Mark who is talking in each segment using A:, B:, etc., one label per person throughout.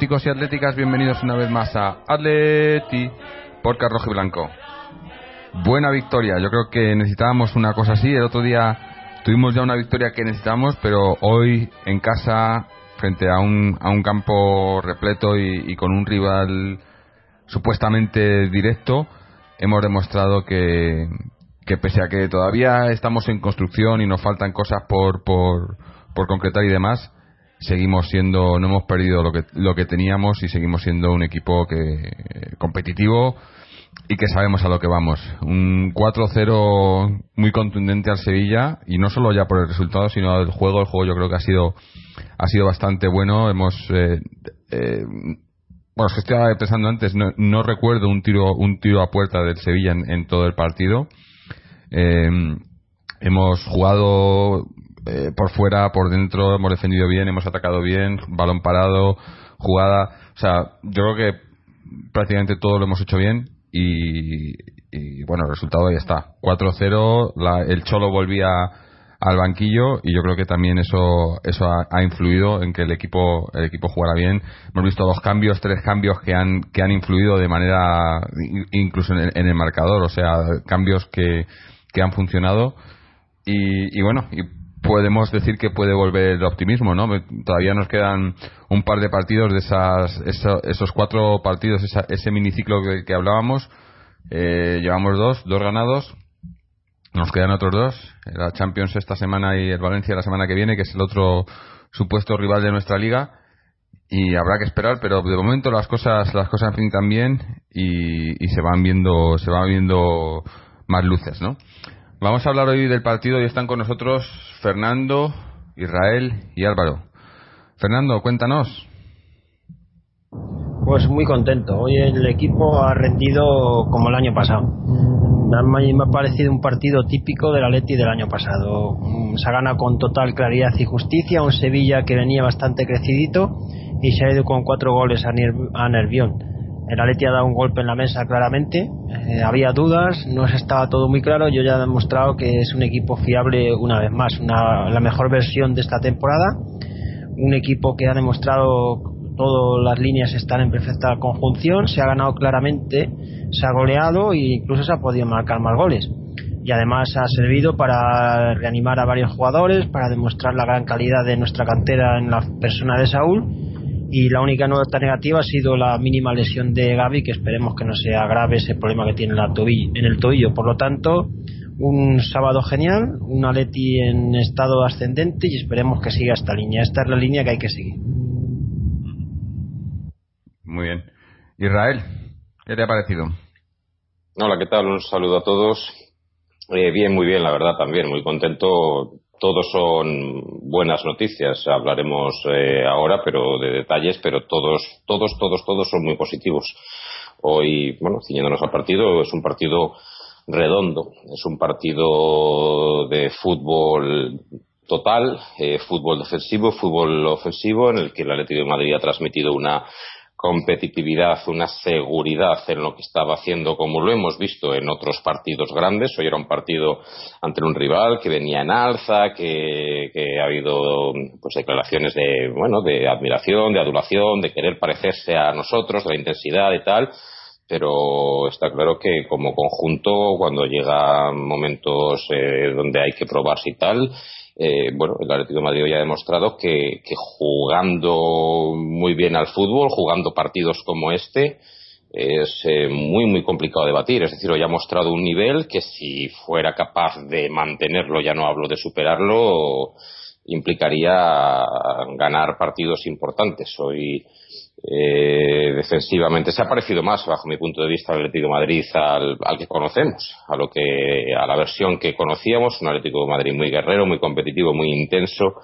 A: atléticos y atléticas, bienvenidos una vez más a Atleti por Rojo y Blanco. Buena victoria, yo creo que necesitábamos una cosa así. El otro día tuvimos ya una victoria que necesitábamos, pero hoy en casa, frente a un, a un campo repleto y, con un rival supuestamente directo, hemos demostrado que, que pese a que todavía estamos en construcción y nos faltan cosas por, por, por concretar y demás, seguimos siendo, no hemos perdido lo que, lo que teníamos y seguimos siendo un equipo que competitivo y que sabemos a lo que vamos. Un 4-0 muy contundente al Sevilla y no solo ya por el resultado, sino el juego. El juego yo creo que ha sido ha sido bastante bueno. Hemos eh, eh, bueno, es que estaba pensando antes, no, no, recuerdo un tiro un tiro a puerta del Sevilla en, todo el partido. Eh, hemos jugado eh, por fuera, por dentro, hemos defendido bien, hemos atacado bien, balón parado, jugada. O sea, yo creo que prácticamente todo lo hemos hecho bien y, bueno, el resultado ahí está. 4-0, el Cholo volvía al banquillo y yo creo que también eso eso ha, influido en que el equipo el equipo jugara bien hemos visto dos cambios tres cambios que han que han influido de manera incluso en el, marcador o sea cambios que, que han funcionado y, y bueno y podemos decir que puede volver el optimismo, ¿no? Todavía nos quedan un par de partidos de esas, esos, cuatro partidos, ese miniciclo que, hablábamos. Eh, llevamos dos, dos ganados. Nos quedan otros dos, la Champions esta semana y el Valencia la semana que viene, que es el otro supuesto rival de nuestra liga. Y habrá que esperar, pero de momento las cosas, las cosas pintan bien y, y se van viendo, se van viendo más luces, ¿no? Vamos a hablar hoy del partido y están con nosotros Fernando, Israel y Álvaro. Fernando, cuéntanos.
B: Pues muy contento. Hoy el equipo ha rendido como el año pasado. Me ha parecido un partido típico del Atleti del año pasado. Mm, se ha ganado con total claridad y justicia. Un Sevilla que venía bastante crecidito y se ha ido con cuatro goles a Nervión el Atleti ha dado un golpe en la mesa claramente. Eh, había dudas, no estaba todo muy claro. Yo ya he demostrado que es un equipo fiable una vez más, una, la mejor versión de esta temporada. Un equipo que ha demostrado todas las líneas están en perfecta conjunción. Se ha ganado claramente, se ha goleado e incluso se ha podido marcar más goles. Y además ha servido para reanimar a varios jugadores, para demostrar la gran calidad de nuestra cantera en la persona de Saúl y la única nota negativa ha sido la mínima lesión de Gaby, que esperemos que no sea grave ese problema que tiene en el tobillo. Por lo tanto, un sábado genial, un Aleti en estado ascendente y esperemos que siga esta línea. Esta es la línea que hay que seguir.
A: Muy bien. Israel, ¿qué te ha parecido?
C: Hola, ¿qué tal? Un saludo a todos. Eh, bien, muy bien, la verdad, también. Muy contento todos son buenas noticias. Hablaremos eh, ahora, pero de detalles, pero todos, todos, todos, todos son muy positivos. Hoy, bueno, ciñéndonos al partido, es un partido redondo, es un partido de fútbol total, eh, fútbol defensivo, fútbol ofensivo, en el que el Atlético de Madrid ha transmitido una competitividad, una seguridad en lo que estaba haciendo, como lo hemos visto en otros partidos grandes. Hoy era un partido ante un rival que venía en alza, que, ha habido pues declaraciones de bueno de admiración, de adulación, de querer parecerse a nosotros, de la intensidad y tal. Pero está claro que como conjunto, cuando llegan momentos eh, donde hay que probarse y tal, eh, bueno, el Atlético de Madrid ya ha demostrado que, jugando muy bien al fútbol, jugando partidos como este, es eh, muy, muy complicado de batir. Es decir, hoy ha mostrado un nivel que si fuera capaz de mantenerlo, ya no hablo de superarlo, implicaría ganar partidos importantes. Hoy eh, defensivamente se ha parecido más, bajo mi punto de vista, al Atlético Madrid al, que conocemos, a lo que a la versión que conocíamos, un Atlético de Madrid muy guerrero, muy competitivo, muy intenso,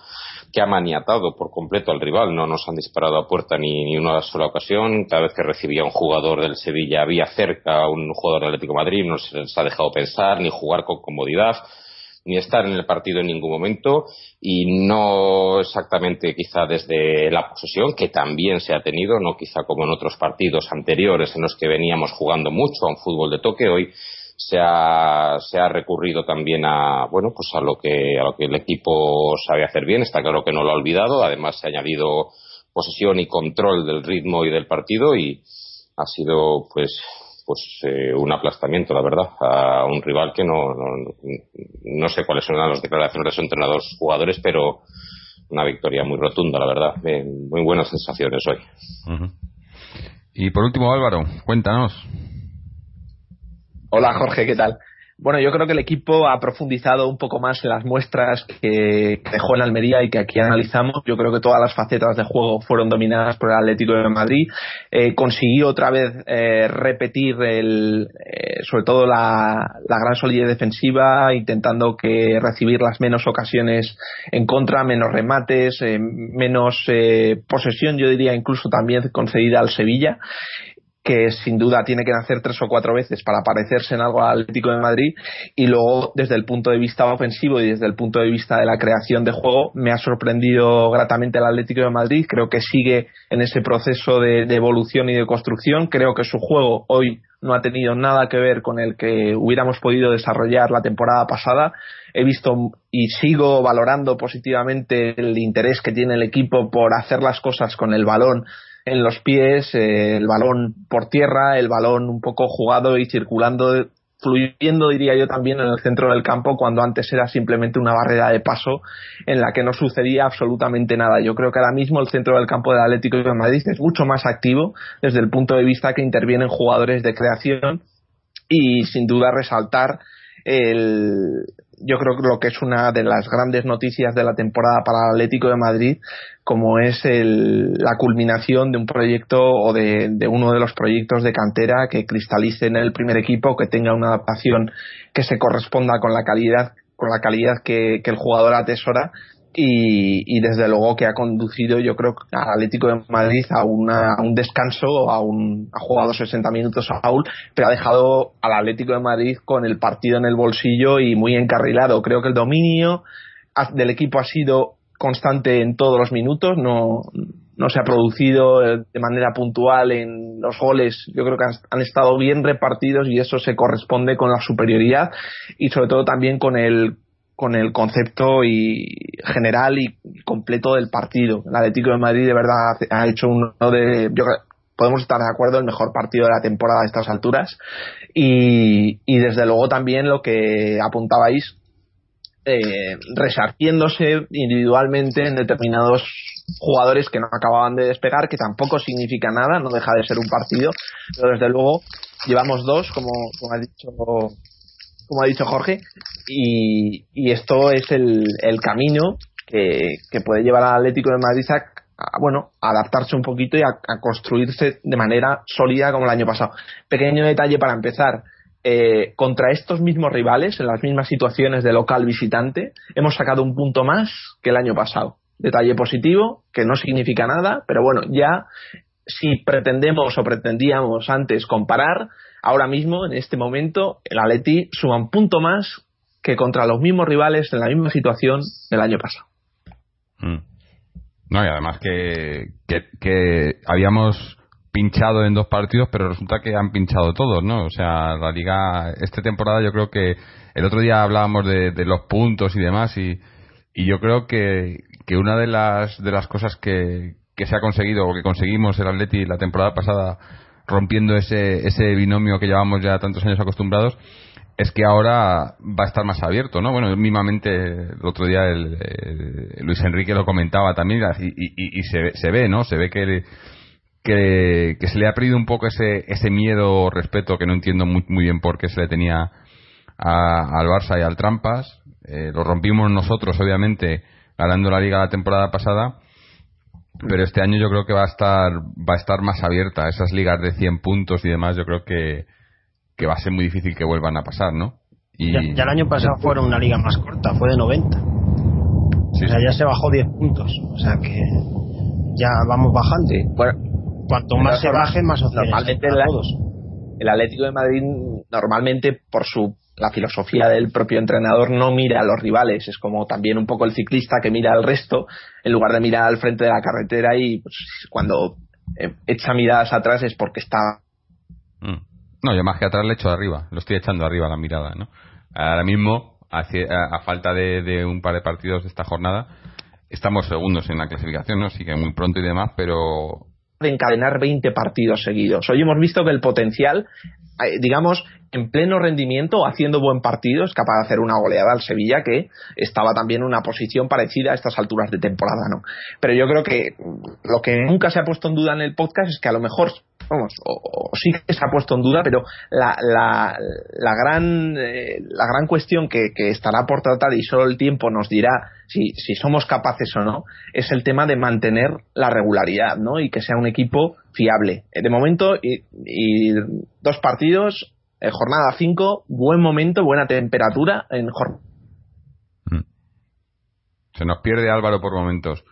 C: que ha maniatado por completo al rival. No nos han disparado a puerta ni, ni una sola ocasión. Cada vez que recibía un jugador del Sevilla había cerca un jugador del Atlético Madrid, no se les ha dejado pensar ni jugar con comodidad ni estar en el partido en ningún momento y no exactamente quizá desde la posesión, que también se ha tenido, no quizá como en otros partidos anteriores en los que veníamos jugando mucho a un fútbol de toque, hoy se ha, se ha recurrido también a bueno pues a lo que a lo que el equipo sabe hacer bien. Está claro que no lo ha olvidado además se ha añadido posesión y control del ritmo y del partido y ha sido pues pues eh, un aplastamiento la verdad a un rival que no, no, no sé cuáles son las declaraciones de su entrenador jugadores pero una victoria muy rotunda la verdad. Muy buenas sensaciones hoy.
A: Y por último Álvaro cuéntanos.
D: Hola Jorge, ¿qué tal? Bueno, yo creo que el equipo ha profundizado un poco más en las muestras que dejó en Almería y que aquí analizamos. Yo creo que todas las facetas de juego fueron dominadas por el Atlético de Madrid. Eh, consiguió otra vez eh, repetir el, eh, sobre todo la, gran solidez defensiva, intentando que recibir las menos ocasiones en contra, menos remates, menos posesión, yo diría incluso también concedida al Sevilla que sin duda tiene que nacer tres o cuatro veces para parecerse en algo al Atlético de Madrid y luego desde el punto de vista ofensivo y desde el punto de vista de la creación de juego me ha sorprendido gratamente el Atlético de Madrid creo que sigue en ese proceso de, evolución y de construcción creo que su juego hoy no ha tenido nada que ver con el que hubiéramos podido desarrollar la temporada pasada. He visto y sigo valorando positivamente el interés que tiene el equipo por hacer las cosas con el balón en los pies, eh, el balón por tierra, el balón un poco jugado y circulando, fluyendo, diría yo también, en el centro del campo, cuando antes era simplemente una barrera de paso en la que no sucedía absolutamente nada. Yo creo que ahora mismo el centro del campo del Atlético de Madrid es mucho más activo desde el punto de vista que intervienen jugadores de creación y sin duda resaltar el, yo creo que lo que es una de las grandes noticias de la temporada para el Atlético de Madrid, como es el, la culminación de un proyecto o de, uno de los proyectos de cantera que cristalice en el primer equipo, que tenga una adaptación que se corresponda con la calidad con la calidad que, que el jugador atesora y, desde luego que ha conducido yo creo al Atlético de Madrid a, un descanso a un ha jugado 60 minutos a Paul pero ha dejado al Atlético de Madrid con el partido en el bolsillo y muy encarrilado creo que el dominio del equipo ha sido constante en todos los minutos no no se ha producido de manera puntual en los goles. Yo creo que han, estado bien repartidos y eso se corresponde con la superioridad y sobre todo también con el con el concepto y general y completo del partido. El Atlético de Madrid de verdad ha hecho uno de, podemos estar de acuerdo, el mejor partido de la temporada a estas alturas y, y desde luego también lo que apuntabais, eh, resarciéndose individualmente en determinados jugadores que no acababan de despegar, que tampoco significa nada, no deja de ser un partido, pero desde luego llevamos dos, como, como ha dicho como ha dicho Jorge, y, esto es el, el camino que, que, puede llevar al Atlético de Madrid a, bueno, adaptarse un poquito y a, construirse de manera sólida como el año pasado. Pequeño detalle para empezar. Eh, contra estos mismos rivales, en las mismas situaciones de local visitante, hemos sacado un punto más que el año pasado. Detalle positivo, que no significa nada, pero bueno, ya si pretendemos o pretendíamos antes comparar, ahora mismo, en este momento, el Atleti suma un punto más que contra los mismos rivales en la misma situación del año pasado.
A: Mm. No, y además que, que, habíamos pinchado en dos partidos, pero resulta que han pinchado todos, ¿no? O sea, la liga, esta temporada yo creo que el otro día hablábamos de, los puntos y demás, y, yo creo que, que una de las, de las cosas que, que se ha conseguido o que conseguimos el Atleti la temporada pasada rompiendo ese, ese binomio que llevamos ya tantos años acostumbrados, es que ahora va a estar más abierto, ¿no? Bueno, mismamente el otro día el, Luis Enrique lo comentaba también y, y, se, se, ve, ¿no? Se ve que, que, se le ha perdido un poco ese, ese miedo o respeto que no entiendo muy, muy bien por qué se le tenía al Barça y al Trampas. Eh, lo rompimos nosotros, obviamente, ganando la liga la temporada pasada pero este año yo creo que va a estar va a estar más abierta. Esas ligas de 100 puntos y demás yo creo que, que va a ser muy difícil que vuelvan a pasar no
B: y ya, el año pasado fueron una liga más corta fue de 90 o sea ya se bajó 10 puntos o sea que ya vamos bajando. Bueno, cuanto más se baje más
D: normalmente todos. el Atlético de Madrid normalmente por su la filosofía del propio entrenador no mira a los rivales, es como también un poco el ciclista que mira al resto en lugar de mirar al frente de la carretera y pues, cuando eh, echa miradas atrás es porque está
A: mm. No, yo más que atrás le echo arriba, lo estoy echando arriba la mirada, ¿no? Ahora mismo, a, a falta de, de, un par de partidos de esta jornada, estamos segundos en la clasificación, ¿no? Sí que muy pronto y demás, pero
D: de encadenar 20 partidos seguidos. Hoy hemos visto que el potencial, eh, digamos, en pleno rendimiento, haciendo buen partido, es capaz de hacer una goleada al Sevilla que estaba también en una posición parecida a estas alturas de temporada, ¿no? Pero yo creo que lo que nunca se ha puesto en duda en el podcast es que a lo mejor vamos, o, sí que se ha puesto en duda, pero la, la, la gran, eh, la gran cuestión que, estará por tratar y solo el tiempo nos dirá si, si somos capaces o no, es el tema de mantener la regularidad, ¿no? Y que sea un equipo fiable. Eh, de momento, y dos partidos, eh, jornada 5, buen momento, buena temperatura en.
A: Mm. Se nos pierde Álvaro por momentos.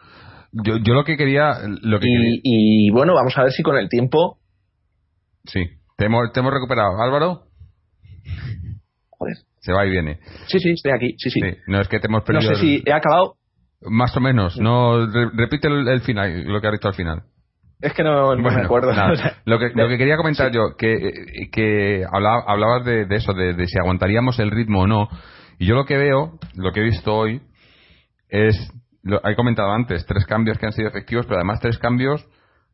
A: Yo, yo lo que quería. Lo que
D: y, y, bueno, vamos a ver si con el tiempo
A: Sí. ¿Te hemos, te hemos recuperado? ¿Álvaro?
D: Joder.
A: Se va y viene.
D: Sí, sí, estoy aquí. Sí, sí.
A: No es que te hemos perdido.
D: No sé si he acabado.
A: Más o menos. No, repite el, final, lo que ha dicho al final.
D: Es que no, me acuerdo.
A: lo, que, lo que quería comentar yo, que, que hablabas de, de, eso, de, de, si aguantaríamos el ritmo o no. Y yo lo que veo, lo que he visto hoy, es, lo he comentado antes, tres cambios que han sido efectivos, pero además tres cambios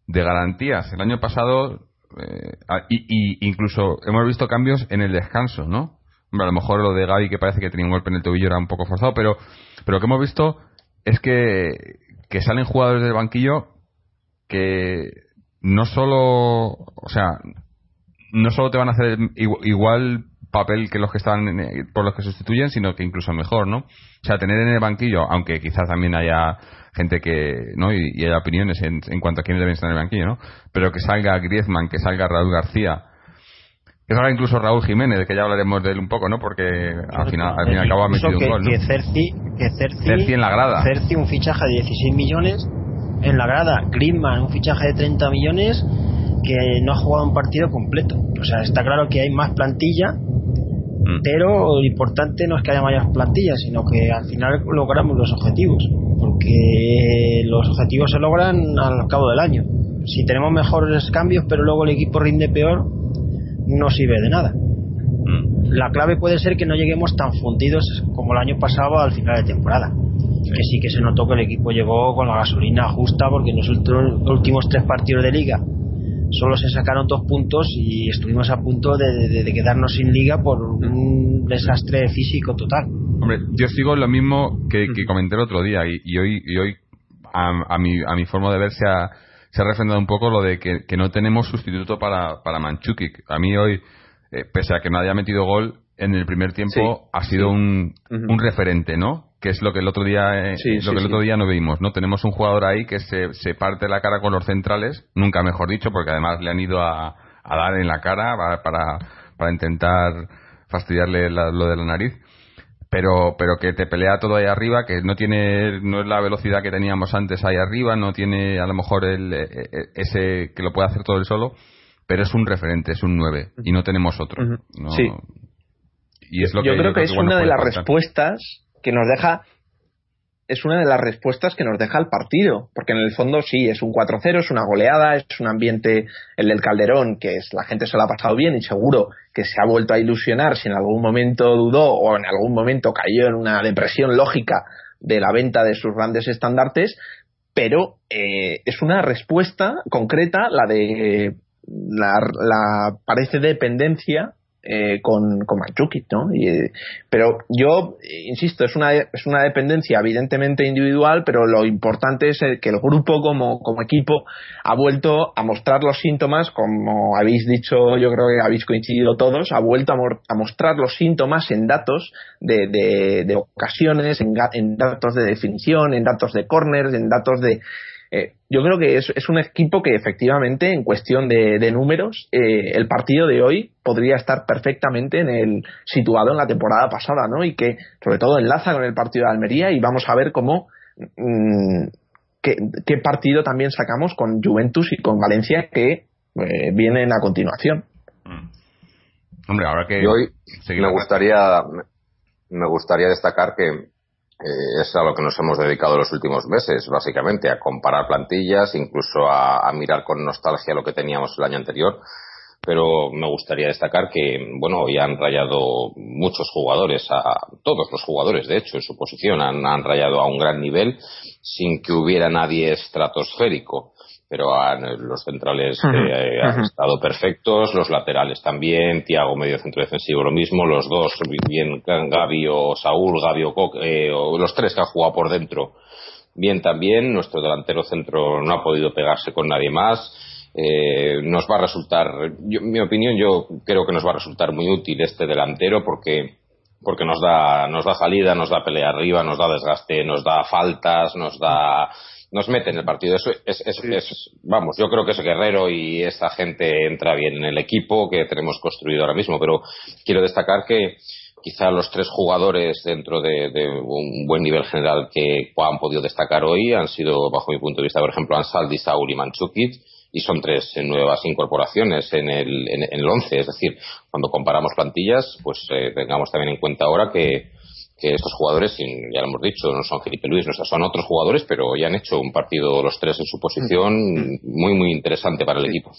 A: de garantías. El año pasado eh, y, incluso hemos visto cambios en el descanso, ¿no? a lo mejor lo de Gaby que parece que tenía un golpe en el tobillo era un poco forzado, pero, pero lo que hemos visto es que, que salen jugadores del banquillo que no solo, o sea, no solo te van a hacer igual papel que los que están por los que sustituyen, sino que incluso mejor, ¿no? O sea, tener en el banquillo, aunque quizás también haya gente que, ¿no? Y, y haya opiniones en, en, cuanto a quiénes deben estar en el banquillo, ¿no? Pero que salga Griezmann, que salga Raúl García, que salga incluso Raúl Jiménez, que ya hablaremos de él un poco, ¿no? Porque al final, al fin y al cabo ha metido
B: que,
A: un gol, ¿no?
B: Que Cerci, que Cerci,
A: Cerci en la grada.
B: Cerci un fichaje de 16 millones en la grada. Griezmann un fichaje de 30 millones que no ha jugado un partido completo. O sea, está claro que hay más plantilla Mm. Pero lo importante no es que haya mayores plantillas, sino que al final logramos los objetivos, porque los objetivos se logran al cabo del año. Si tenemos mejores cambios, pero luego el equipo rinde peor, no sirve de nada. Mm. La clave puede ser que no lleguemos tan fundidos como el año pasado al final de temporada. Que sí que se notó que el equipo llegó con la gasolina justa, porque en los últimos tres partidos de liga solo se sacaron dos puntos y estuvimos a punto de, de, quedarnos sin liga por un desastre físico total.
A: Hombre, yo sigo lo mismo que, que comenté el otro día y, y hoy, y hoy a, a, mi, a mi forma de ver se ha, se ha refrendado un poco lo de que, que no tenemos sustituto para, para Manchukic. A mí hoy, eh, pese a que no haya metido gol, en el primer tiempo ha sido un, un referente, ¿no? Que es lo que el otro día eh, lo que el otro día no vimos no tenemos un jugador ahí que se, se parte la cara con los centrales nunca mejor dicho porque además le han ido a, a dar en la cara para, para, intentar fastidiarle lo de la nariz. Pero pero que te pelea todo ahí arriba que no tiene no es la velocidad que teníamos antes ahí arriba no tiene a lo mejor el, e, e, ese que lo puede hacer todo el solo pero es un referente es un 9 y no tenemos otro
D: sí.
A: Y es lo
D: yo
A: que,
D: creo que, es una de las respuestas que nos deja es una de las respuestas que nos deja el partido, porque en el fondo sí, es un 4-0, es una goleada, es un ambiente, el del Calderón, que es, la gente se lo ha pasado bien y seguro que se ha vuelto a ilusionar si en algún momento dudó o en algún momento cayó en una depresión lógica de la venta de sus grandes estandartes, pero eh, es una respuesta concreta, la de la, la parece dependencia eh, con, con ¿no? Y, eh, pero yo, insisto, es una, es una dependencia evidentemente individual, pero lo importante es que el grupo como, como equipo ha vuelto a mostrar los síntomas, como habéis dicho, yo creo que habéis coincidido todos, ha vuelto a, a mostrar los síntomas en datos de, de, de ocasiones, en, en datos de definición, en datos de corners, en datos de, eh, yo creo que es, es, un equipo que efectivamente, en cuestión de, de números, eh, el partido de hoy podría estar perfectamente en el situado en la temporada pasada, ¿no? Y que sobre todo enlaza con el partido de Almería y vamos a ver cómo mmm, qué, qué, partido también sacamos con Juventus y con Valencia que eh, vienen a continuación.
A: Mm. Hombre, ahora que
C: y hoy me gustaría me gustaría destacar que eh, es a lo que nos hemos dedicado los últimos meses, básicamente, a comparar plantillas, incluso a, mirar con nostalgia lo que teníamos el año anterior. pero me gustaría destacar que, bueno, hoy han rayado muchos jugadores, a todos los jugadores, de hecho, en su posición, han rayado a un gran nivel sin que hubiera nadie estratosférico pero los centrales eh, han estado perfectos, los laterales también, Tiago medio centro defensivo lo mismo, los dos, bien Gaby o Saúl, Gaby o, eh, o los tres que han jugado por dentro, bien también, nuestro delantero centro no ha podido pegarse con nadie más, eh, nos va a resultar, en mi opinión, yo creo que nos va a resultar muy útil este delantero porque porque nos da nos da salida, nos da pelea arriba, nos da desgaste, nos da faltas, nos da nos mete en el partido. Eso es, es, vamos, yo creo que ese Guerrero y esta gente entra bien en el equipo que tenemos construido ahora mismo, pero quiero destacar que quizá los tres jugadores dentro de, un buen nivel general que han podido destacar hoy han sido, bajo mi punto de vista, por ejemplo, Ansaldi, Saul y Manchukit, y son tres nuevas incorporaciones en el, en, el once. Es decir, cuando comparamos plantillas, pues eh, tengamos también en cuenta ahora que que estos jugadores, ya lo hemos dicho, no son Felipe Luis, no son otros jugadores, pero ya han hecho un partido los tres en su posición muy, muy interesante para el equipo.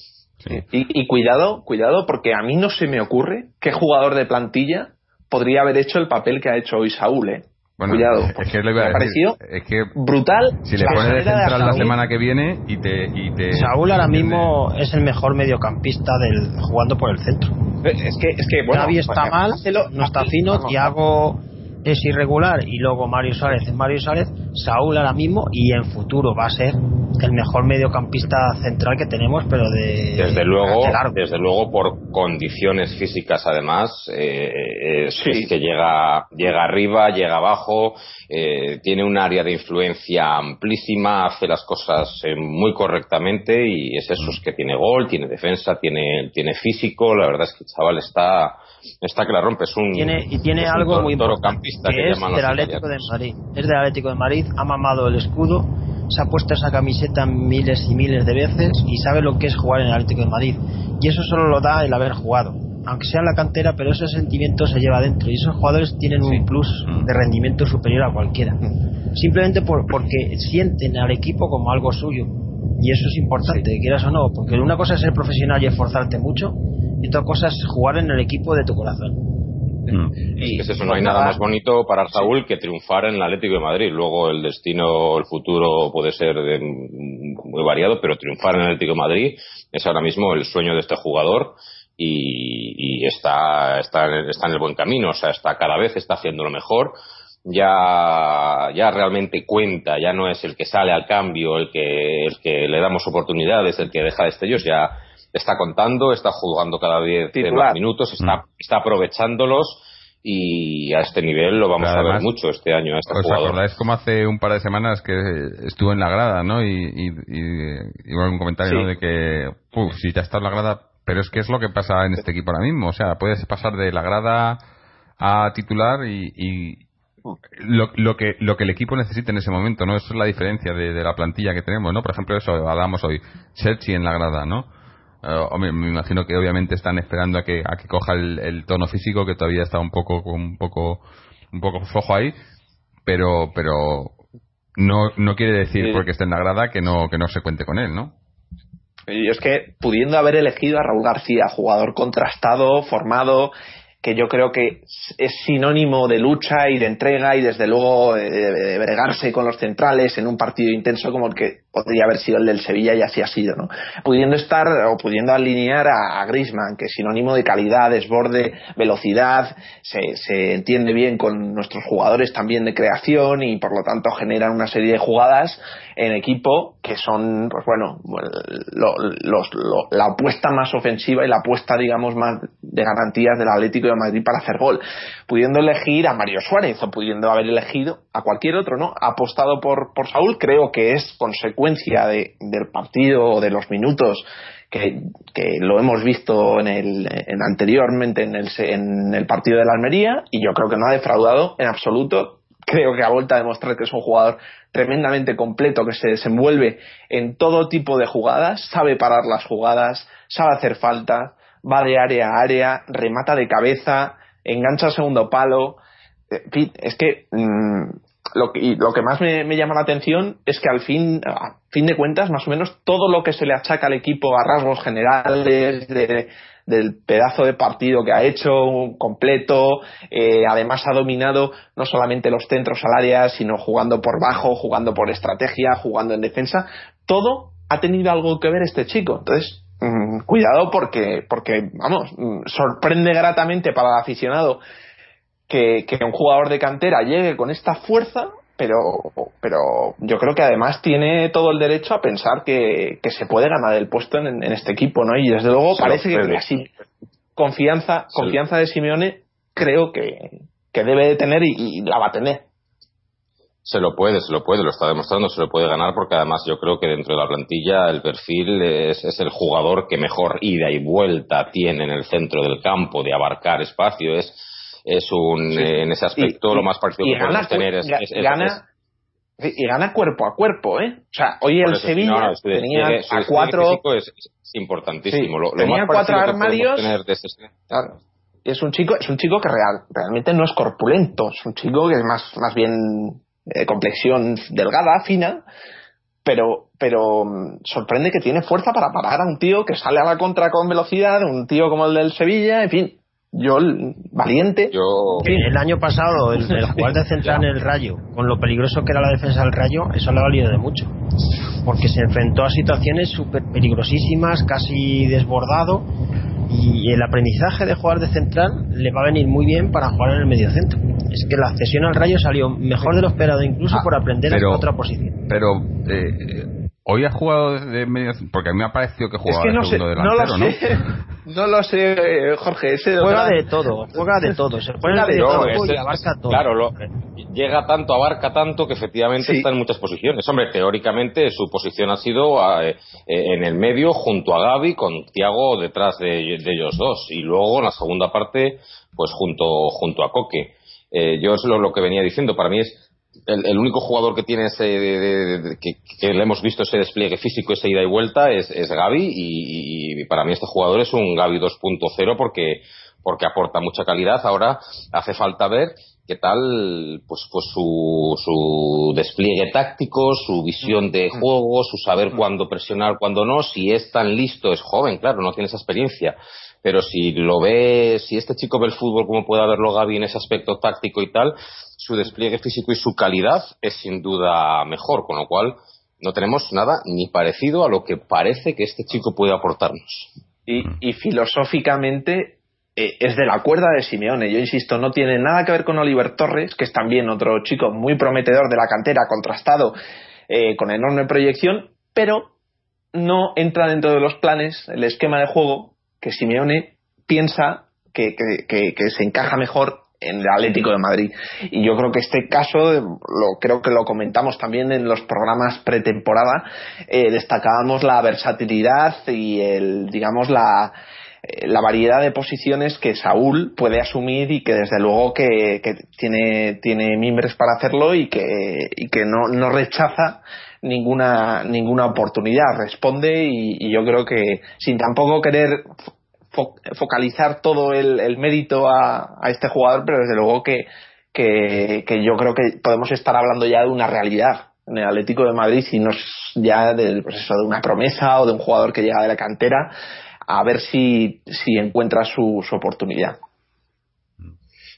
D: Y, cuidado, cuidado, porque a mí no se me ocurre qué jugador de plantilla podría haber hecho el papel que ha hecho hoy Saúl, ¿eh? Cuidado,
A: es que le me pareció
D: es que brutal.
A: Si le pones de central la semana que viene y te, y te
B: Saúl ahora mismo es el mejor mediocampista del jugando por el centro.
D: Es que es que bueno,
B: está mal, no está fino, Tiago es irregular y luego Mario Suárez es Mario Suárez, Saúl ahora mismo y en futuro va a ser el mejor mediocampista central que tenemos, pero de
C: desde luego, desde luego por condiciones físicas además eh, es, que llega llega arriba, llega abajo, eh, tiene un área de influencia amplísima, hace las cosas eh, muy correctamente y es eso, es que tiene gol, tiene defensa, tiene tiene físico, la verdad es que el chaval está está que la rompe, es un
B: tiene, y tiene algo muy importante que, es del Atlético de Madrid, es del Atlético de Madrid, ha mamado el escudo, se ha puesto esa camiseta miles y miles de veces y sabe lo que es jugar en el Atlético de Madrid. Y eso solo lo da el haber jugado. Aunque sea en la cantera, pero ese sentimiento se lleva dentro. Y esos jugadores tienen un plus mm. de rendimiento superior a cualquiera. Simplemente por, porque sienten al equipo como algo suyo. Y eso es importante, quieras o no. Porque una cosa es ser profesional y esforzarte mucho. Y otra cosa es jugar en el equipo de tu corazón.
C: Mm. Es que eso, no hay nada más bonito para Saúl que triunfar en el Atlético de Madrid. Luego el destino, el futuro puede ser muy variado, pero triunfar en el Atlético de Madrid es ahora mismo el sueño de este jugador y, está, está, está en el buen camino. O sea, está cada vez está haciendo lo mejor. Ya, ya realmente cuenta, ya no es el que sale al cambio, el que, el que le damos oportunidades, el que deja destellos, ya está contando, está jugando cada 10 minutos, está, mm. está aprovechándolos y a este nivel lo vamos a ver mucho este año a este ¿Os
A: acordáis como hace un par de semanas que estuvo en la grada, ¿no? Y, y, y, un comentario de que, uff, si ya está en la grada, pero es que es lo que pasa en este equipo ahora mismo, o sea, puedes pasar de la grada a titular y, lo, lo, que lo que el equipo necesita en ese momento, ¿no? Eso es la diferencia de, de la plantilla que tenemos, ¿no? Por ejemplo, eso hablamos hoy, Chelsea en la grada, ¿no? Uh, me imagino que obviamente están esperando a que, a que coja el, tono físico que todavía está un poco un poco un poco flojo ahí pero pero no no quiere decir porque esté en la grada que no que no se cuente con él no
D: y es que pudiendo haber elegido a Raúl García jugador contrastado formado que yo creo que es sinónimo de lucha y de entrega y desde luego de, bregarse con los centrales en un partido intenso como el que podría haber sido el del Sevilla y así ha sido, ¿no? Pudiendo estar o pudiendo alinear a, Grisman, que es sinónimo de calidad, desborde, velocidad, se, se entiende bien con nuestros jugadores también de creación y por lo tanto generan una serie de jugadas en equipo que son, pues bueno, la apuesta más ofensiva y la apuesta, digamos, más de garantías del Atlético de Madrid para hacer gol. Pudiendo elegir a Mario Suárez o pudiendo haber elegido a cualquier otro, ¿no? Apostado por, por Saúl, creo que es consecuencia de, del partido o de los minutos que, que, lo hemos visto en el, en anteriormente en el, en el partido de la Almería y yo creo que no ha defraudado en absoluto creo que ha vuelto a demostrar que es un jugador tremendamente completo, que se desenvuelve en todo tipo de jugadas, sabe parar las jugadas, sabe hacer falta, va de área a área, remata de cabeza, engancha al segundo palo. Es que mm, lo, que, lo que más me, llama la atención es que al fin, a fin de cuentas, más o menos todo lo que se le achaca al equipo a rasgos generales de, del pedazo de partido que ha hecho, completo, eh, además ha dominado no solamente los centros al área, sino jugando por bajo, jugando por estrategia, jugando en defensa, todo ha tenido algo que ver este chico. Entonces, cuidado porque, porque, vamos, sorprende gratamente para el aficionado que, que un jugador de cantera llegue con esta fuerza pero, pero yo creo que además tiene todo el derecho a pensar que, se puede ganar el puesto en, este equipo, ¿no? Y desde luego parece que así confianza, confianza de Simeone creo que, debe de tener y, la va a tener.
C: Se lo puede, se lo puede, lo está demostrando, se lo puede ganar porque además yo creo que dentro de la plantilla el perfil es, es el jugador que mejor ida y vuelta tiene en el centro del campo de abarcar espacio, es es un en ese aspecto lo más parecido que podemos tener es,
D: gana, y gana cuerpo a cuerpo eh o sea hoy el Sevilla tenía a cuatro
C: es, importantísimo. Lo,
D: tenía cuatro armarios. claro. es un chico es un chico que real, realmente no es corpulento es un chico que es más más bien eh, complexión delgada fina pero pero mm, sorprende que tiene fuerza para parar a un tío que sale a la contra con velocidad, un tío como el del Sevilla, en fin, yo, valiente.
B: Yo... El año pasado, el, el jugar de central en el Rayo, con lo peligroso que era la defensa del Rayo, eso le ha valido de mucho. Porque se enfrentó a situaciones súper peligrosísimas, casi desbordado. Y el aprendizaje de jugar de central le va a venir muy bien para jugar en el mediocentro. Es que la cesión al Rayo salió mejor de lo esperado, incluso ah, por aprender a otra posición.
A: Pero eh, Hoy ha jugado de medio porque a mí me ha parecido que jugaba de segundo delantero,
D: ¿no? Lo sé, ¿no? lo sé, Jorge. Ese
B: juega de todo, juega de todo, se juega de, todo y abarca todo.
C: Claro, lo, llega tanto, abarca tanto que efectivamente está en muchas posiciones. Hombre, teóricamente su posición ha sido eh, en el medio junto a Gaby con Tiago detrás de, ellos dos y luego en la segunda parte pues junto junto a Coque. Eh, yo es lo que venía diciendo. Para mí es el, único jugador que tiene ese que, le hemos visto ese despliegue físico esa ida y vuelta es, es Gaby y, para mí este jugador es un Gaby 2.0 porque porque aporta mucha calidad. Ahora hace falta ver qué tal pues pues su, su despliegue táctico su visión de juego su saber cuándo presionar cuándo no. Si es tan listo es joven claro no tiene esa experiencia. Pero si lo ve, si este chico ve el fútbol como puede verlo Gaby en ese aspecto táctico y tal, su despliegue físico y su calidad es sin duda mejor, con lo cual no tenemos nada ni parecido a lo que parece que este chico puede aportarnos.
D: Y, filosóficamente eh, es de la cuerda de Simeone. Yo insisto, no tiene nada que ver con Oliver Torres, que es también otro chico muy prometedor de la cantera, contrastado, eh, con enorme proyección, pero no entra dentro de los planes, el esquema de juego que Simeone piensa que, se encaja mejor en el Atlético de Madrid. Y yo creo que este caso, lo, creo que lo comentamos también en los programas pretemporada, eh, destacábamos la versatilidad y el, digamos, la, eh, la variedad de posiciones que Saúl puede asumir y que desde luego que, tiene, tiene mimbres para hacerlo y que, y que no, no rechaza ninguna, ninguna oportunidad. Responde y, yo creo que sin tampoco querer focalizar todo el, mérito a, este jugador, pero desde luego que, que, yo creo que podemos estar hablando ya de una realidad en el Atlético de Madrid y no ya de, pues de una promesa o de un jugador que llega de la cantera a ver si, si encuentra su oportunidad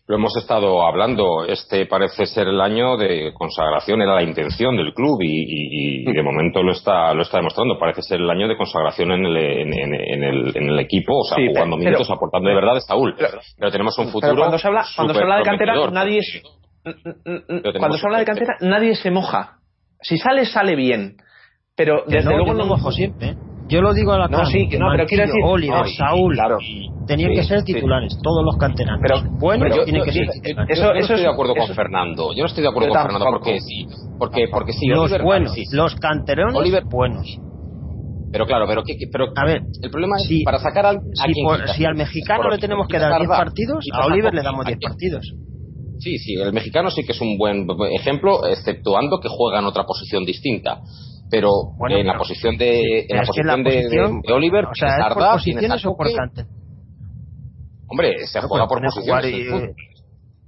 C: lo hemos estado hablando. Este parece ser el año de consagración, era la intención del club y, de momento lo está, lo está demostrando. Parece ser el año de consagración en el, en, el, en el equipo, o sea, jugando minutos, aportando de verdad a Saúl. Pero, tenemos un futuro.
D: cuando se habla, cuando se habla de cantera, nadie. Cuando se habla de cantera, nadie se moja. Si sale, sale bien. Pero desde luego no mojo siempre.
B: Yo lo digo a la
D: No, sí, no, pero quiero decir.
B: Oliver, Saúl, claro. tenían que ser titulares, todos los canteranos. Pero bueno, yo, tienen que ser
C: titulares. Eso, eso estoy de acuerdo con Fernando. Yo no estoy de acuerdo con Fernando porque sí. Porque, porque sí,
B: los buenos, los canteranos Oliver, buenos.
C: Pero claro, pero, ¿qué, pero a ver, el problema es si, para sacar al,
B: si, si al mexicano le tenemos que dar 10 partidos, a Oliver le damos 10 partidos.
C: Sí, sí, el mexicano sí que es un buen ejemplo, exceptuando que juega en otra posición distinta pero en la posición de en la posición, de, Oliver
B: o sea, ¿es por posiciones o por
C: hombre se juega por posiciones y,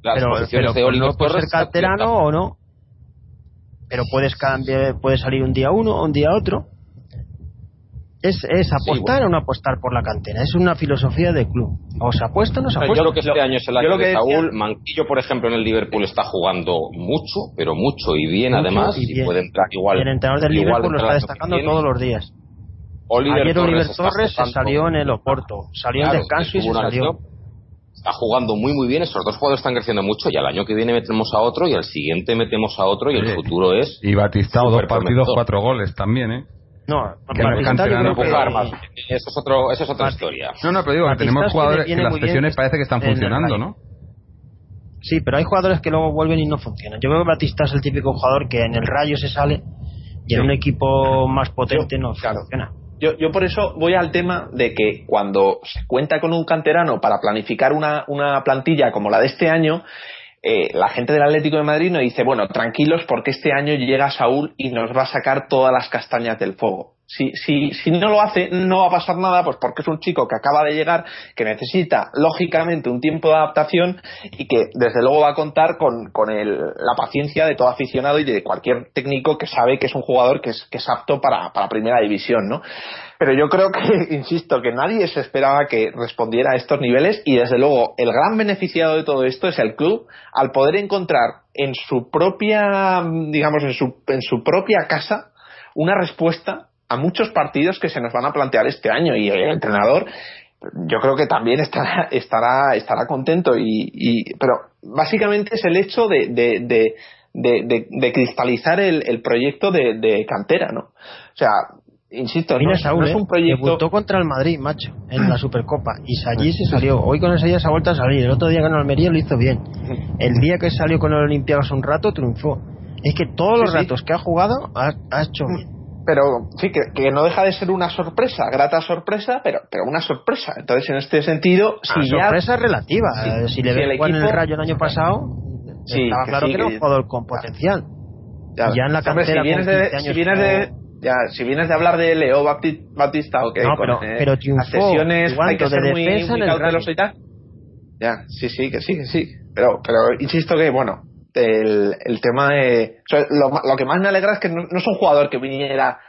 B: las pero, posiciones de Oliver puede ser canterano o no pero puedes cambiar puedes salir un día uno o un día otro Es, es apostar o no apostar por la cantera. Es una filosofía de club. O se apuesta o no se apuesta.
C: Yo creo que este año es el año de Saúl. Manquillo, por ejemplo, en el Liverpool está jugando mucho, pero mucho y bien además. Y, puede entrar igual.
B: el entrenador del Liverpool lo está destacando todos los días. Oliver Ayer Oliver Torres, se salió en el Oporto. Salió en descanso y se salió
C: está jugando muy muy bien, esos dos jugadores están creciendo mucho y al año que viene metemos a otro y al siguiente metemos a otro y el futuro es...
A: Y Batistao, dos partidos, cuatro goles también, ¿eh?
B: No,
C: que no empujar más. Eso es, otro, eso es otra historia.
A: No, no, pero digo, que tenemos jugadores que las sesiones parece que están funcionando, ¿no?
B: Sí, pero hay jugadores que luego vuelven y no funcionan. Yo creo que Batista es el típico jugador que en el rayo se sale y en un equipo más potente no funciona.
D: Yo, yo por eso voy al tema de que cuando se cuenta con un canterano para planificar una, una plantilla como la de este año, eh, la gente del Atlético de Madrid nos dice, bueno, tranquilos porque este año llega Saúl y nos va a sacar todas las castañas del fuego. Si, si, si no lo hace, no va a pasar nada, pues porque es un chico que acaba de llegar, que necesita, lógicamente, un tiempo de adaptación y que, desde luego, va a contar con, con el, la paciencia de todo aficionado y de cualquier técnico que sabe que es un jugador que es, que es apto para, para primera división, ¿no? Pero yo creo que, insisto, que nadie se esperaba que respondiera a estos niveles y, desde luego, el gran beneficiado de todo esto es el club. Al poder encontrar en su propia, digamos, en su, en su propia casa una respuesta a muchos partidos que se nos van a plantear este año. Y el entrenador yo creo que también estará estará estará contento. Y, pero básicamente es el hecho de, de, de, cristalizar el, proyecto de, cantera no o sea insisto no, es un
B: ¿eh?
D: proyecto
B: debutó contra el Madrid macho en la Supercopa y allí se salió. Hoy con día se ha vuelto a salir el otro día ganó Almería lo hizo bien. El día que salió con el Olympiacos un rato triunfó. Es que todos los ratos que ha jugado ha, ha hecho bien.
D: Pero sí que, que, no deja de ser una sorpresa, grata sorpresa, pero pero una sorpresa. Entonces, en este sentido,
B: si ya, sorpresa relativa. si le ve el el Rayo el año pasado, estaba claro que, era un jugador con potencial. Ya, ya en la cantera
D: si vienes de, si vienes de ya, si vienes de hablar de Leo Batista o que
B: no, pero,
D: eh,
B: pero sesiones hay que ser
D: de muy, muy cauteloso y tal. Ya, sí, sí, que sí, que sí. Pero, pero insisto que, bueno, el, el tema de... lo, que más me alegra es que no, es un jugador que viniera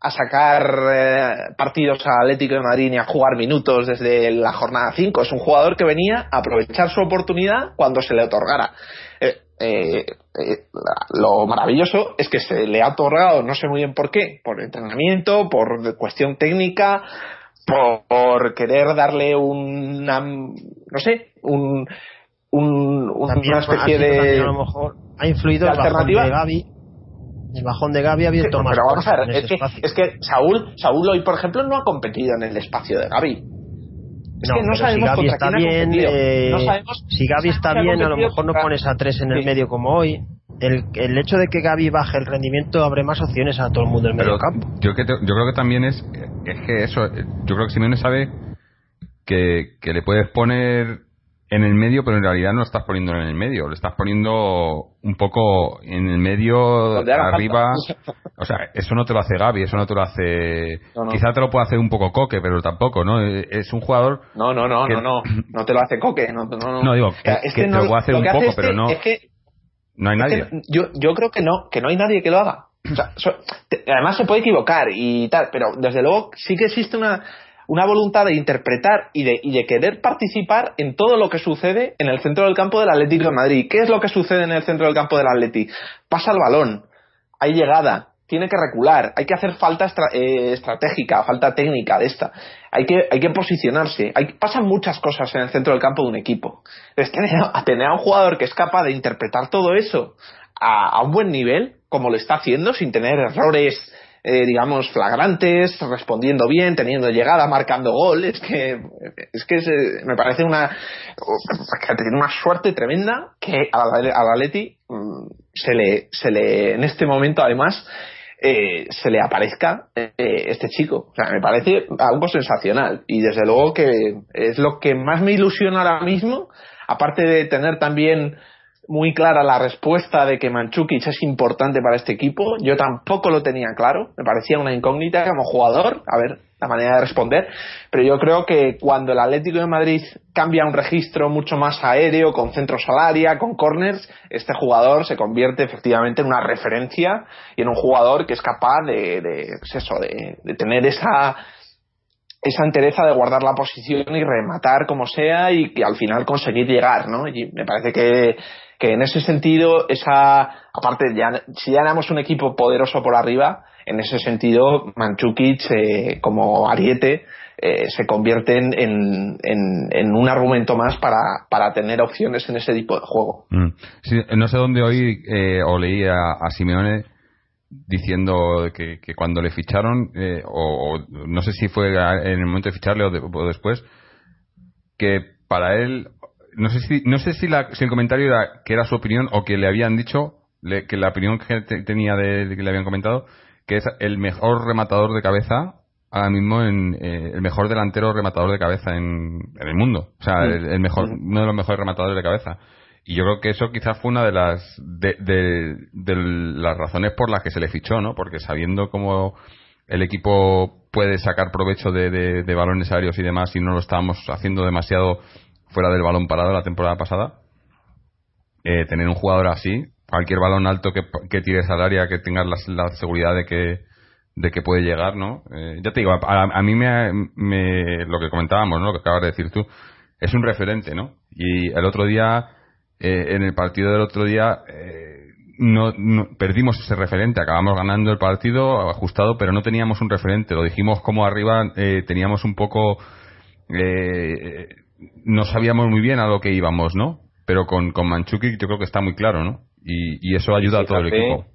D: a sacar eh, partidos a Atlético de Madrid ni a jugar minutos desde la jornada 5. Es un jugador que venía a aprovechar su oportunidad cuando se le otorgara. Eh, eh, lo maravilloso es que se le ha otorgado, no sé muy bien por qué, por entrenamiento, por cuestión técnica, por, querer darle una, no sé, un, un, una especie de.
B: A lo mejor ha influido el bajón de Gaby. El bajón de Gaby ha abierto más.
D: Pero vamos a ver, es que, es que, Saúl, Saúl hoy, por ejemplo, no ha competido en el espacio de Gaby.
B: Es no, que no sabemos si Gaby está bien, eh, no sabemos si Gaby está bien, a lo mejor no pones a tres en el medio como hoy. El, el, hecho de que Gaby baje el rendimiento abre más opciones a todo el mundo del medio campo.
A: Yo, que yo creo que también es, es que eso, yo creo que Simeone sabe que, que le puedes poner en el medio, pero en realidad no lo estás poniendo en el medio, lo estás poniendo un poco en el medio, arriba. O sea, eso no te lo hace Gaby, eso no te lo hace. Quizá te lo puede hacer un poco Coque, pero tampoco, ¿no? Es un jugador.
D: No, no, no, no, no. No te lo hace Coque. No, no,
A: no. digo, que, te lo puede hacer un poco, pero no. Es que, no hay nadie.
D: yo, yo creo que no, que no hay nadie que lo haga. O sea, además se puede equivocar y tal, pero desde luego sí que existe una una voluntad de interpretar y de, y de querer participar en todo lo que sucede en el centro del campo del Atlético de Madrid. ¿Qué es lo que sucede en el centro del campo del Atlético? Pasa el balón, hay llegada, tiene que recular, hay que hacer falta eh, estratégica, falta técnica de esta, hay que, hay que posicionarse, hay, pasan muchas cosas en el centro del campo de un equipo. Es a tener a un jugador que es capaz de interpretar todo eso a un buen nivel, como lo está haciendo, sin tener errores eh, digamos, flagrantes, respondiendo bien, teniendo llegada, marcando gol. Es que, es que me parece una, una suerte tremenda que al Atleti mm, se le, se le, en este momento además, eh, se le aparezca eh, este chico. O sea, me parece algo sensacional. Y desde luego que es lo que más me ilusiona ahora mismo, aparte de tener también muy clara la respuesta de que Manchukic es importante para este equipo. Yo tampoco lo tenía claro. Me parecía una incógnita como jugador. A ver, la manera de responder. Pero yo creo que cuando el Atlético de Madrid cambia un registro mucho más aéreo, con centros al con corners, este jugador se convierte efectivamente en una referencia y en un jugador que es capaz de, de, pues eso, de, de tener esa esa entereza de guardar la posición y rematar como sea y que al final conseguir llegar, ¿no? Y me parece que, que en ese sentido, esa, aparte, ya, si ya éramos un equipo poderoso por arriba, en ese sentido, Manchukic eh, como ariete eh, se convierte en, en, un argumento más para, para tener opciones en ese tipo de juego.
A: Mm. No sé dónde hoy eh, o leí a, Simeone diciendo que, que, cuando le ficharon, eh, o, no sé si fue en el momento de ficharle o, o, después, que para él, no sé si, no sé si, la, si el comentario era que era su opinión o que le habían dicho, le, que la opinión que te, tenía de, de, que le habían comentado, que es el mejor rematador de cabeza ahora mismo en eh, el mejor delantero rematador de cabeza en, en el mundo, o sea, el, el mejor, uno de los mejores rematadores de cabeza. Y yo creo que eso quizás fue una de las de, de, de, las razones por las que se le fichó, ¿no? Porque sabiendo cómo el equipo puede sacar provecho de, de, de balones aéreos y demás y no lo estábamos haciendo demasiado fuera del balón parado la temporada pasada, eh, tener un jugador así, cualquier balón alto que, tires al área, que tengas la, la seguridad de que de que puede llegar, ¿no? Eh, ya te digo, a, a mí me, me, lo que comentábamos, ¿no? Lo que acabas de decir tú, es un referente, ¿no? Y el otro día eh, en el partido del otro día eh, no, no, perdimos ese referente, acabamos ganando el partido ajustado, pero no teníamos un referente. Lo dijimos como arriba, eh, teníamos un poco, eh, no sabíamos muy bien a lo que íbamos, ¿no? Pero con, con Manchuki yo creo que está muy claro, ¿no? Y, y eso ayuda fíjate, a todo el equipo.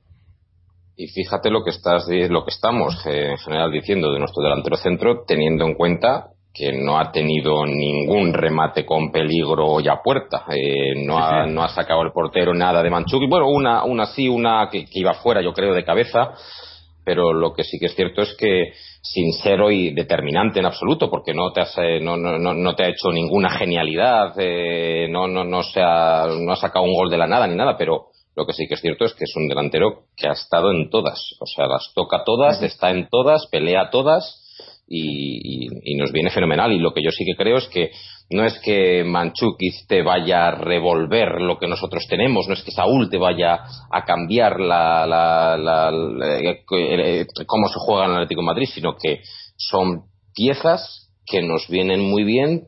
C: Y fíjate lo que estás, lo que estamos eh, en general diciendo de nuestro delantero centro, teniendo en cuenta que no ha tenido ningún remate con peligro ya puerta. Eh, no, ha, no ha sacado el portero nada de Manchuki. Bueno, una, una sí, una que, que, iba fuera, yo creo, de cabeza. Pero lo que sí que es cierto es que sin ser hoy determinante en absoluto, porque no te, has, eh, no, no, no, te ha hecho ninguna genialidad, eh, no, no, no, se ha, no ha sacado un gol de la nada ni nada, pero lo que sí que es cierto es que es un delantero que ha estado en todas. O sea, las toca todas, está en todas, pelea todas y, y, y, nos viene fenomenal. Y lo que yo sí que creo es que no es que Manchukis te vaya a revolver lo que nosotros tenemos, no es que Saúl te vaya a cambiar la, la, la, la cómo se juega en el Atlético de Madrid, sino que son piezas que nos vienen muy bien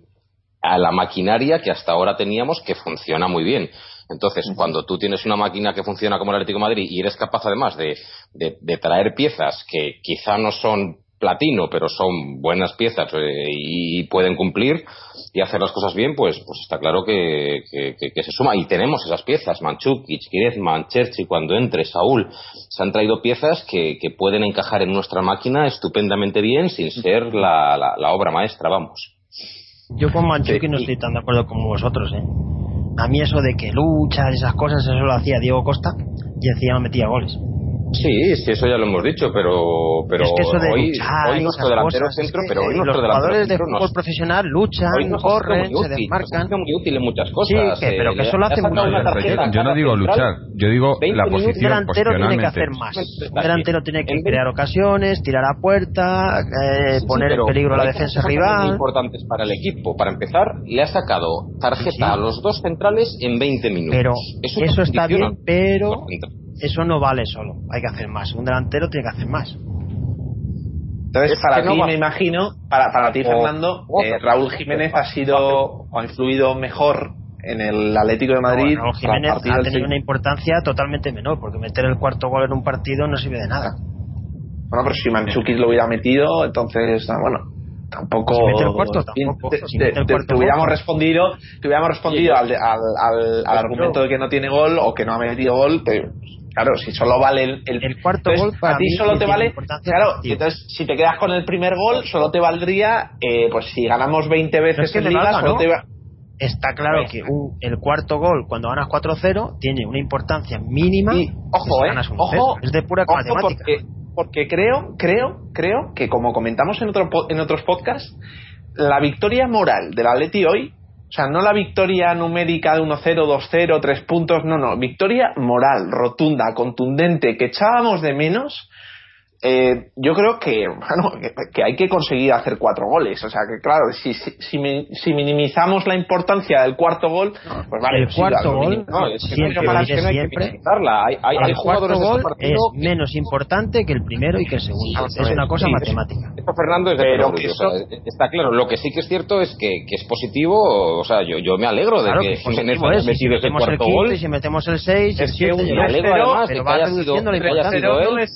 C: a la maquinaria que hasta ahora teníamos que funciona muy bien. Entonces, cuando tú tienes una máquina que funciona como el Atlético de Madrid y eres capaz además de, de, de traer piezas que quizá no son platino, pero son buenas piezas eh, y pueden cumplir y hacer las cosas bien, pues, pues está claro que, que, que, que se suma. Y tenemos esas piezas, Manchukic, Griezmann, Cherchi, cuando entre, Saúl, se han traído piezas que, que pueden encajar en nuestra máquina estupendamente bien sin ser la, la, la obra maestra, vamos.
B: Yo con Manchukic sí. no estoy tan de acuerdo como vosotros, ¿eh? A mí eso de que luchas, esas cosas, eso lo hacía Diego Costa y encima metía goles.
C: Sí, sí, eso ya lo hemos dicho, pero, pero
B: es que eso de
C: hoy,
B: luchar,
C: hoy nuestro delantero
B: cosas,
C: centro,
B: es que
C: pero hoy nuestro
B: los
C: delantero
B: jugadores de fútbol
C: nos,
B: profesional luchan, corren,
C: útil,
B: se desmarcan.
C: Nos muy útil en muchas cosas.
B: Sí, que, pero que eso lo hace mucho.
A: Yo, yo no digo luchar, yo digo la posición.
B: Un delantero tiene que hacer más. Un delantero tiene que crear ocasiones, tirar a puerta, eh,
C: sí,
B: poner en peligro a la defensa rival.
C: Muy importantes para el equipo. Para empezar, le ha sacado tarjeta sí, a los dos centrales en 20 minutos.
B: Pero eso, eso está bien, pero eso no vale solo, hay que hacer más. Un delantero tiene que hacer más.
D: Entonces, es para ti, no me imagino, para, para ti, Fernando, o, eh, Raúl Jiménez ha sido o ha influido mejor en el Atlético de Madrid.
B: No, Raúl Jiménez ha tenido del... una importancia totalmente menor, porque meter el cuarto gol en un partido no sirve de nada.
D: Bueno, pero si Manchukis lo hubiera metido, entonces, ah, bueno, tampoco
B: si mete el cuarto, tampoco.
D: Te, si te, te, te hubiéramos gol, respondido te hubiéramos respondido sí, al, al, al, al argumento de que no tiene gol o que no ha metido gol te, claro si solo vale el, el,
B: el cuarto
D: entonces,
B: gol
D: a ti solo te vale claro entonces si te quedas con el primer gol solo te valdría eh, pues si ganamos 20 veces
B: es que
D: en liga
B: valga,
D: solo
B: ¿no?
D: te va
B: está claro que un, el cuarto gol cuando ganas 4-0 tiene una importancia mínima
D: y, ojo eh ojo
B: es de pura
D: ojo
B: matemática.
D: porque, porque creo creo creo que como comentamos en otro en otros podcasts la victoria moral del Atleti hoy O sea, no la victoria numérica de 1-0, 2-0, 3 puntos, no, no, victoria moral, rotunda, contundente, que echábamos de menos eh, yo creo que, bueno, que, hay que conseguir hacer cuatro goles. O sea, que claro, si, si, si, minimizamos la importancia del cuarto gol, pues vale.
B: El
D: pues
B: cuarto gol,
C: no, es que siempre, no hay que Hay,
B: jugadores gol es menos importante que el primero y que el segundo. es una cosa matemática.
C: Esto, Fernando, es de Pero que eso... está claro. Lo que sí que es cierto es que, que es positivo. O sea, yo, yo me alegro de que,
B: Jiménez haya metido ese cuarto el gol. Y si metemos el 6, el 7,
C: me alegro además de que haya sido, él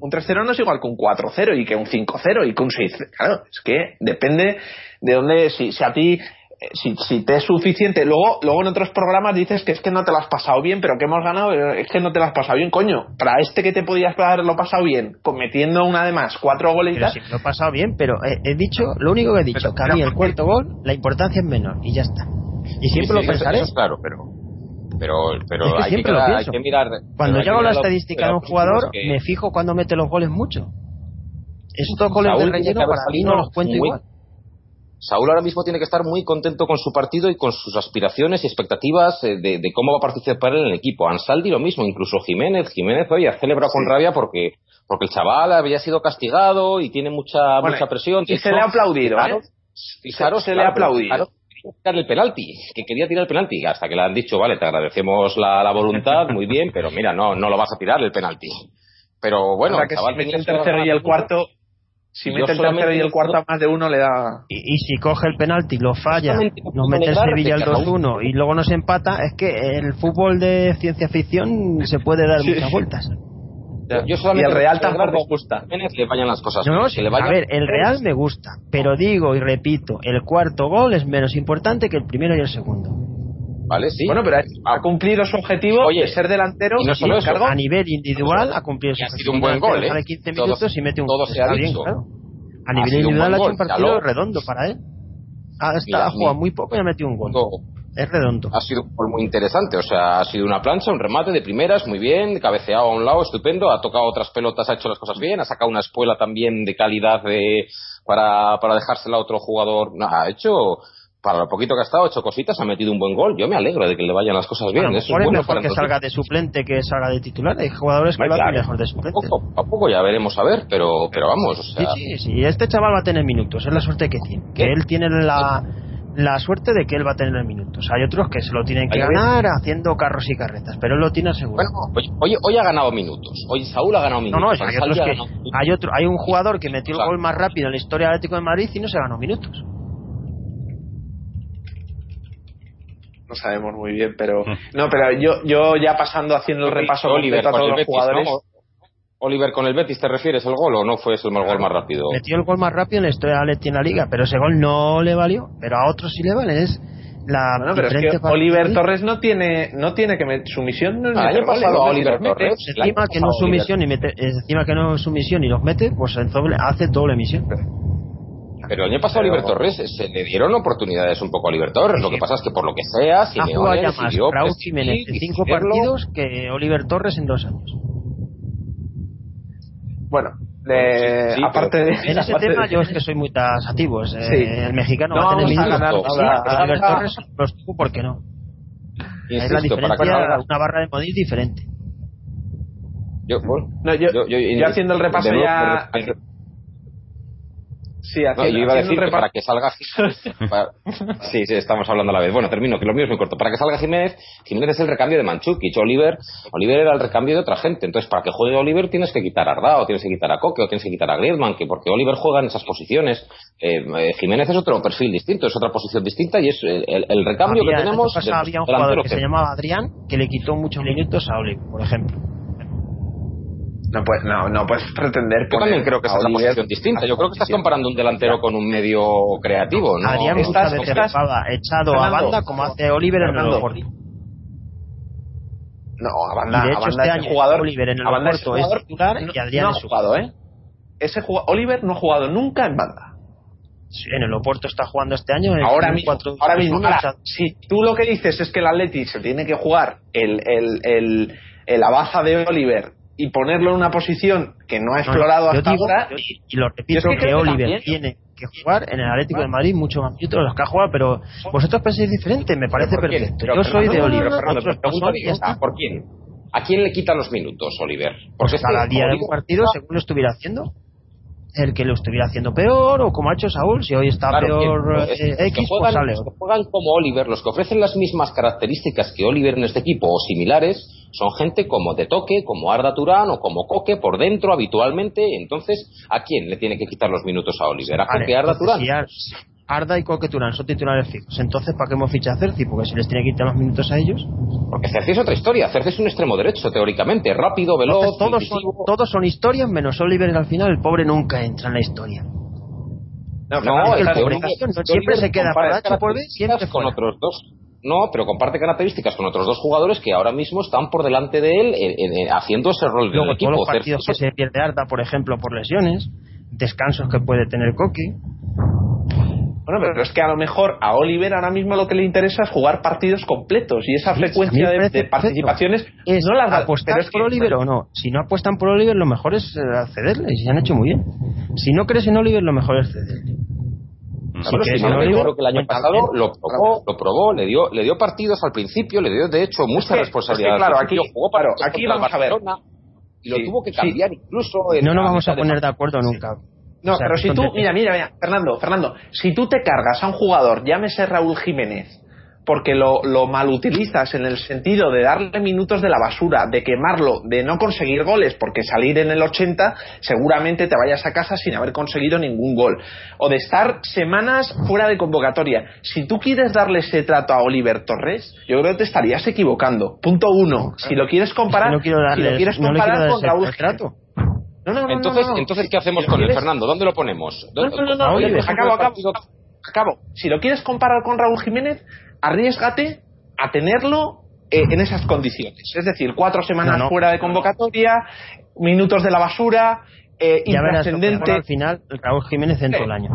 D: un 3-0 no es igual que un 4-0 y que un 5-0 y que un 6 Claro, es que depende de dónde, si, si a ti eh, si, si, te es suficiente. Luego, luego en otros programas dices que es que no te lo has pasado bien, pero que hemos ganado, es que no te lo has pasado bien, coño. Para este que te podías haberlo pasado bien, cometiendo una de más, cuatro goles y tal.
B: Sí, lo he pasado bien, pero he, dicho, lo único que he dicho, que a mí el cuarto gol, la importancia es menor y ya está. Y siempre lo pensaré.
C: Eso es claro, pero pero, pero hay, que, mirar.
B: Cuando yo hago la estadística de un jugador, me fijo cuando mete los goles mucho. Estos goles de relleno para mí no los cuento igual.
C: Saúl ahora mismo tiene que estar muy contento con su partido y con sus aspiraciones y expectativas de, de cómo va a participar en el equipo. Ansaldi lo mismo, incluso Jiménez. Jiménez hoy ha celebrado con rabia porque porque el chaval había sido castigado y tiene mucha mucha presión.
D: Y se le ha aplaudido, ¿eh?
C: Claro, se, le ha aplaudido tirar el penalti, que quería tirar el penalti, hasta que le han dicho, vale, te agradecemos la, voluntad, muy bien, pero mira, no, no lo vas a tirar el penalti. Pero bueno,
D: que si mete el tercero y el cuarto, si mete el tercero y el cuarto a más de uno le da.
B: Y, si coge el penalti, lo falla, nos mete el Sevilla el 2-1 y luego nos empata, es que el fútbol de ciencia ficción se puede dar muchas vueltas.
D: Yo solamente y el Real tampoco me gusta.
C: le vayan las cosas.
B: No, A ver, el Real me gusta, pero digo y repito, el cuarto gol es menos importante que el primero y el segundo.
C: Vale, sí.
D: Bueno, pero ha cumplido su objetivo de ser delantero
C: y no solo eso,
B: a nivel individual ha cumplido su
C: objetivo. Ha sido un buen gol, ¿eh?
B: Sale 15 minutos y mete un
C: todo se ha dicho.
B: A nivel individual ha hecho un partido redondo para él. Ha, ha jugado muy poco y ha metido un gol es redondo.
C: Ha sido muy interesante, o sea, ha sido una plancha, un remate de primeras, muy bien, cabeceado a un lado, estupendo, ha tocado otras pelotas, ha hecho las cosas bien, ha sacado una espuela también de calidad de, para, para dejársela a otro jugador, ha hecho, para lo poquito que ha estado, ha hecho cositas, ha metido un buen gol. Yo me alegro de que le vayan las cosas bien.
B: es, mejor que salga de suplente que salga de titular. Hay jugadores que lo hacen mejor de suplente.
C: A poco, a poco, ya veremos a ver, pero, pero vamos. O sea...
B: Sí, sí, sí. Este chaval va a tener minutos, es la suerte que tiene. Que él tiene la la suerte de que él va a tener minutos. Hay otros que se lo tienen que ganar haciendo carros y carretas, pero él lo tiene seguro.
C: Bueno, hoy, hoy, ha ganado minutos. Hoy Saúl ha ganado minutos.
B: No, no, hay, otros que, hay, otro, hay un jugador que metió el gol más rápido en la historia del Atlético de Madrid y no se ganó minutos.
D: No sabemos muy bien, pero mm. no, pero yo yo ya pasando haciendo el repaso
C: Oliver, a todos los jugadores. Oliver con el Betis, ¿te refieres el gol o no fue ese el gol más rápido?
B: Metió el gol más rápido en la historia de en la liga, pero ese gol no le valió, pero a otros sí le vale. Es la
D: pero es que Oliver Torres no tiene no tiene que meter su misión no
C: es ah, pasado a Oliver Torres
B: encima que no su misión y mete, encima que no es su misión y los mete pues doble, hace doble misión
C: pero el año pasado a Oliver Torres se le dieron oportunidades un poco a Oliver Torres. Lo que pasa es que por lo que sea,
B: si ha jugado ya más Raúl Jiménez en cinco partidos que Oliver Torres en dos años.
D: Bueno, aparte de.
B: En ese tema, yo es que soy muy tasativo. Eh, el mexicano va a tener minutos. Ganar, Torres los tuvo, ¿por qué no? es la diferencia, una barra de Madrid diferente.
C: Yo, bueno,
D: no, yo, yo, yo, haciendo el repaso ya.
C: Sí, no, yo iba a decir que para que salga sí, sí, estamos hablando a la vez. Bueno, termino, que lo mío es muy corto. Para que salga Jiménez, Jiménez es el recambio de Manchukic. Oliver, Oliver era el recambio de otra gente. Entonces, para que juegue Oliver tienes que quitar a Arda, o tienes que quitar a Coque, o tienes que quitar a Griezmann, que porque Oliver juega en esas posiciones. Eh, eh, Jiménez es otro perfil distinto, es otra posición distinta y es el, recambio que tenemos.
B: había un jugador que se llamaba Adrián que le quitó muchos minutos a Oliver, por ejemplo.
D: No puedes, no, no puedes pretender.
C: Yo también creo que es una posición distinta. Yo creo que estás comparando un delantero con un medio creativo. ¿no?
B: Adrián estás, estás echado a banda como hace Oliver en el Oporto.
D: No, a banda,
B: y de hecho, este año jugador, Oliver en el Oporto es titular y Adrián
D: no ha jugado, ¿eh? Ese Oliver no ha jugado nunca en banda.
B: Sí, en el Oporto está jugando este año.
D: ahora mismo, ahora mismo. si tú lo que dices es que el Atleti se tiene que jugar el, el, el, el abaza de Oliver y ponerlo en una posición que no ha explorado hasta ahora.
B: y, lo repito que, Oliver tiene que jugar en el Atlético de Madrid mucho más minutos de los que ha jugado, pero vosotros pensáis diferente, me parece perfecto. Yo soy de Oliver.
C: ¿Por quién? ¿A quién le quitan los minutos, Oliver?
B: Porque pues cada día del partido, según lo estuviera haciendo el que lo estuviera haciendo peor o como ha hecho Saúl, si hoy está peor eh, X, pues sale.
C: Los que juegan como Oliver, los que ofrecen las mismas características que Oliver en este equipo o similares, son gente como De Toque, como Arda Turán o como Coque por dentro habitualmente. Entonces, ¿a quién le tiene que quitar los minutos a Oliver? ¿A Coque, Arda Turán?
B: Arda y Coqueturán son titulares fijos. Entonces, ¿para qué hemos fichado a Cerci? Porque si les tiene que quitar los minutos a ellos.
C: Porque Cerci es otra historia. Cerci es un extremo derecho, teóricamente. Rápido, veloz.
B: todos, son, todos son historias, menos Oliver al final. El pobre nunca entra en la historia.
C: No, no,
B: el pobre siempre se queda para por siempre
C: con otros dos. No, pero comparte características con otros dos jugadores que ahora mismo están por delante de él haciendo ese rol
B: de
C: equipo.
B: Todos los partidos que se pierde Arda, por ejemplo, por lesiones, descansos que puede tener Coqui
D: bueno, pero es que a lo mejor a Oliver ahora mismo lo que le interesa es jugar partidos completos y esa frecuencia de, participaciones
B: es no las apostar por Oliver o no. Si no apuestan por Oliver, lo mejor es eh, cederle y se han hecho muy bien. Si no crees en Oliver, lo mejor es cederle.
C: Si no, Oliver, que el año pasado lo probó, lo probó, le dio, le dio partidos al principio, le dio de hecho mucha responsabilidad.
D: claro, aquí, jugó para, aquí vamos a ver.
C: Y lo tuvo que cambiar incluso.
B: no nos vamos a poner de acuerdo nunca.
D: No, pero si tú, mira, mira, mira, Fernando, Fernando, si tú te cargas a un jugador, llámese Raúl Jiménez, porque lo, lo malutilizas en el sentido de darle minutos de la basura, de quemarlo, de no conseguir goles, porque salir en el 80 seguramente te vayas a casa sin haber conseguido ningún gol, o de estar semanas fuera de convocatoria. Si tú quieres darle ese trato a Oliver Torres, yo creo que te estarías equivocando. Punto uno. Si lo quieres comparar,
B: no quiero darle,
D: si lo quieres comparar con Raúl
B: trato.
C: No, no, entonces, entonces ¿qué hacemos con él, Fernando? ¿Dónde lo ponemos?
D: No, no, no, acabo, acabo, acabo. Si lo quieres comparar con Raúl Jiménez, arriesgate a tenerlo eh, en esas condiciones. Es decir, cuatro semanas fuera de convocatoria, minutos de la basura, eh, intrascendente.
B: al final, Raúl Jiménez dentro del año.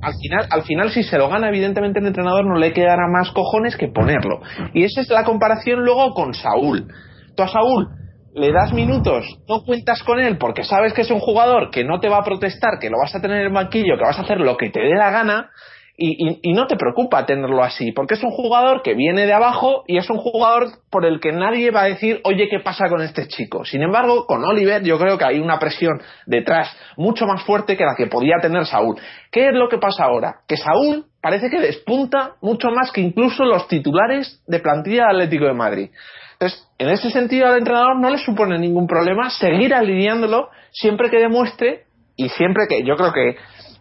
D: Al final, al final, si se lo gana, evidentemente el entrenador no le quedará más cojones que ponerlo. Y esa es la comparación luego con Saúl. Tú a Saúl le das minutos, no cuentas con él porque sabes que es un jugador que no te va a protestar, que lo vas a tener en el banquillo, que vas a hacer lo que te dé la gana, y, no te preocupa tenerlo así, porque es un jugador que viene de abajo y es un jugador por el que nadie va a decir, oye, ¿qué pasa con este chico? Sin embargo, con Oliver yo creo que hay una presión detrás mucho más fuerte que la que podía tener Saúl. ¿Qué es lo que pasa ahora? Que Saúl parece que despunta mucho más que incluso los titulares de plantilla de Atlético de Madrid. Entonces, en ese sentido al entrenador no le supone ningún problema seguir alineándolo siempre que demuestre y siempre que yo creo que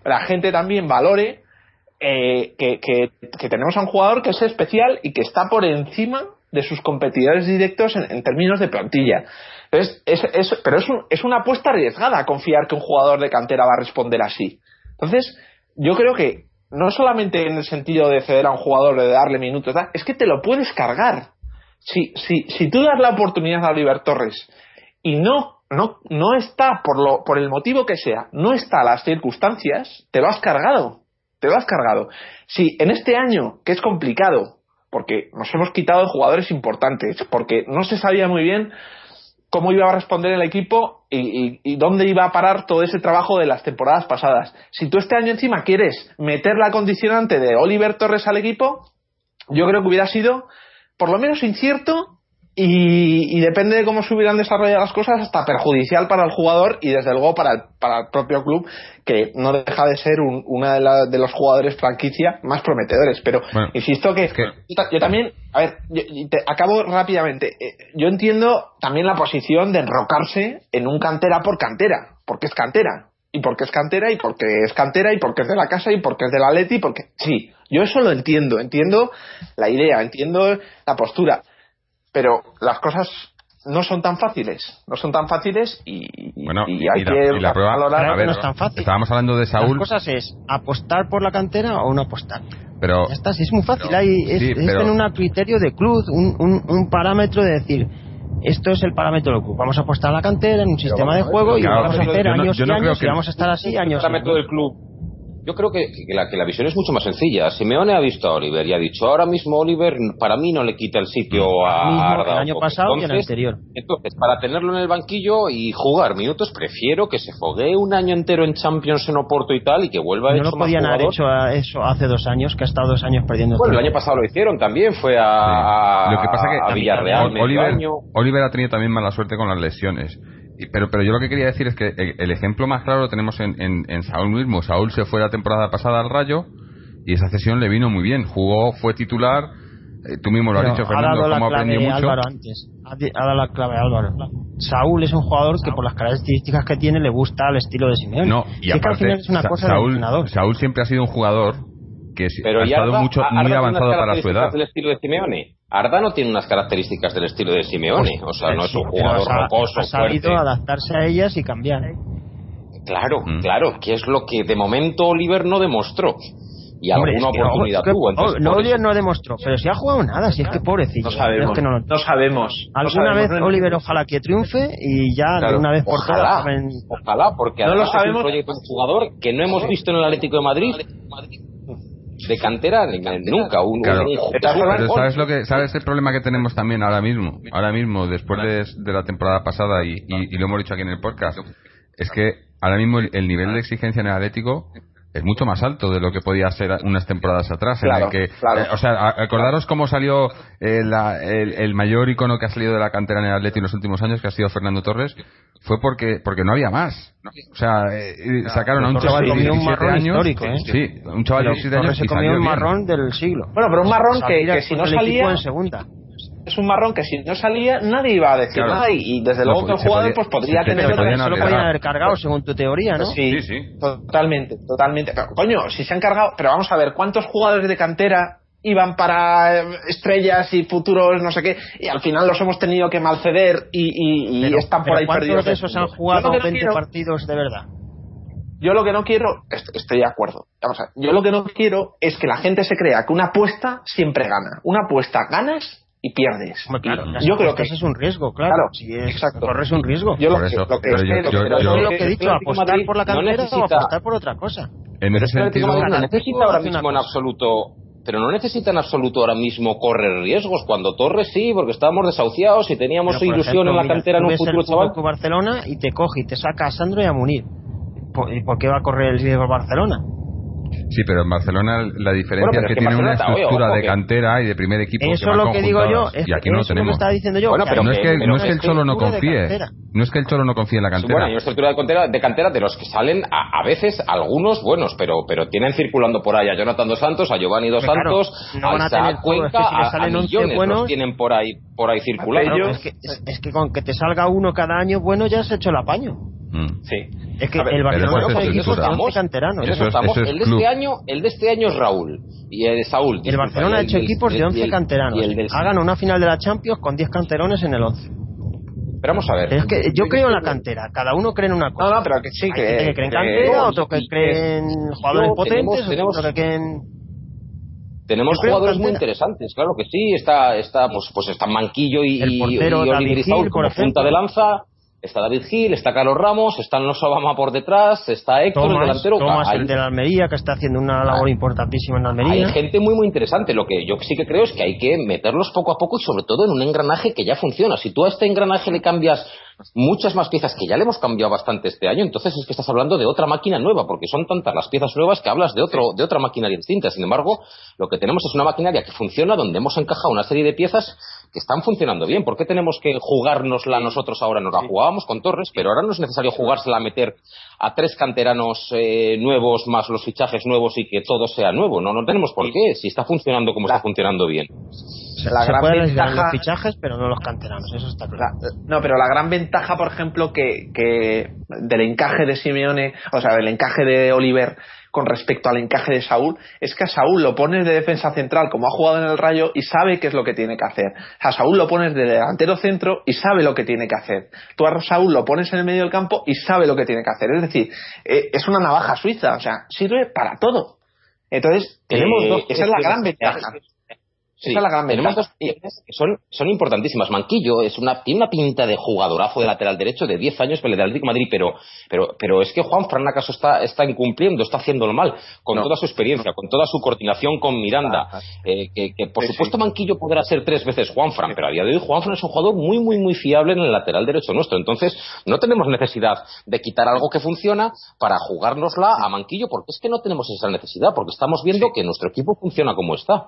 D: la gente también valore eh, que, tenemos a un jugador que es especial y que está por encima de sus competidores directos en, términos de plantilla. Entonces, es, pero es, es una apuesta arriesgada confiar que un jugador de cantera va a responder así. Entonces, yo creo que no solamente en el sentido de ceder a un jugador, de darle minutos, es que te lo puedes cargar si, si, si tú das la oportunidad a Oliver Torres y no, no, no está, por, lo, por el motivo que sea, no está a las circunstancias, te lo has cargado. Te lo has cargado. Si en este año, que es complicado, porque nos hemos quitado jugadores importantes, porque no se sabía muy bien cómo iba a responder el equipo y, y, dónde iba a parar todo ese trabajo de las temporadas pasadas. Si tú este año encima quieres meter la condicionante de Oliver Torres al equipo, yo creo que hubiera sido por lo menos incierto y, depende de cómo se hubieran desarrollado las cosas, hasta perjudicial para el jugador y desde luego para el, para el propio club, que no deja de ser uno de, de, los jugadores franquicia más prometedores. Pero insisto que, Yo, también, a ver, te, acabo rápidamente. Eh, yo entiendo también la posición de enrocarse en un cantera por cantera, porque es cantera. Y porque es cantera, y porque es cantera, y porque es de la casa, y porque es de la Leti, porque sí, yo eso lo entiendo, entiendo la idea, entiendo la postura, pero las cosas no son tan fáciles, no son tan fáciles y,
A: bueno,
D: y hay que
A: la prueba,
B: a ver, no es tan fácil.
A: Estábamos hablando de Saúl.
B: Las cosas es apostar por la cantera o no apostar.
A: Pero
B: ya está, es muy fácil, hay es, en un criterio de club, un, un, un parámetro de decir esto es el parámetro del club. Vamos a apostar a la cantera en un sistema de juego y vamos a hacer años y años y vamos a estar así años.
C: El parámetro del club yo creo que, la, que la visión es mucho más sencilla. Simeone ha visto a Oliver y ha dicho, ahora mismo Oliver para mí no le quita el sitio a Arda.
B: El año pasado y el anterior.
C: Entonces, para tenerlo en el banquillo y jugar minutos, prefiero que se foguee un año entero en Champions en Oporto y tal y que vuelva
B: a
C: No
B: lo podían haber hecho eso hace dos años, que ha estado dos años perdiendo.
C: Bueno, el año pasado lo hicieron también, fue a,
A: lo que pasa que
C: a Villarreal.
A: Oliver, Oliver ha tenido también mala suerte con las lesiones pero, pero yo lo que quería decir es que el, ejemplo más claro lo tenemos en, en, Saúl mismo. Saúl se fue la temporada pasada al Rayo y esa cesión le vino muy bien. Jugó, fue titular. Eh, tú mismo lo has dicho, Fernando,
B: cómo
A: aprendió mucho.
B: Álvaro antes. Ha, dado la clave Álvaro. Saúl es un jugador que por las características que tiene le gusta el estilo de Simeone.
A: No, y aparte, es una cosa Saúl, Saúl siempre ha sido un jugador que ha estado mucho, muy avanzado para su edad.
C: del estilo de Simeone? Arda no tiene unas características del estilo de Simeone, o sea, no es un jugador rocoso,
B: ha sabido adaptarse a ellas y cambiar. ¿eh?
C: Claro, mm. claro, que es lo que de momento Oliver no demostró. Y alguna oportunidad tuvo.
B: Oh, no, Oliver no demostró, pero si ha jugado nada, si es que pobrecito.
D: No sabemos. no, sabemos.
B: Alguna vez Oliver ojalá que triunfe y ya de una vez por
C: ojalá, todas. Ojalá, porque no lo sabemos. es un proyecto un jugador que no hemos visto en el Atlético de Madrid de cantera nunca un,
A: pero sabes lo que sabes el problema que tenemos también ahora mismo ahora mismo después de, la temporada pasada y, lo hemos dicho aquí en el podcast es que ahora mismo el, nivel de exigencia en el Atlético es mucho más alto de lo que podía ser unas temporadas atrás en el que eh, o sea acordaros cómo salió eh, el, mayor icono que ha salido de la cantera en el Atlético en los últimos años que ha sido Fernando Torres fue porque porque no había más o sea eh, sacaron a un chaval de 17 años sí un chaval de 17 años
B: se comió un marrón del siglo.
D: Bueno pero un marrón que, si no salía en segunda es un marrón que si no salía nadie iba a decir nada y, desde luego que el jugador pues podría tener
B: eso lo podían haber cargado según tu teoría ¿no?
D: Sí, sí, totalmente totalmente pero, coño si se han cargado pero vamos a ver cuántos jugadores de cantera iban para eh, estrellas y futuros no sé qué y al final los hemos tenido que malceder y, y, están por ahí perdidos
B: ¿Cuántos de esos han jugado 20 partidos de verdad?
D: Yo lo que no quiero, estoy de acuerdo. Vamos a yo lo que no quiero es que la gente se crea que una apuesta siempre gana. Una apuesta ganas y pierdes.
B: yo creo que ese es un riesgo, claro. si es, exacto. Corres un riesgo. Yo lo, que, lo que, lo que he dicho, apostar por la cantera no necesita, o apostar por otra cosa.
A: En ese sentido,
C: no necesita ahora mismo en absoluto pero no necesita en absoluto ahora mismo correr riesgos. Cuando Torres sí, porque estábamos desahuciados y teníamos ilusión en la cantera en un futuro chaval.
B: Barcelona y te coge y te saca a Sandro y a Munir. ¿Y por qué va a correr el riesgo Barcelona?
A: Sí, pero en Barcelona la diferencia es que, tiene una estructura de cantera y de primer equipo.
B: Eso es lo que digo yo. y aquí no lo tenemos. diciendo yo.
A: pero no, es que, no es que el Cholo no confíe. No es que el Cholo no confíe en la cantera.
C: Bueno, hay una estructura de cantera, de cantera de los que salen a, veces algunos buenos, pero pero tienen circulando por ahí a Jonathan dos Santos, a Giovanni dos Santos, a Cuenca, a, millones buenos, tienen por ahí por ahí circulando.
B: es, que, es que con que te salga uno cada año bueno ya has hecho el apaño.
C: Mm. Sí.
B: Es que el Barcelona con equipos estamos, canteranos.
C: Eso estamos. el de este año, el de este año es Raúl y el de Saúl.
B: el Barcelona ha hecho equipos de 11 canteranos. Hagan una final de la Champions con 10 canterones en el 11.
C: Pero vamos a ver.
B: Es que yo creo en la cantera. Cada uno cree en una cosa.
D: No, no, pero que sí que.
B: Hay que creen en cantera, otro que creen jugadores potentes, tenemos, otro que creen
C: tenemos jugadores muy interesantes, claro que sí. Está, está, pues, pues está Manquillo y,
B: el portero,
C: y
B: Oliver Saúl
C: como punta de lanza. Está David Gil, está Carlos Ramos, están los Obama por detrás, está Héctor, el delantero.
B: Tomás, el de la Almería, que está haciendo una labor importantísima en la Almería.
C: Hay gente muy, muy interesante. Lo que yo sí que creo es que hay que meterlos poco a poco y sobre todo en un engranaje que ya funciona. Si tú a este engranaje le cambias muchas más piezas que ya le hemos cambiado bastante este año, entonces es que estás hablando de otra máquina nueva, porque son tantas las piezas nuevas que hablas de, otro, de otra maquinaria distinta. Sin embargo, lo que tenemos es una maquinaria que funciona donde hemos encajado una serie de piezas están funcionando bien. ¿Por qué tenemos que jugárnosla nosotros ahora? Nos la jugábamos con Torres, pero ahora no es necesario jugársela a meter a tres canteranos eh, nuevos más los fichajes nuevos y que todo sea nuevo. No, no tenemos por qué, si está funcionando como está funcionando bien.
B: La se gran ventaja... los fichajes, pero no los canteranos, eso está claro.
D: no, pero la gran ventaja, por ejemplo, que, que del encaje de Simeone, o sea, del encaje de Oliver con respecto al encaje de Saúl es que a Saúl lo pones de defensa central como ha jugado en el Rayo y sabe qué es lo que tiene que hacer. A Saúl lo pones de delantero centro y sabe lo que tiene que hacer. Tú a Saúl lo pones en el medio del campo y sabe lo que tiene que hacer. Es decir, eh, es una navaja suiza, o sea, sirve para todo. Entonces, tenemos eh, dos, esa es la gran ventaja.
C: Esa es la gran Tenemos dos que son, son importantísimas. Manquillo es una, tiene una pinta de jugadorazo de lateral derecho de 10 años para el Atlético de Madrid, pero, pero, pero es que Juan Fran acaso está, está incumpliendo, está haciéndolo mal, con toda su experiencia, con toda su coordinación con Miranda. Ah. Eh, que, por supuesto Manquillo podrá ser tres veces Juan Fran, pero a día de hoy Juan Fran es un jugador muy, muy, muy fiable en el lateral derecho nuestro. Entonces, no tenemos necesidad de quitar algo que funciona para jugárnosla a Manquillo, porque es que no tenemos esa necesidad, porque estamos viendo que nuestro equipo funciona como está.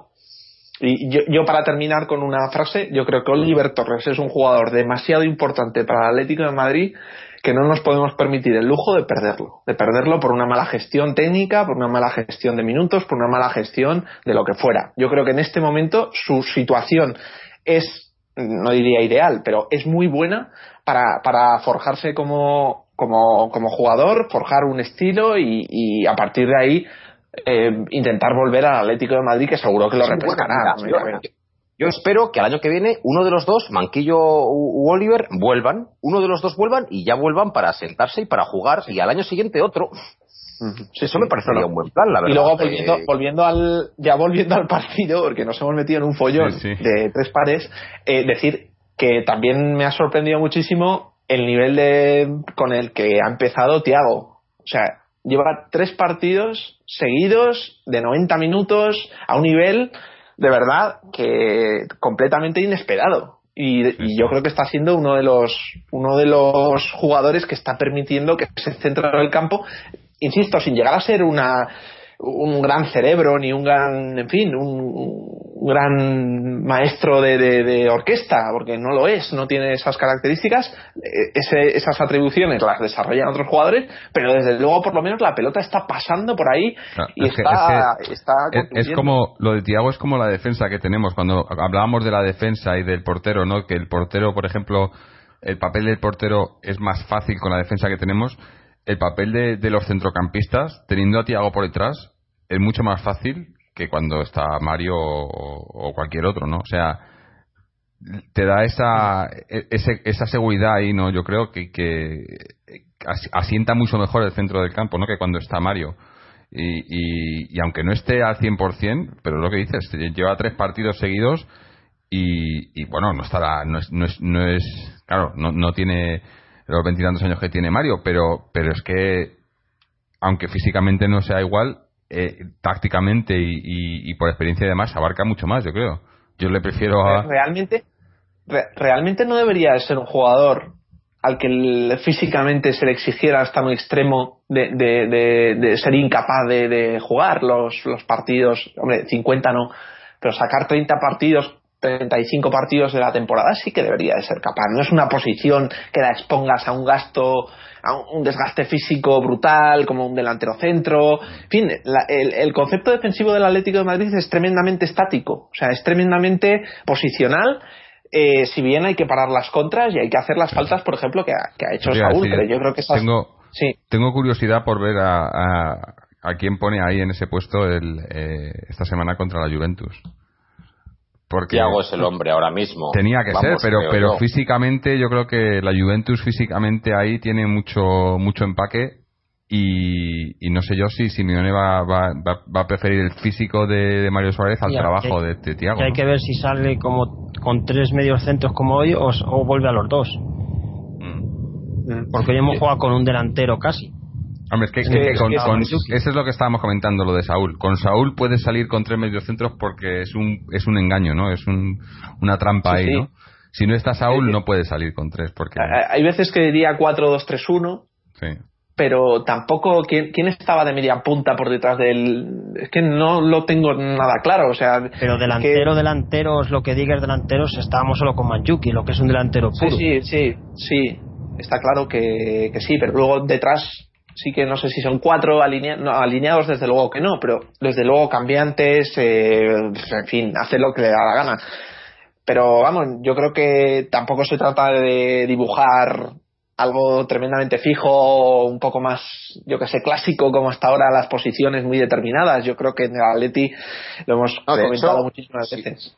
D: Y yo, para terminar con una frase, yo creo que Oliver Torres es un jugador demasiado importante para el Atlético de Madrid que no nos podemos permitir el lujo de perderlo, de perderlo por una mala gestión técnica, por una mala gestión de minutos, por una mala gestión de lo que fuera. Yo creo que en este momento su situación es, no diría ideal, pero es muy buena para, para forjarse como, como, como jugador, forjar un estilo y, y a partir de ahí eh, intentar volver al Atlético de Madrid, que seguro que lo refrescará.
C: Yo, espero que al año que viene uno de los dos, Manquillo u, Oliver, vuelvan, uno de los dos vuelvan y ya vuelvan para sentarse y para jugar, y al año siguiente otro. eso me parecería un buen plan, la verdad.
D: Y luego volviendo, volviendo, al, ya volviendo al partido, porque nos hemos metido en un follón de tres pares, eh, decir que también me ha sorprendido muchísimo el nivel de con el que ha empezado Tiago. O sea, lleva tres partidos seguidos de 90 minutos a un nivel de verdad que completamente inesperado. Y, yo creo que está siendo uno de los uno de los jugadores que está permitiendo que se centre en el campo insisto sin llegar a ser una un gran cerebro ni un gran en fin un, gran maestro de, orquesta, porque no lo es, no tiene esas características, eh, esas atribuciones las desarrollan otros jugadores, pero desde luego por lo menos la pelota está pasando por ahí y está,
A: es, como, lo de Tiago es como la defensa que tenemos, cuando hablábamos de la defensa y del portero, ¿no? que el portero, por ejemplo, el papel del portero es más fácil con la defensa que tenemos, el papel de, los centrocampistas, teniendo a Tiago por detrás, es mucho más fácil que cuando está Mario o, cualquier otro, ¿no? O sea, te da esa, e, esa seguridad ahí, ¿no? Yo creo que, que asienta mucho mejor el centro del campo, ¿no? Que cuando está Mario. Y, y, aunque no esté al 100%, pero lo que dices, lleva tres partidos seguidos y, y bueno, no estará, no es, no es, no es claro, no, no tiene los veintitantos años que tiene Mario, pero, pero es que, aunque físicamente no sea igual, eh, tácticamente y, por experiencia y demás abarca mucho más, yo creo. Yo le prefiero a.
D: Realmente, realmente no debería ser un jugador al que físicamente se le exigiera hasta un extremo de, de, ser incapaz de, jugar los, los partidos. Hombre, 50 no, pero sacar 30 partidos 35 partidos de la temporada sí que debería de ser capaz. No es una posición que la expongas a un gasto, a un desgaste físico brutal como un delantero centro. En fin, el, concepto defensivo del Atlético de Madrid es tremendamente estático, o sea, es tremendamente posicional. Eh, si bien hay que parar las contras y hay que hacer las faltas, por ejemplo, que ha, hecho Saúl, pero yo creo que
A: tengo, sí. tengo curiosidad por ver a, a, quién pone ahí en ese puesto el, eh, esta semana contra la Juventus.
C: Porque Thiago es el hombre ahora mismo.
A: Tenía que ser, pero, pero físicamente yo creo que la Juventus físicamente ahí tiene mucho mucho empaque y, no sé yo si Simeone va, va, va, a preferir el físico de, Mario Suárez al trabajo de, de Thiago.
B: Hay que ver si sale como con tres medios centros como hoy o, vuelve a los dos. Mm. Porque hoy hemos jugado con un delantero casi.
A: Hombre, es que, eso es lo que estábamos comentando, lo de Saúl. Con Saúl puedes salir con tres mediocentros porque es un, es un engaño, ¿no? Es un, una trampa ahí, ¿no? Si no está Saúl, no puede salir con tres. porque
D: Hay veces que diría 4-2-3-1. Sí. Pero tampoco, ¿quién, ¿quién, estaba de media punta por detrás del.? Es que no lo tengo nada claro, o sea.
B: Pero delantero, delantero, es lo que digas delanteros, estábamos solo con Manchuki, lo que es un delantero puro.
D: Sí, sí, sí, sí. Está claro que, que sí, pero luego detrás sí que no sé si son cuatro alineados, desde luego que no, pero desde luego cambiantes, eh, en fin, hace lo que le da la gana. Pero vamos, yo creo que tampoco se trata de dibujar algo tremendamente fijo, un poco más, yo que sé, clásico, como hasta ahora las posiciones muy determinadas. Yo creo que en el Atleti lo hemos comentado muchísimas veces.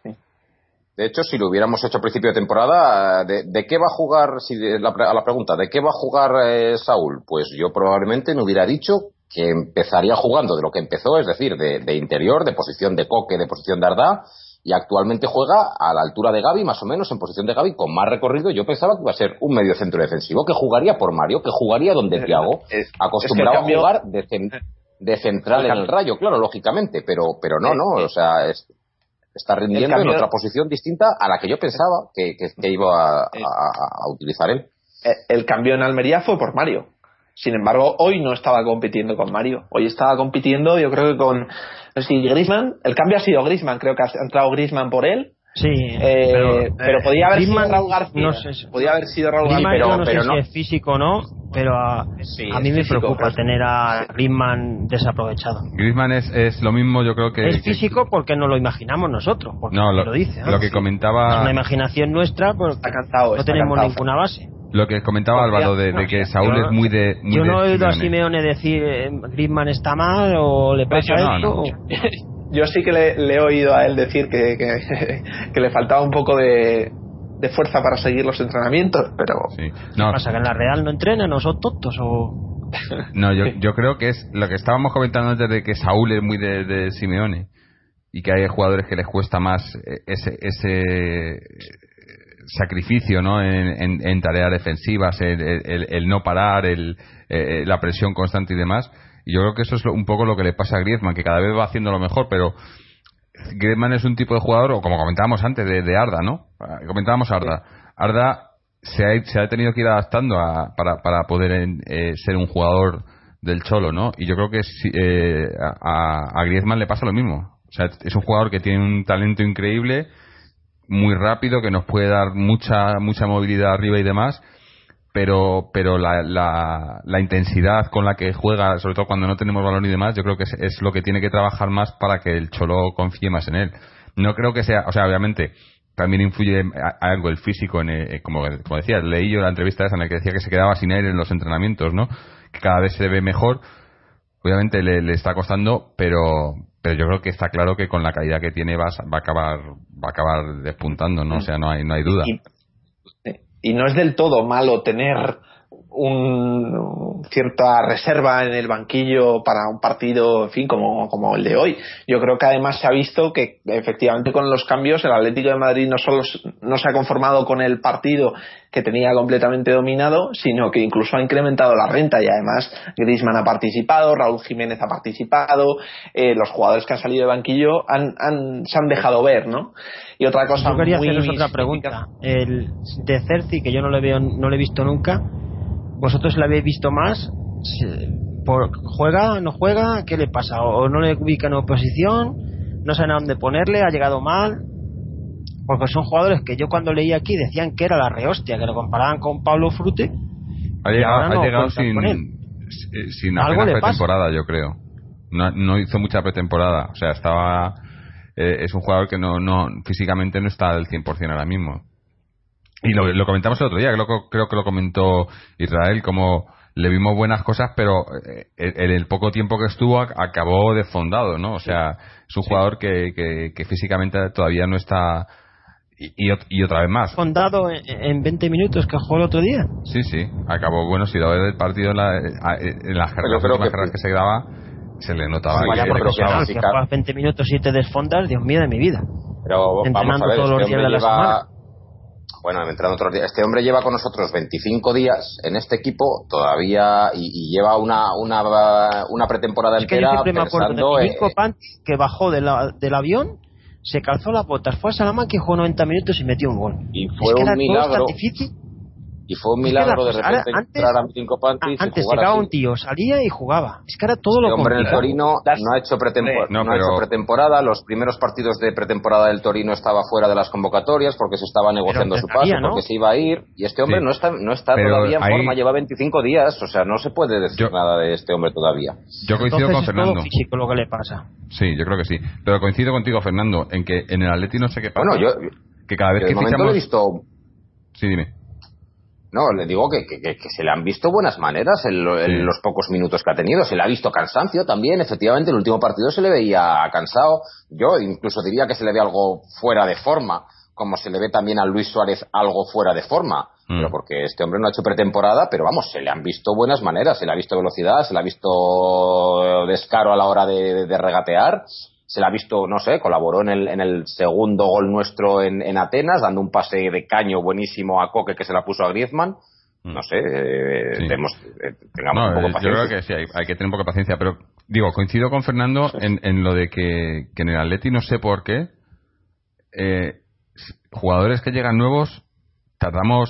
C: De hecho, si lo hubiéramos hecho a principio de temporada, ¿de, qué va a jugar, si la, a la pregunta, ¿de qué va a jugar eh, Saúl? Pues yo probablemente no hubiera dicho que empezaría jugando de lo que empezó, es decir, de, interior, de posición de coque, de posición de ardá, y actualmente juega a la altura de Gaby, más o menos, en posición de Gaby, con más recorrido. Yo pensaba que iba a ser un medio centro defensivo, que jugaría por Mario, que jugaría donde eh, Thiago, eh, acostumbrado a jugar de, central en el rayo, claro, lógicamente, pero, pero no, no, o sea, está rindiendo en otra posición distinta a la que yo pensaba que, iba a, utilizar él.
D: El cambio en Almería fue por Mario. Sin embargo, hoy no estaba compitiendo con Mario. Hoy estaba compitiendo, yo creo que con no sé Grisman. El cambio ha sido Grisman, creo que ha entrado Grisman por él.
B: Sí,
D: eh, pero, podía haber sido Raúl García. No sé, podía haber sido Raúl
B: García, pero, no sé si es físico o no, pero a, mí me preocupa tener a Griezmann desaprovechado.
A: Griezmann es, es lo mismo, yo creo que...
B: Es físico porque no lo imaginamos nosotros, porque no, lo, dice.
A: Lo que comentaba...
B: Es una imaginación nuestra, porque no tenemos ninguna base.
A: Lo que comentaba Álvaro de, que Saúl es muy de.
B: yo no he oído a Simeone decir eh, Griezmann está mal o le pasa esto.
D: Yo sí que le, he oído a él decir que, que, le faltaba un poco de, de, fuerza para seguir los entrenamientos, pero.
B: Sí. No. ¿Qué pasa? ¿Que en la Real no entrenan o son tontos o.?
A: no, yo, yo creo que es lo que estábamos comentando antes de que Saúl es muy de, de Simeone y que hay jugadores que les cuesta más eh, ese, ese sacrificio ¿no? en, en, tareas defensivas, el, no parar, el, eh, la presión constante y demás. Y yo creo que eso es un poco lo que le pasa a Griezmann, que cada vez va haciendo lo mejor, pero Griezmann es un tipo de jugador, o como comentábamos antes, de, Arda, ¿no? Ah, comentábamos Arda. Arda se ha, se ha tenido que ir adaptando a, para, para poder eh, ser un jugador del Cholo, ¿no? Y yo creo que eh, a, a Griezmann le pasa lo mismo. O sea, es un jugador que tiene un talento increíble, muy rápido, que nos puede dar mucha, mucha movilidad arriba y demás, pero, pero la, la, la, intensidad con la que juega, sobre todo cuando no tenemos balón y demás, yo creo que es, lo que tiene que trabajar más para que el Cholo confíe más en él. No creo que sea, o sea, obviamente, también influye algo el físico, en, eh, como, como decía, leí yo la entrevista esa en la que decía que se quedaba sin aire en los entrenamientos, ¿no? Que cada vez se ve mejor. Obviamente le, le está costando, pero, pero yo creo que está claro que con la calidad que tiene va, va a acabar va a acabar despuntando no o sea no hay no hay duda
D: y, no es del todo malo tener un, cierta reserva en el banquillo para un partido, en fin, como, como el de hoy. Yo creo que además se ha visto que efectivamente con los cambios el Atlético de Madrid no solo no se ha conformado con el partido que tenía completamente dominado, sino que incluso ha incrementado la renta y además Griezmann ha participado, Raúl Jiménez ha participado, eh, los jugadores que han salido de banquillo han, han, se han dejado ver, ¿no? Y otra cosa
B: yo quería haceros otra pregunta. El de Cerci, que yo no le veo, no le he visto nunca, ¿Vosotros la habéis visto más? Por, ¿Juega? ¿No juega? ¿Qué le pasa? ¿O no le ubica en oposición? ¿No saben a dónde ponerle? ¿Ha llegado mal? Porque son jugadores que yo cuando leí aquí decían que era la rehostia, que lo comparaban con Pablo Frute.
A: Ha llegado, sin, sin apenas pretemporada, yo creo. No, no, hizo mucha pretemporada. O sea, estaba. Eh, es un jugador que no, no físicamente no está al 100% ahora mismo. Y lo, comentamos el otro día, creo, creo que lo comentó Israel, como le vimos buenas cosas, pero eh, en el poco tiempo que estuvo acabó desfondado, ¿no? O sea, es un jugador que, que, físicamente todavía no está. Y, y, otra vez más.
B: ¿Fondado en, 20 minutos que jugó el otro día?
A: Sí, sí, acabó. Bueno, si lo el partido en, la, en las que, se daba, se le notaba
B: que, le Si juegas 20 minutos y te desfondas, Dios mío de mi vida.
C: Pero vamos a ver, todos los este días de la semana bueno, entrando otros días. Este hombre lleva con nosotros 25 días en este equipo todavía y, lleva una, una, una pretemporada
B: es
C: entera
B: que yo siempre me acuerdo de Nico que bajó de la, del avión, se calzó las botas, fue a Salamanca y jugó 90 minutos y metió un gol.
C: Y fue un milagro. difícil y fue un milagro de repente antes, entrar a Cinco Pantis
B: antes llegaba un tío salía y jugaba. Es que era todo lo
C: hombre en el Torino no ha hecho pretemporada no, ha hecho pretemporada. Los primeros partidos de pretemporada del Torino estaba fuera de las convocatorias porque se estaba negociando su pase porque se iba a ir. Y este hombre no está no está todavía en forma. Lleva 25 días o sea no se puede decir nada de este hombre todavía.
A: Yo coincido con Fernando
B: todo físico lo que le pasa.
A: Sí yo creo que sí. Pero coincido contigo Fernando en que en el Atleti no sé qué pasa bueno yo que cada vez que
C: fichamos... he visto
A: sí dime
C: no, le digo que, que, se le han visto buenas maneras en, los pocos minutos que ha tenido. Se le ha visto cansancio también. Efectivamente, el último partido se le veía cansado. Yo incluso diría que se le ve algo fuera de forma, como se le ve también a Luis Suárez algo fuera de forma. Mm. Pero porque este hombre no ha hecho pretemporada, pero vamos, se le han visto buenas maneras. Se le ha visto velocidad, se le ha visto descaro a la hora de, regatear. Se le ha visto, no sé, colaboró en el, en el segundo gol nuestro en, en Atenas, dando un pase de caño buenísimo a Coque que se la puso a Griezmann.
A: Mm.
C: No sé, eh,
A: Sí.
C: tenemos, eh, tengamos
A: No,
C: un poco
A: yo
C: paciencia.
A: creo que sí, hay, hay que tener un poco de paciencia, pero digo, coincido con Fernando en, en lo de que, que en el Atleti no sé por qué eh, jugadores que llegan nuevos tardamos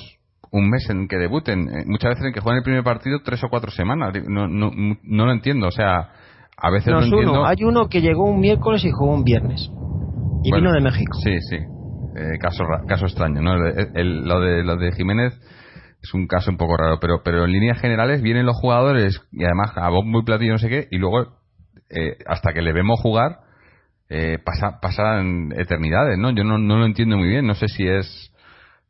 A: un mes en que debuten, eh, muchas veces en que juegan el primer partido tres o cuatro semanas, no, no, no lo entiendo, o sea, a veces
B: No
A: no
B: es
A: entiendo.
B: uno. Hay uno que llegó un miércoles y jugó un viernes. Y
A: Bueno,
B: vino de México.
A: Sí, sí. Eh, caso, caso extraño, ¿no? El- el- lo, de, lo de Jiménez es un caso un poco raro, pero, pero en líneas generales vienen los jugadores y además a bombo y platillo no sé qué, y luego eh, hasta que le vemos jugar eh, pasa, pasan eternidades, ¿no? Yo no, no lo entiendo muy bien, no sé si es...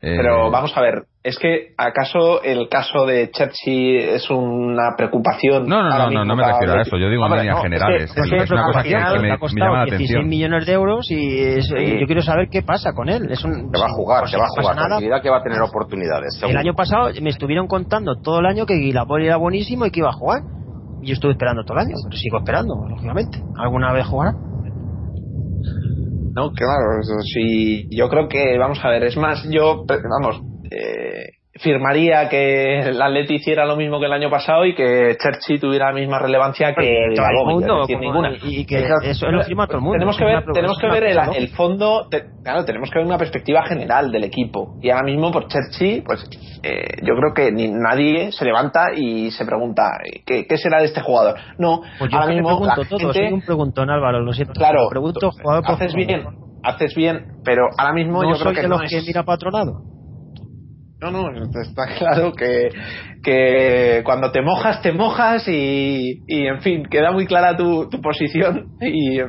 A: eh,
D: Pero vamos a ver, ¿es que acaso el caso de Chelsea es una preocupación?
A: No, no, no, no, no me refiero a eso, yo digo en líneas
D: no, es que-
A: generales.
D: es que
A: es una cosa que, me,
B: ha
A: me
B: costado
A: llama la
B: 16
A: atención.
B: millones de euros y yo quiero saber qué pasa con él. Es un,
C: Que va a jugar,
B: pues
C: que va a jugar.
B: nada.
C: Tranquilidad que va a tener oportunidades.
B: El año pasado me estuvieron contando todo el año que Guilapoli era buenísimo y que iba a jugar. Y yo estuve esperando todo el año, pero sigo esperando, lógicamente. ¿Alguna vez jugará?
D: No, claro, eso sí. Yo creo que, vamos a ver, es más, yo, vamos, eh, firmaría que el Atleti hiciera lo mismo que el año pasado y que Chelsea tuviera la misma relevancia que
B: todo el mundo,
D: decir, ninguna.
B: y- y que eso lo firma todo el mundo.
D: Tenemos que ver, tenemos que ver el, el fondo, te- claro, tenemos que ver una perspectiva general del equipo. Y ahora mismo por Chelsea, pues eh, yo creo que ni nadie se levanta y se pregunta ¿qué, qué será de este jugador? No,
B: Pues yo
D: ahora mismo la
B: pregunto todo,
D: gente-
B: soy un preguntón Álvaro, lo siento.
D: Claro,
B: Me pregunto jugador por
D: haces bien, haces bien, pero ahora mismo
B: No
D: yo
B: soy
D: creo que
B: de
D: no
B: los
D: es...
B: que mira para otro lado.
D: No, no, está claro que, que cuando te mojas, te mojas y, y en fin, queda muy clara tu, tu posición y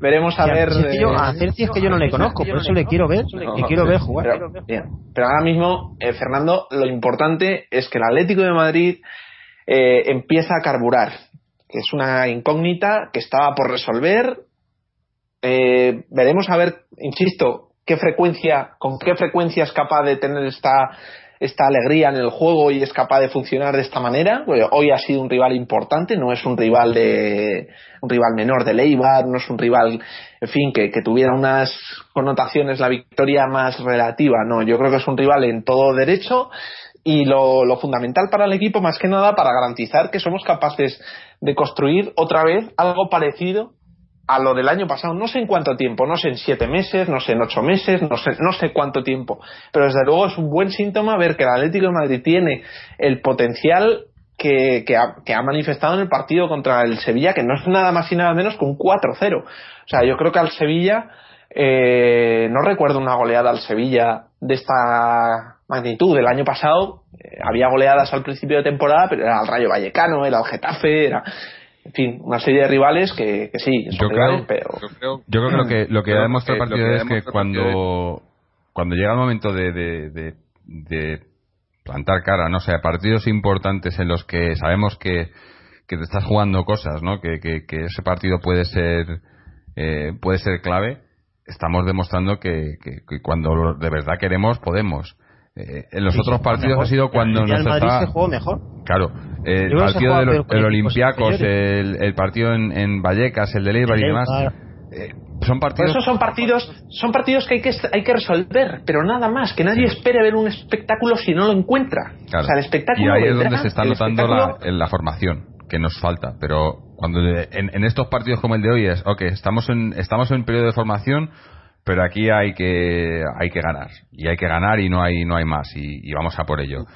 D: veremos a ver...
B: si es que yo-
D: eh,
B: a Cerci es que yo no le conozco, por eso le quiero ver,
D: no,
B: le quiero ver jugar.
D: Pero, bien. Pero ahora mismo, eh, Fernando, lo importante es que el Atlético de Madrid eh, empieza a carburar, que es una incógnita que estaba por resolver. Eh, veremos a ver, insisto, qué frecuencia, con qué frecuencia es capaz de tener esta esta alegría en el juego y es capaz de funcionar de esta manera. Hoy ha sido un rival importante, no es un rival de un rival menor de Leibar, no es un rival, en fin, que, tuviera unas connotaciones la victoria más relativa. No, yo creo que es un rival en todo derecho y lo fundamental para el equipo, más que nada, para garantizar que somos capaces de construir otra vez algo parecido a lo del año pasado. No sé en cuánto tiempo, no sé en siete meses, no sé en ocho meses, no sé, no sé cuánto tiempo. Pero desde luego es un buen síntoma ver que el Atlético de Madrid tiene el potencial que, que, ha, que ha manifestado en el partido contra el Sevilla, que no es nada más y nada menos que un 4-0. O sea, yo creo que al Sevilla, eh, no recuerdo una goleada al Sevilla de esta magnitud. El año pasado eh, había goleadas al principio de temporada, pero era el Rayo Vallecano, era el Getafe, era en fin, una serie de rivales que, que sí, son
A: Yo creo,
D: pero
A: yo creo, yo creo que lo que, lo que
E: Creo
A: ha demostrado el
E: lo
A: partido es que cuando, cuando llega el momento de, de, de, de plantar cara, no o sea, partidos importantes en los que sabemos que, que te estás jugando cosas, ¿no? Que, que, que ese partido puede ser eh, puede ser clave. Estamos demostrando que, que, que cuando de verdad queremos podemos. Eh, en los
B: Sí,
A: otros partidos
B: mejor.
A: ha sido cuando nos
B: Madrid
A: estaba
B: se jugó mejor.
A: Claro, eh, el
B: Yo que se
A: partido del el
B: equipos
A: Olympiacos, el, el partido en, en Vallecas, el de Leibar y
B: El
A: demás, eh, son
D: Por
A: partidos
D: eso son partidos, son partidos que hay que hay que resolver, pero nada más, que nadie espere ver un espectáculo si no lo encuentra.
A: Claro.
D: O sea, el espectáculo
A: y ahí es
D: vendrá,
A: donde se está
D: el
A: notando la,
D: espectáculo-
A: en la formación que nos falta pero cuando de- en, en estos partidos como el de hoy es ok estamos en estamos en periodo de formación pero aquí hay que hay que ganar y hay que ganar y no hay no hay más y, y vamos a por ello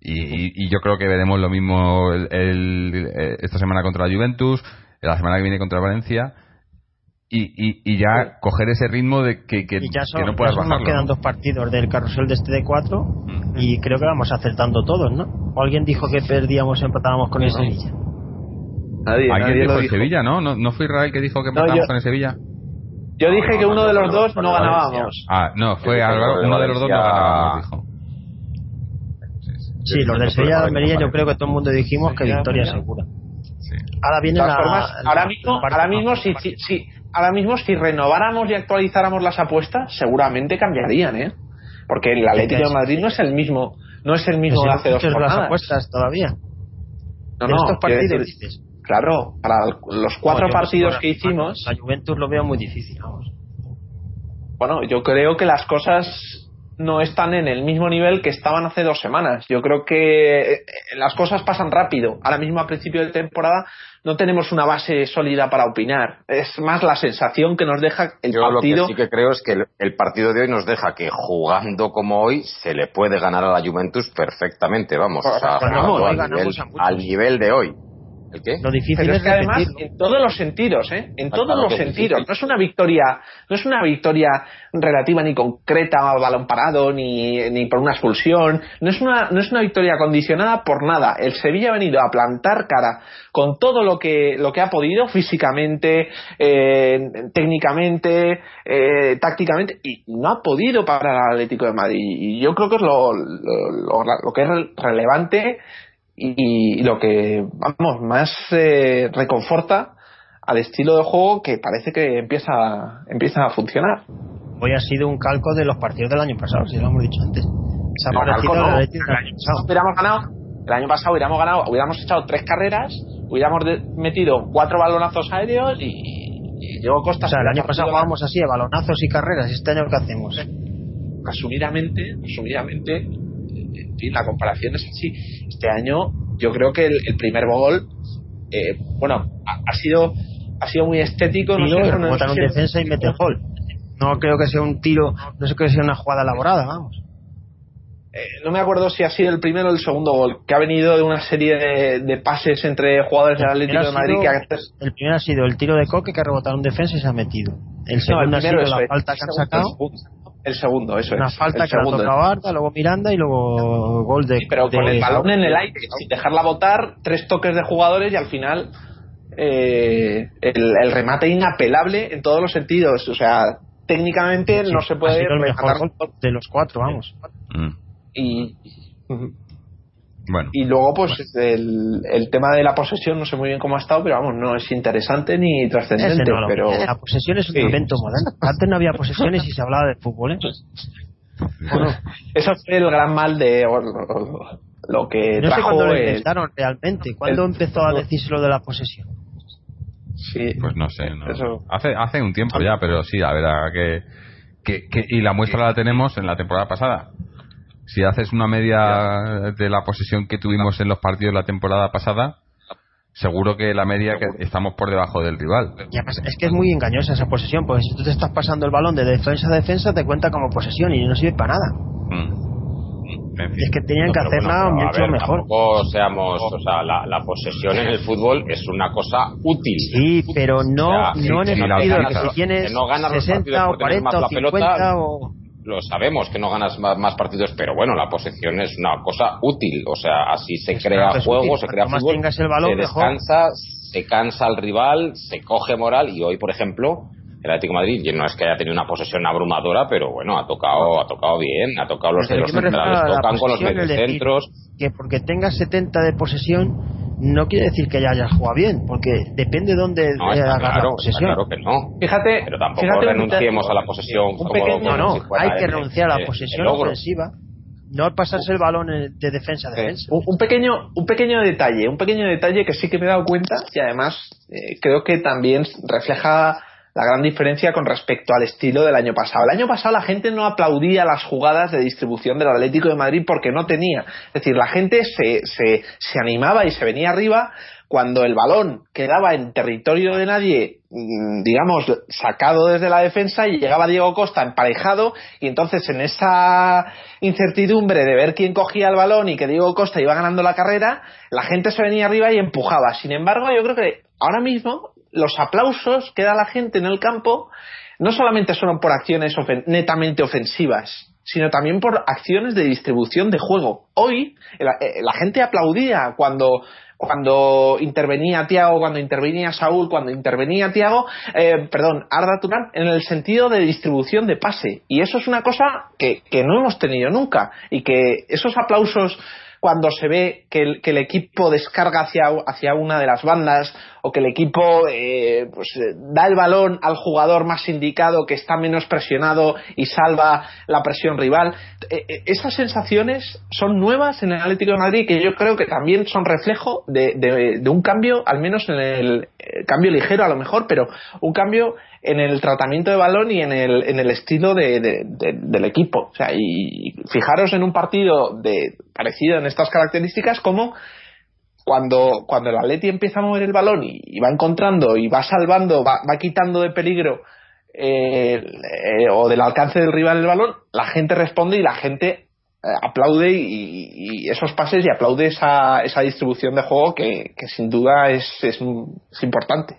A: y, y- yo creo que veremos lo mismo el- el- eh, esta semana contra la Juventus la semana que viene contra Valencia y, y, y ya coger ese ritmo de que, que,
B: y ya, son,
A: que no
B: ya
A: puedas
B: nos
A: bajarlo
B: quedan
A: ¿no?
B: dos partidos del carrusel de este de cuatro y creo que vamos acertando todos, ¿no? O alguien dijo que perdíamos, empatábamos con el Sevilla.
D: Nadie,
A: Alguien
D: nadie
A: dijo el
D: dijo.
A: Sevilla, ¿no? ¿no? ¿No fue Israel que dijo que
D: No, yo-
A: con el Sevilla?
D: Yo dije que uno de los dos no ganábamos.
A: Ah, no, fue Álvaro, uno de los dos no ganábamos, dijo.
B: Sí, los del Sevilla de Almería yo creo que todo el mundo dijimos que victoria segura.
A: Sí.
B: Ahora viene
D: De
B: la,
D: todas formas,
B: la-
D: ahora mismo,
B: la
D: ahora mismo si, si, si- ahora mismo si renováramos y actualizáramos las apuestas, seguramente cambiarían, ¿eh? Porque el Atlético de Madrid no es el mismo, no es el mismo de hace dos
B: hecho las
D: jornadas.
B: apuestas todavía.
D: No, no,
B: estos partidos
D: decir- claro, para los cuatro partidos que hicimos.
B: La Juventus lo veo muy difícil, vamos.
D: Bueno, yo creo que las cosas no están en el mismo nivel que estaban hace dos semanas. Yo creo que eh, las cosas pasan rápido. Ahora mismo a principio de temporada no tenemos una base sólida para opinar. Es más la sensación que nos deja el
C: Yo
D: partido.
C: lo que sí que creo es que el, el partido de hoy nos deja que jugando como hoy se le puede ganar a la Juventus perfectamente, vamos, o sea,
B: Ganamos,
C: jugando
B: hoy
C: al,
B: ganamos
C: nivel,
B: a muchos.
C: al nivel de hoy. ¿El qué?
B: Lo difícil
D: Pero es
B: es
D: que además, en todos los sentidos, ¿eh? En
C: Ah,
D: todos
C: claro
D: los sentidos.
C: difícil.
D: No es una victoria, no es una victoria relativa ni concreta a balón parado, ni, ni por una expulsión. No es una, no es una victoria condicionada por nada. El Sevilla ha venido a plantar cara con todo lo que, lo que ha podido físicamente, eh, técnicamente, eh, tácticamente, y no ha podido parar al Atlético de Madrid. Y yo creo que es lo, lo, lo- lo que es re- relevante y, y lo que vamos más eh, reconforta al estilo de juego que parece que empieza empieza a funcionar
B: Hoy ha sido un calco de los partidos del año pasado, si lo hemos dicho antes. Se ha
D: No,
B: parecido
D: calco no.
B: al Atlético del año pasado.
D: hubiéramos ganado el año pasado hubiéramos ganado hubiéramos echado tres carreras hubiéramos metido cuatro balonazos aéreos y, y Diego Costa
B: O sea, el año pasado jugábamos así, a balonazos y carreras. ¿Y este año qué hacemos?
D: asumidamente asumidamente en fin la comparación es así este año yo creo que el, el primer gol eh, bueno ha, ha sido ha sido muy estético no
B: Tiro,
D: sé, no
B: en
D: si-
B: defensa y el gol. No creo que sea un tiro, no sé que sea una jugada elaborada, vamos.
D: Eh, no me acuerdo si ha sido el primero o el segundo gol, que ha venido de una serie de, de pases entre jugadores del Atlético de
B: El
D: Madrid
B: primero
D: que
B: sido-
D: antes...
B: El primero ha sido el tiro de Coque que ha rebotado en defensa y se ha metido. El segundo ha sido la
D: es.
B: falta que han
D: El
B: sacado.
D: segundo, El segundo, eso
B: Una
D: es.
B: falta
D: el
B: que la
D: segundo.
B: tocado Arda, luego Miranda y luego gol de.
D: Sí, pero con
B: de-
D: el balón en el aire, sin dejarla botar, tres toques de jugadores y al final eh, el, el remate inapelable en todos los sentidos. O sea, técnicamente no se
B: ha
D: puede
B: sido el mejor
D: rescatar.
B: gol de los cuatro, vamos.
A: Mm.
D: Y,
A: Bueno,
D: y luego, pues el, el tema de la posesión, no sé muy bien cómo ha estado, pero vamos, no es interesante ni trascendente.
B: no,
D: pero
B: La posesión es un
D: Sí.
B: invento moderno. Antes no había posesiones y se hablaba de fútbol, ¿eh?
D: Bueno, eso fue el gran mal de lo que
B: No sé
D: trajo
B: cuándo lo inventaron realmente. ¿Cuándo
D: el-
B: empezó a decirse lo de la posesión?
D: sí,
A: pues no sé. no.
D: Eso.
A: Hace, hace un tiempo ya, pero sí, la verdad que, que, que- Y la muestra la tenemos en la temporada pasada. Si haces una media de la posesión que tuvimos en los partidos la temporada pasada, seguro que la media que estamos por debajo del rival.
B: Y además, es que es muy engañosa esa posesión, porque si tú te estás pasando el balón de defensa a defensa, te cuenta como posesión y no sirve para nada.
A: Mm. En fin.
B: Es que tenían
C: No,
B: que hacerla
C: bueno,
B: mucho
C: ver,
B: mejor.
C: Tampoco seamos, o sea, la, la posesión en el fútbol es una cosa útil.
B: Sí, pero no,
C: O sea,
B: no en el sentido de que si tienes
C: que no ganas los
B: 60
C: partidos
B: o
C: por tener
B: 40 o
C: más la
B: 50
C: pelota,
B: o...
C: Lo sabemos que no ganas más, más partidos, pero bueno, la posesión es una cosa útil. O sea, así se
B: Es
C: crea juego, se crea fútbol,
B: tengas el balón,
C: se
B: mejor.
C: descansa, se cansa al rival, se coge moral y hoy, por ejemplo, el Atlético de Madrid no es que haya tenido una posesión abrumadora, pero bueno, ha tocado, ha tocado bien, ha tocado los los centrales, tocan con los mediocentros.
B: que porque tengas 70 de posesión no quiere decir que ya hayas jugado bien, porque depende de dónde
C: No,
B: eh, hagas la
C: claro,
B: posesión.
C: claro que no.
D: Fíjate,
C: Pero tampoco
D: fíjate
C: renunciemos a la posesión
D: un
C: como-
D: pequeño-
C: como
B: No, no,
C: si fuera
B: hay que
C: el-
B: renunciar a la posesión ofensiva, no pasarse el balón de defensa a defensa.
D: Un, un pequeño un pequeño detalle un pequeño detalle que sí que me he dado cuenta y además eh, creo que también refleja la gran diferencia con respecto al estilo del año pasado. El año pasado la gente no aplaudía las jugadas de distribución del Atlético de Madrid porque no tenía. Es decir, la gente se, se, se animaba y se venía arriba cuando el balón quedaba en territorio de nadie, mm, digamos, sacado desde la defensa y llegaba Diego Costa emparejado y entonces en esa incertidumbre de ver quién cogía el balón y que Diego Costa iba ganando la carrera, la gente se venía arriba y empujaba. Sin embargo, yo creo que ahora mismo los aplausos que da la gente en el campo no solamente son por acciones ofen- netamente ofensivas, sino también por acciones de distribución de juego. Hoy la, eh, la gente aplaudía cuando cuando intervenía Tiago, cuando intervenía Saúl, cuando intervenía Tiago, eh, perdón, Arda Turán, en el sentido de distribución de pase. Y eso es una cosa que, que no hemos tenido nunca. Y que esos aplausos cuando se ve que el, que el equipo descarga hacia, hacia una de las bandas o que el equipo eh, pues, eh, da el balón al jugador más indicado que está menos presionado y salva la presión rival. Eh, esas sensaciones son nuevas en el Atlético de Madrid que yo creo que también son reflejo de, de, un cambio, al menos en el cambio ligero a lo mejor, pero un cambio en el tratamiento de balón y en el, en el estilo de, del equipo. O sea, y fijaros en un partido de, parecido en estas características como cuando, cuando el Atleti empieza a mover el balón y, va encontrando y va salvando, va, quitando de peligro eh, eh, o del alcance del rival el balón, la gente responde y la gente eh, aplaude y, esos pases y aplaude esa, esa distribución de juego que, que sin duda es, es, es importante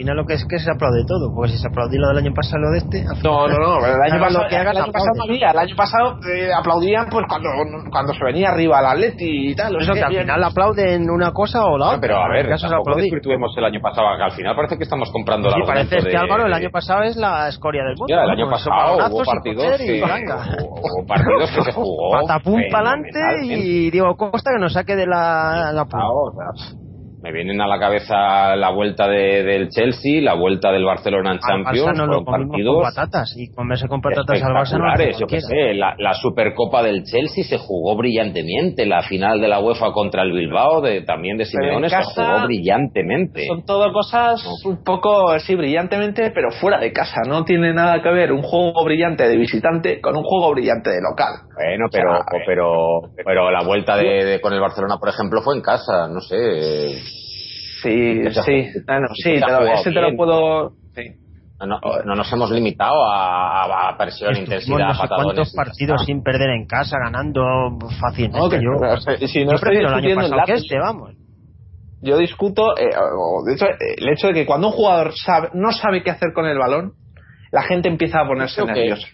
B: final lo que es que se aplaude todo, porque si se aplaudió lo del año pasado, lo de este.
D: No, no, no, el año pasado, que el año pasado, el año pasado eh, aplaudían pues cuando, cuando se venía arriba al Atleti y tal.
B: Eso que al final aplauden una cosa o la otra.
C: pero a ver, tampoco tuvimos el año pasado, que al final parece que estamos comprando
B: sí, parece que Álvaro, el año pasado es la escoria del mundo.
C: Ya, el año pasado hubo partidos, que, hubo partidos que se jugó.
B: Patapum pa'lante y Diego Costa que nos saque de la, la
C: me vienen a la cabeza la vuelta de, del Chelsea, la vuelta del Barcelona en Champions,
B: no lo partidos con patatas y comerse con patatas al Barça no
C: yo qué sé, la, la, Supercopa del Chelsea se jugó brillantemente, la final de la UEFA contra el Bilbao de, también de Simeone se jugó brillantemente.
D: Son todo cosas un poco así brillantemente, pero fuera de casa, no tiene nada que ver un juego brillante de visitante con un juego brillante de local.
C: Bueno, pero pero pero la vuelta de, con el Barcelona, por ejemplo, fue en casa, no sé.
D: Sí, sí, bueno, sí, ese te lo puedo.
C: No, no, nos hemos limitado a, a presión, intensidad, no sé
B: cuántos partidos sin perder en casa, ganando fácilmente.
D: No, yo, si no estoy el año pasado que este, vamos. Yo discuto, eh, de hecho, el hecho de que cuando un jugador sabe, no sabe qué hacer con el balón, la gente empieza a ponerse nerviosa.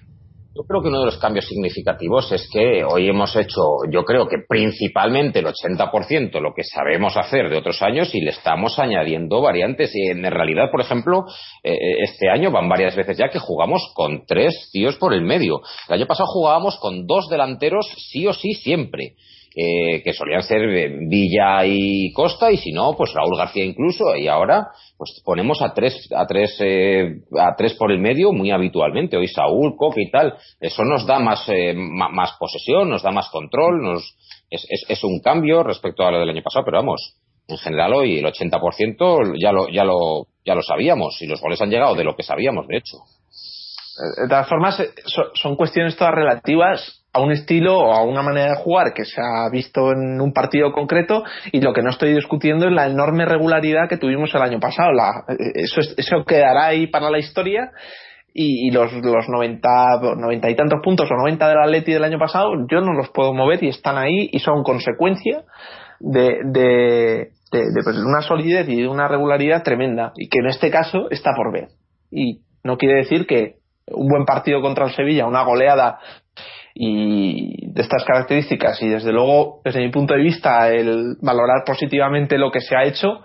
C: Yo creo que uno de los cambios significativos es que hoy hemos hecho, yo creo que principalmente el 80% lo que sabemos hacer de otros años y le estamos añadiendo variantes. Y en realidad, por ejemplo, eh, eh, este año van varias veces ya que jugamos con tres tíos por el medio. El año pasado jugábamos con dos delanteros sí o sí siempre. Eh, que solían ser Villa y Costa y si no pues Raúl García incluso y ahora pues ponemos a tres a tres eh, a tres por el medio muy habitualmente. Hoy Saúl Coque y tal. Eso nos da más eh, más posesión nos da más control nos es, es, es, un cambio respecto a lo del año pasado pero vamos en general hoy el 80% ya lo ya lo ya lo sabíamos y los goles han llegado de lo que sabíamos de hecho
D: de todas formas son cuestiones todas relativas a un estilo o a una manera de jugar que se ha visto en un partido concreto y lo que no estoy discutiendo es la enorme regularidad que tuvimos el año pasado. La, eso, eso quedará ahí para la historia y, los, los 90, 90 y tantos puntos o 90 del Atleti del año pasado yo no los puedo mover y están ahí y son consecuencia de, de, de, pues, una solidez y de una regularidad tremenda y que en este caso está por ver. Y no quiere decir que un buen partido contra el Sevilla, una goleada y de estas características y desde luego desde mi punto de vista el valorar positivamente lo que se ha hecho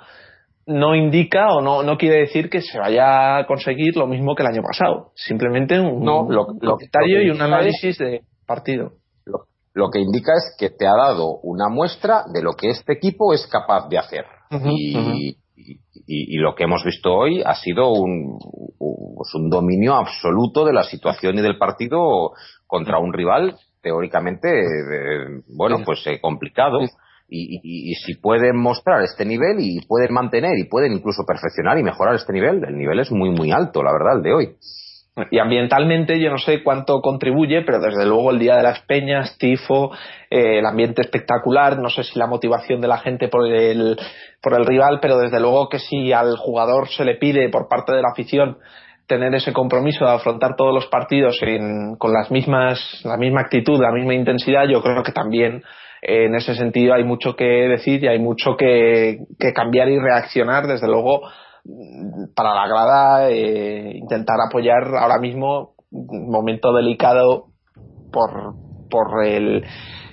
D: no indica o no, no quiere decir que se vaya a conseguir lo mismo que el año pasado. Simplemente un
C: no, lo,
D: y un análisis de partido.
C: Lo, que indica es que te ha dado una muestra de lo que este equipo es capaz de hacer. Y, y, lo que hemos visto hoy ha sido un, pues un dominio absoluto de la situación y del partido contra un rival teóricamente, eh, bueno, pues eh, complicado. Y, si pueden mostrar este nivel y pueden mantener y pueden incluso perfeccionar y mejorar este nivel, el nivel es muy, muy alto, la verdad, el de hoy.
D: Y ambientalmente yo no sé cuánto contribuye, pero desde luego el Día de las Peñas, Tifo, eh, el ambiente espectacular, no sé si la motivación de la gente por el, por el rival, pero desde luego que si al jugador se le pide por parte de la afición tener ese compromiso de afrontar todos los partidos con las mismas, la misma actitud, la misma intensidad, yo creo que también eh, en ese sentido hay mucho que decir y hay mucho que, cambiar y reaccionar, desde luego, para la grada, eh, intentar apoyar ahora mismo un momento delicado por, por el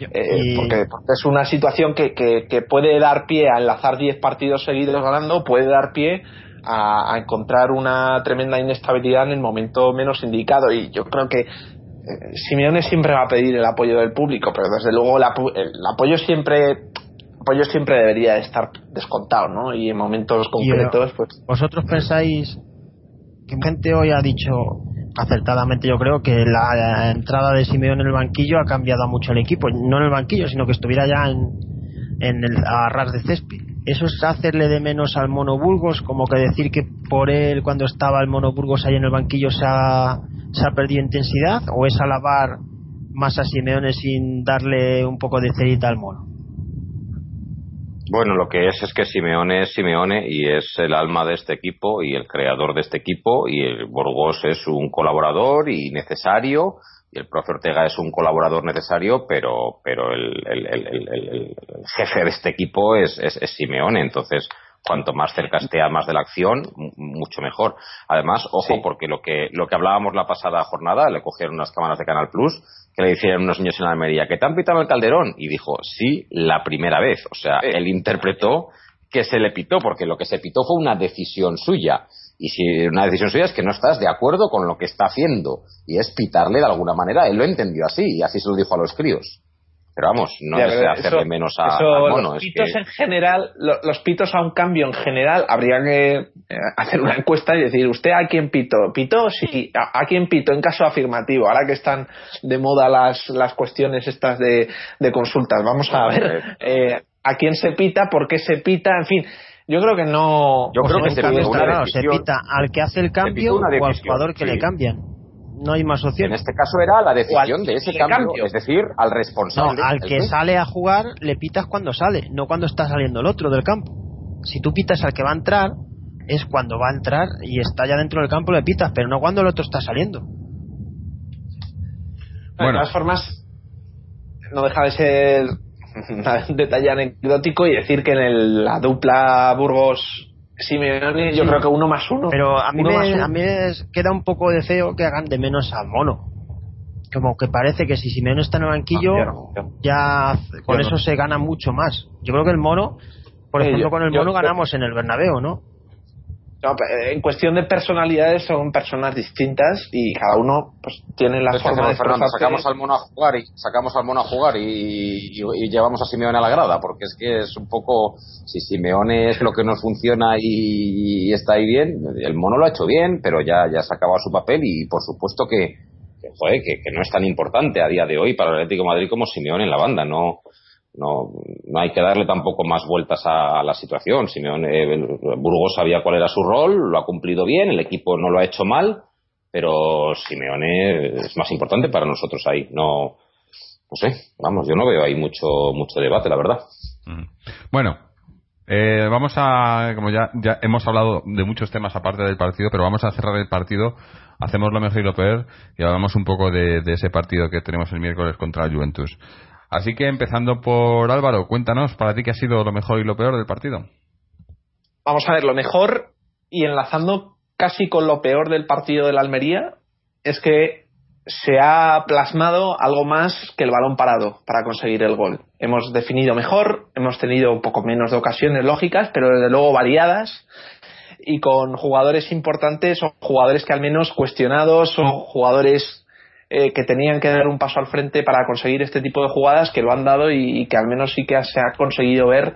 D: eh, porque, es una situación que, que, puede dar pie a enlazar 10 partidos seguidos ganando, puede dar pie a, encontrar una tremenda inestabilidad en el momento menos indicado. Y yo creo que Simeone siempre va a pedir el apoyo del público, pero desde luego el, apoyo siempre apoyo siempre debería estar descontado, ¿no? Y en momentos concretos, pues.
B: ¿Vosotros pensáis que gente hoy ha dicho acertadamente, yo creo, que la entrada de Simeone en el banquillo ha cambiado mucho el equipo? No en el banquillo, sino que estuviera ya en, en el arras de césped. ¿Eso es hacerle de menos al Mono Burgos? Como que decir que por él, cuando estaba el Mono Burgos ahí en el banquillo, se ha, se ha perdido intensidad? ¿O es alabar más a Simeone sin darle un poco de cerita al mono?
C: Bueno, lo que es es que Simeone es Simeone y es el alma de este equipo y el creador de este equipo y el Burgos es un colaborador y necesario y el profe Ortega es un colaborador necesario, pero, pero el, jefe de este equipo es, es, Simeone. Entonces, cuanto más cerca esté más de la acción, mucho mejor. Además, ojo, porque lo que, lo que hablábamos la pasada jornada, le cogieron unas cámaras de Canal Plus, que le hicieron unos niños en Almería, que te han pitado el Calderón. Y dijo, sí, la primera vez. O sea, él interpretó que se le pitó, porque lo que se pitó fue una decisión suya. Y si una decisión suya es que no estás de acuerdo con lo que está haciendo y es pitarle de alguna manera, él lo entendió así y así se lo dijo a los críos. Pero vamos, no es hacerle menos a, mono.
D: Los pitos en general, los pitos a un cambio en general, habría que eh, hacer una encuesta y decir, ¿usted a quién pito? ¿Pito? Sí. ¿A, quién pito? En caso afirmativo. Ahora que están de moda las, las cuestiones estas de, de consultas, vamos a ver eh, a quién se pita, por qué se pita, en fin yo creo que no.
B: Yo creo que se, pita al que hace el cambio o al jugador que le cambian. No hay más opción.
C: En este caso era la decisión de ese cambio, es decir, al responsable.
B: al que sale a jugar le pitas cuando sale, no cuando está saliendo el otro del campo. Si tú pitas al que va a entrar, es cuando va a entrar y está ya dentro del campo le pitas, pero no cuando el otro está saliendo.
D: Bueno. De todas formas, no deja de ser un detalle anecdótico y decir que en la dupla Burgos Simeone yo creo que uno más uno.
B: Pero a mí, me, a mí queda un poco de feo que hagan de menos al mono. Como que parece que si Simeone está en el banquillo, ya con eso se gana mucho más. Yo creo que el mono, por ejemplo, con el mono ganamos en el Bernabéu, ¿no?
D: En cuestión de personalidades son personas distintas y cada uno pues tiene la forma de
C: Fernando, sacamos al mono a jugar y sacamos al mono a jugar y, llevamos a Simeone a la grada porque es que es un poco si Simeone es lo que nos funciona y, está ahí bien el mono lo ha hecho bien pero ya ya se ha acabado su papel y por supuesto que que, que, no es tan importante a día de hoy para el Atlético de Madrid como Simeone en la banda no no, no hay que darle tampoco más vueltas a, la situación. Simeone, Burgos sabía cuál era su rol, lo ha cumplido bien, el equipo no lo ha hecho mal, pero Simeone es más importante para nosotros ahí. No, no sé, vamos, yo no veo ahí mucho, mucho debate, la verdad.
A: Bueno, eh, vamos a, como ya, ya hemos hablado de muchos temas aparte del partido, pero vamos a cerrar el partido. Hacemos lo mejor y lo peor y hablamos un poco de, de ese partido que tenemos el miércoles contra el Juventus. Así que empezando por Álvaro, cuéntanos para ti qué ha sido lo mejor y lo peor del partido.
D: Vamos a ver, lo mejor y enlazando casi con lo peor del partido de la Almería es que se ha plasmado algo más que el balón parado para conseguir el gol. Hemos definido mejor, hemos tenido un poco menos de ocasiones lógicas, pero desde luego variadas y con jugadores importantes o jugadores que al menos cuestionados o jugadores eh, que tenían que dar un paso al frente para conseguir este tipo de jugadas que lo han dado y, que al menos sí que se ha conseguido ver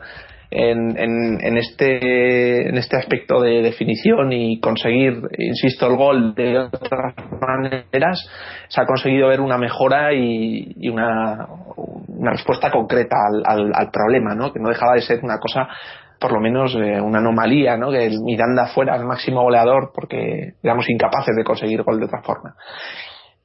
D: en, en, este, en este aspecto de definición y conseguir, insisto, el gol de otras maneras, se ha conseguido ver una mejora y, una, una, respuesta concreta al, al, problema, ¿no? que no dejaba de ser una cosa por lo menos eh, una anomalía, ¿no? que Miranda fuera el máximo goleador porque éramos incapaces de conseguir gol de otra forma.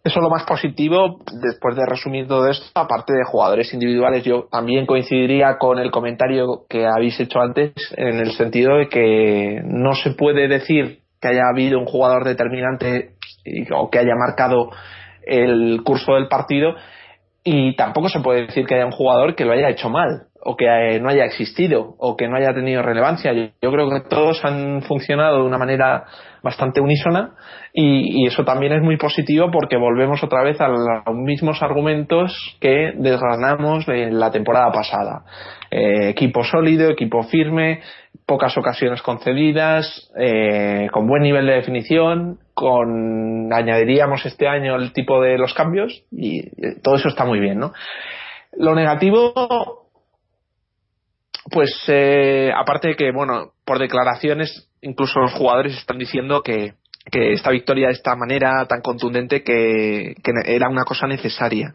D: Eso es lo más positivo después de resumir todo esto, aparte de jugadores individuales. Yo también coincidiría con el comentario que habéis hecho antes en el sentido de que no se puede decir que haya habido un jugador determinante o que haya marcado el curso del partido y tampoco se puede decir que haya un jugador que lo haya hecho mal o que eh, no haya existido o que no haya tenido relevancia. Yo, creo que todos han funcionado de una manera bastante unísona y, eso también es muy positivo porque volvemos otra vez a los mismos argumentos que desgranamos en la temporada pasada. Eh, equipo sólido, equipo firme, pocas ocasiones concedidas, eh, con buen nivel de definición, con añadiríamos este año el tipo de los cambios y todo eso está muy bien, ¿no? Lo negativo, pues eh, aparte de que, bueno, por declaraciones, incluso los jugadores están diciendo que, que esta victoria de esta manera tan contundente que, era una cosa necesaria.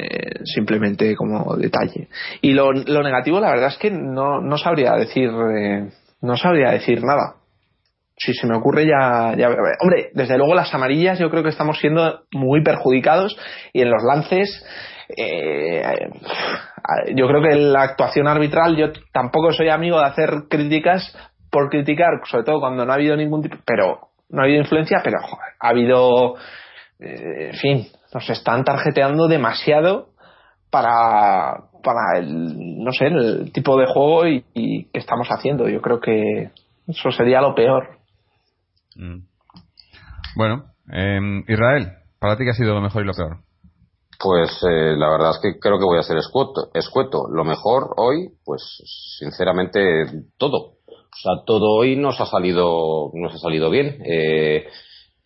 D: Eh, simplemente como detalle. Y lo, lo, negativo, la verdad es que no, no sabría decir, eh, no sabría decir nada. Si se me ocurre ya, hombre, desde luego las amarillas yo creo que estamos siendo muy perjudicados y en los lances eh, yo creo que la actuación arbitral yo tampoco soy amigo de hacer críticas por criticar, sobre todo cuando no ha habido ningún tipo, pero no ha habido influencia, pero ha habido, eh, en fin, nos están tarjeteando demasiado para, para el, no sé, el tipo de juego y, que estamos haciendo. Yo creo que eso sería lo peor.
A: Mm. Bueno, eh, Israel, ¿para ti qué ha sido lo mejor y lo peor?
C: Pues eh, la verdad es que creo que voy a ser escueto, escueto. Lo mejor hoy, pues sinceramente todo. O sea, todo hoy nos ha salido, nos ha salido bien. Eh,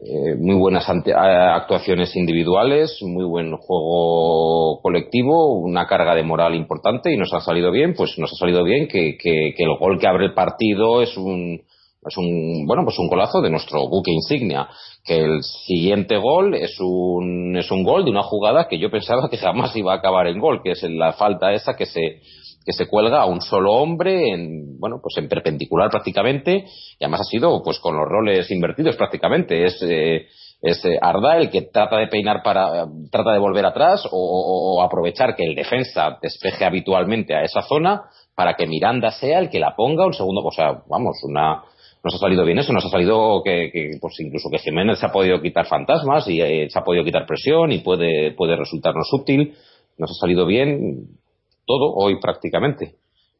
C: eh, muy buenas actuaciones individuales, muy buen juego colectivo, una carga de moral importante y nos ha salido bien, pues nos ha salido bien que, que, que el gol que abre el partido es un, es un bueno pues un golazo de nuestro buque insignia que el siguiente gol es un es un gol de una jugada que yo pensaba que jamás iba a acabar en gol que es la falta esa que se que se cuelga a un solo hombre en bueno pues en perpendicular prácticamente y además ha sido pues con los roles invertidos prácticamente. Es eh, es eh, Arda el que trata de peinar para trata de volver atrás o, o, aprovechar que el defensa despeje habitualmente a esa zona para que Miranda sea el que la ponga un segundo o sea vamos una nos ha salido bien eso, nos ha salido que, que pues incluso que Jiménez se ha podido quitar fantasmas y eh, se ha podido quitar presión y puede, puede resultarnos útil, nos ha salido bien todo hoy prácticamente.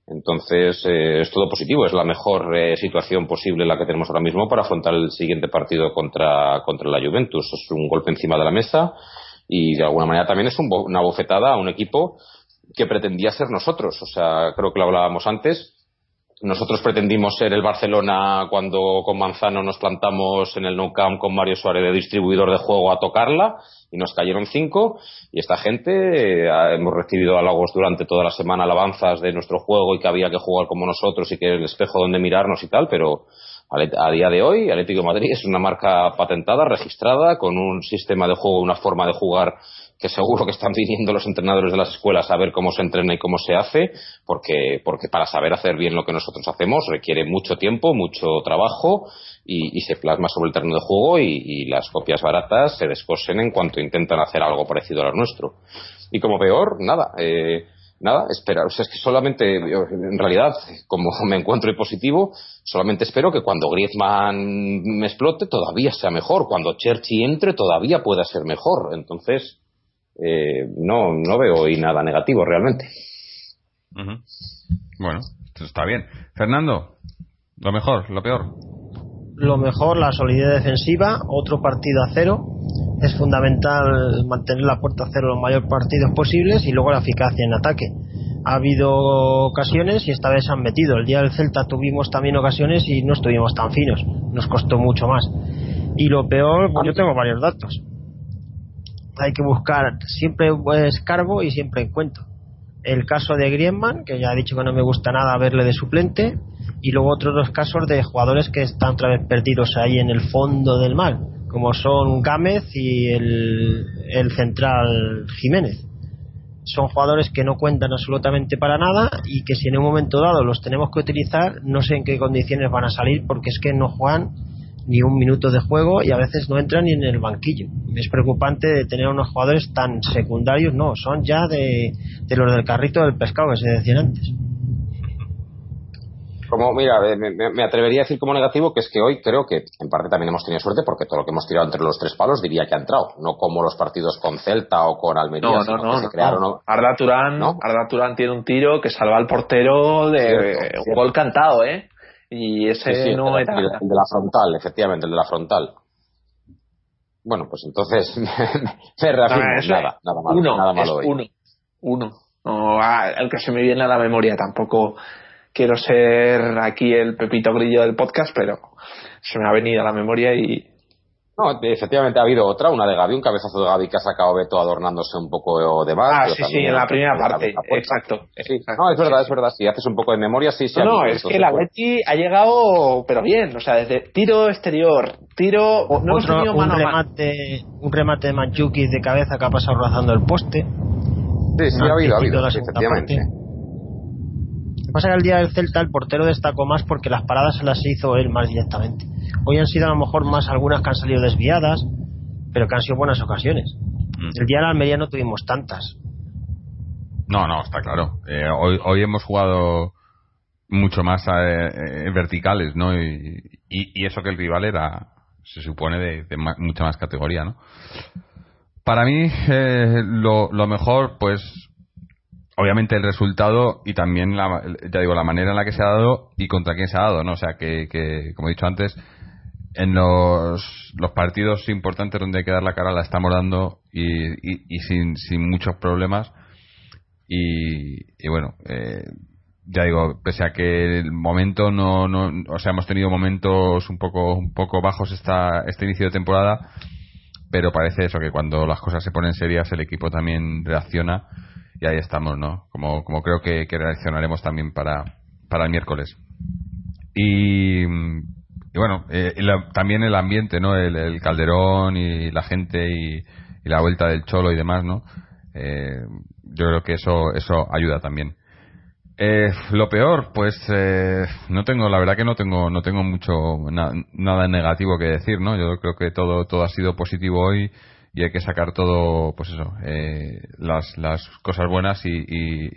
C: Entonces, eh, es todo positivo, es la mejor eh, situación posible la que tenemos ahora mismo para afrontar el siguiente partido contra, contra la Juventus. Es un golpe encima de la mesa y de alguna manera también es un una bofetada a un equipo que pretendía ser nosotros. O sea, creo que lo hablábamos antes. Nosotros pretendimos ser el Barcelona cuando con Manzano nos plantamos en el Nou Camp con Mario Suárez de distribuidor de juego a tocarla y nos cayeron cinco. Y esta gente eh, hemos recibido halagos durante toda la semana alabanzas de nuestro juego y que había que jugar como nosotros y que el espejo donde mirarnos y tal pero a día de hoy Atlético Madrid es una marca patentada registrada con un sistema de juego una forma de jugar que seguro que están viniendo los entrenadores de las escuelas a ver cómo se entrena y cómo se hace, porque, porque para saber hacer bien lo que nosotros hacemos requiere mucho tiempo, mucho trabajo y, se plasma sobre el terreno de juego y, las copias baratas se descosen en cuanto intentan hacer algo parecido a nuestro. Y como peor, nada. Eh, nada, esperar. O sea, es que solamente, en realidad, como me encuentro y positivo, solamente espero que cuando Griezmann me explote todavía sea mejor. Cuando Cherchi entre todavía pueda ser mejor. Entonces, eh, no, no veo hoy nada negativo realmente.
A: Bueno, está bien. Fernando, lo mejor, lo peor.
B: Lo mejor, la solidez defensiva, otro partido a cero. Es fundamental mantener la puerta a cero los mayores partidos posibles y luego la eficacia en ataque. Ha habido ocasiones y esta vez han metido. El día del Celta tuvimos también ocasiones y no estuvimos tan finos. Nos costó mucho más. Y lo peor, pues yo tengo varios datos hay que buscar siempre escarbo y siempre encuentro. El caso de Griezmann, que ya he dicho que no me gusta nada verle de suplente, y luego otros dos casos de jugadores que están otra vez perdidos ahí en el fondo del mal, como son Gámez y el, el central Jiménez. Son jugadores que no cuentan absolutamente para nada y que si en un momento dado los tenemos que utilizar, no sé en qué condiciones van a salir porque es que no juegan ni un minuto de juego y a veces no entran ni en el banquillo. Es preocupante de tener unos jugadores tan secundarios, no, son ya de, los del carrito del pescado que se decían antes.
C: Como, mira, me, atrevería a decir como negativo que es que hoy creo que en parte también hemos tenido suerte porque todo lo que hemos tirado entre los tres palos diría que ha entrado, no como los partidos con Celta o con Almería.
D: No, no, no, no. Arda Turán, ¿no? Arda Turán tiene un tiro que salva al portero de un gol cantado, ¿eh? Y ese no
C: era. El, de la frontal, efectivamente, el de la frontal. Bueno, pues entonces me nada, nada malo,
D: uno,
C: nada malo
D: Uno, uno. No, el que se me viene a la memoria tampoco quiero ser aquí el pepito grillo del podcast, pero se me ha venido a la memoria y
C: No, efectivamente ha habido otra, una de Gaby, un cabezazo de Gaby que ha sacado Beto adornándose un poco de más.
D: Ah, sí, sí, en la primera parte, exacto,
C: No, es verdad, es verdad, si haces un poco de memoria, sí, sí.
D: No, no es que la Betty ha llegado, pero bien, o sea, desde tiro exterior, tiro...
B: No Otro, un, remate, un remate de Manchuki de cabeza que ha pasado rozando el poste.
C: Sí, sí, ha habido, ha habido, efectivamente.
B: Lo que pasa que el día del Celta el portero destacó más porque las paradas se las hizo él más directamente. Hoy han sido a lo mejor más algunas que han salido desviadas, pero que han sido buenas ocasiones. Mm. El día de la Almería no tuvimos tantas.
A: No, no, está claro. Eh, hoy, hoy hemos jugado mucho más eh, eh, verticales, ¿no? Y, eso que el rival era, se supone, de, mucha más categoría, ¿no? Para mí, lo, lo mejor, pues, obviamente el resultado y también la, ya digo la manera en la que se ha dado y contra quién se ha dado no o sea que, que como he dicho antes en los, los partidos importantes donde hay que dar la cara la estamos dando y, y, sin, sin muchos problemas. Y, y bueno eh, ya digo pese a que el momento no, no o sea hemos tenido momentos un poco un poco bajos esta este inicio de temporada pero parece eso que cuando las cosas se ponen serias el equipo también reacciona y ahí estamos no como como creo que, que reaccionaremos también para para el miércoles. Y y bueno, eh, también el ambiente, ¿no? El, Calderón y la gente y, la vuelta del Cholo y demás, ¿no? Eh, yo creo que eso, eso ayuda también. Eh, lo peor, pues no tengo, la verdad que no tengo, no tengo mucho nada negativo que decir, ¿no? Yo creo que todo, todo ha sido positivo hoy y hay que sacar todo, pues eso, las, las cosas buenas y, y,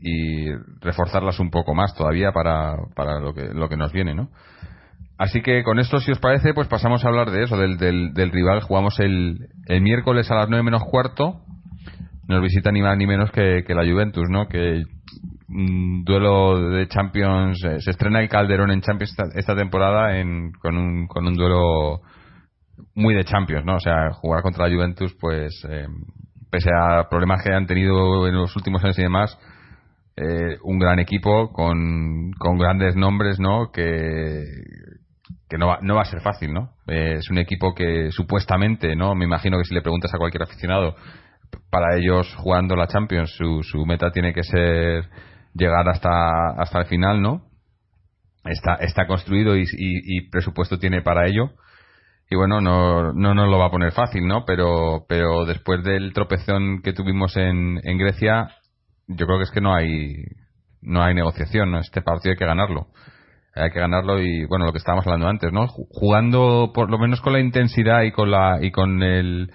A: y, reforzarlas un poco más todavía para, para lo que, lo que nos viene, ¿no? Así que con esto, si os parece, pues pasamos a hablar de eso, del, del, rival. Jugamos el, el, miércoles a las 9 menos cuarto. Nos visita ni más ni menos que, la Juventus, ¿no? Que un duelo de Champions. Eh, se estrena el Calderón en Champions esta, temporada en, con, un, con un duelo muy de Champions, ¿no? O sea, jugar contra la Juventus, pues, eh, pese a problemas que han tenido en los últimos años y demás, eh, un gran equipo con, con grandes nombres, ¿no? Que que no va, no va a ser fácil, ¿no? Es un equipo que supuestamente, ¿no? Me imagino que si le preguntas a cualquier aficionado, para ellos jugando la Champions, su, su meta tiene que ser llegar hasta, hasta el final, ¿no? Está, está construido y, y, presupuesto tiene para ello. Y bueno, no, no nos lo va a poner fácil, ¿no? Pero, pero después del tropezón que tuvimos en, en Grecia, yo creo que es que no hay, no hay negociación, ¿no? Este partido hay que ganarlo hay que ganarlo y bueno lo que estábamos hablando antes no jugando por lo menos con la intensidad y con la y con el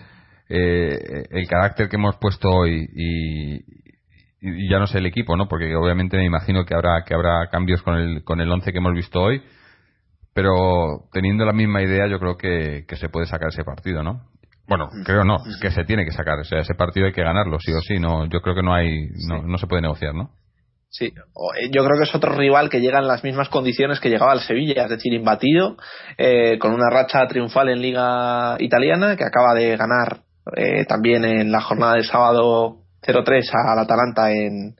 A: eh, el carácter que hemos puesto hoy y, ya no sé el equipo no porque obviamente me imagino que habrá que habrá cambios con el con el once que hemos visto hoy pero teniendo la misma idea yo creo que, que se puede sacar ese partido no bueno creo no es que se tiene que sacar o sea ese partido hay que ganarlo sí o sí no yo creo que no hay no, no se puede negociar no
D: Sí, eh, yo creo que es otro rival que llega en las mismas condiciones que llegaba al Sevilla, es decir, imbatido, eh, con una racha triunfal en Liga Italiana, que acaba de ganar eh, también en la jornada de sábado 0-3 al Atalanta en,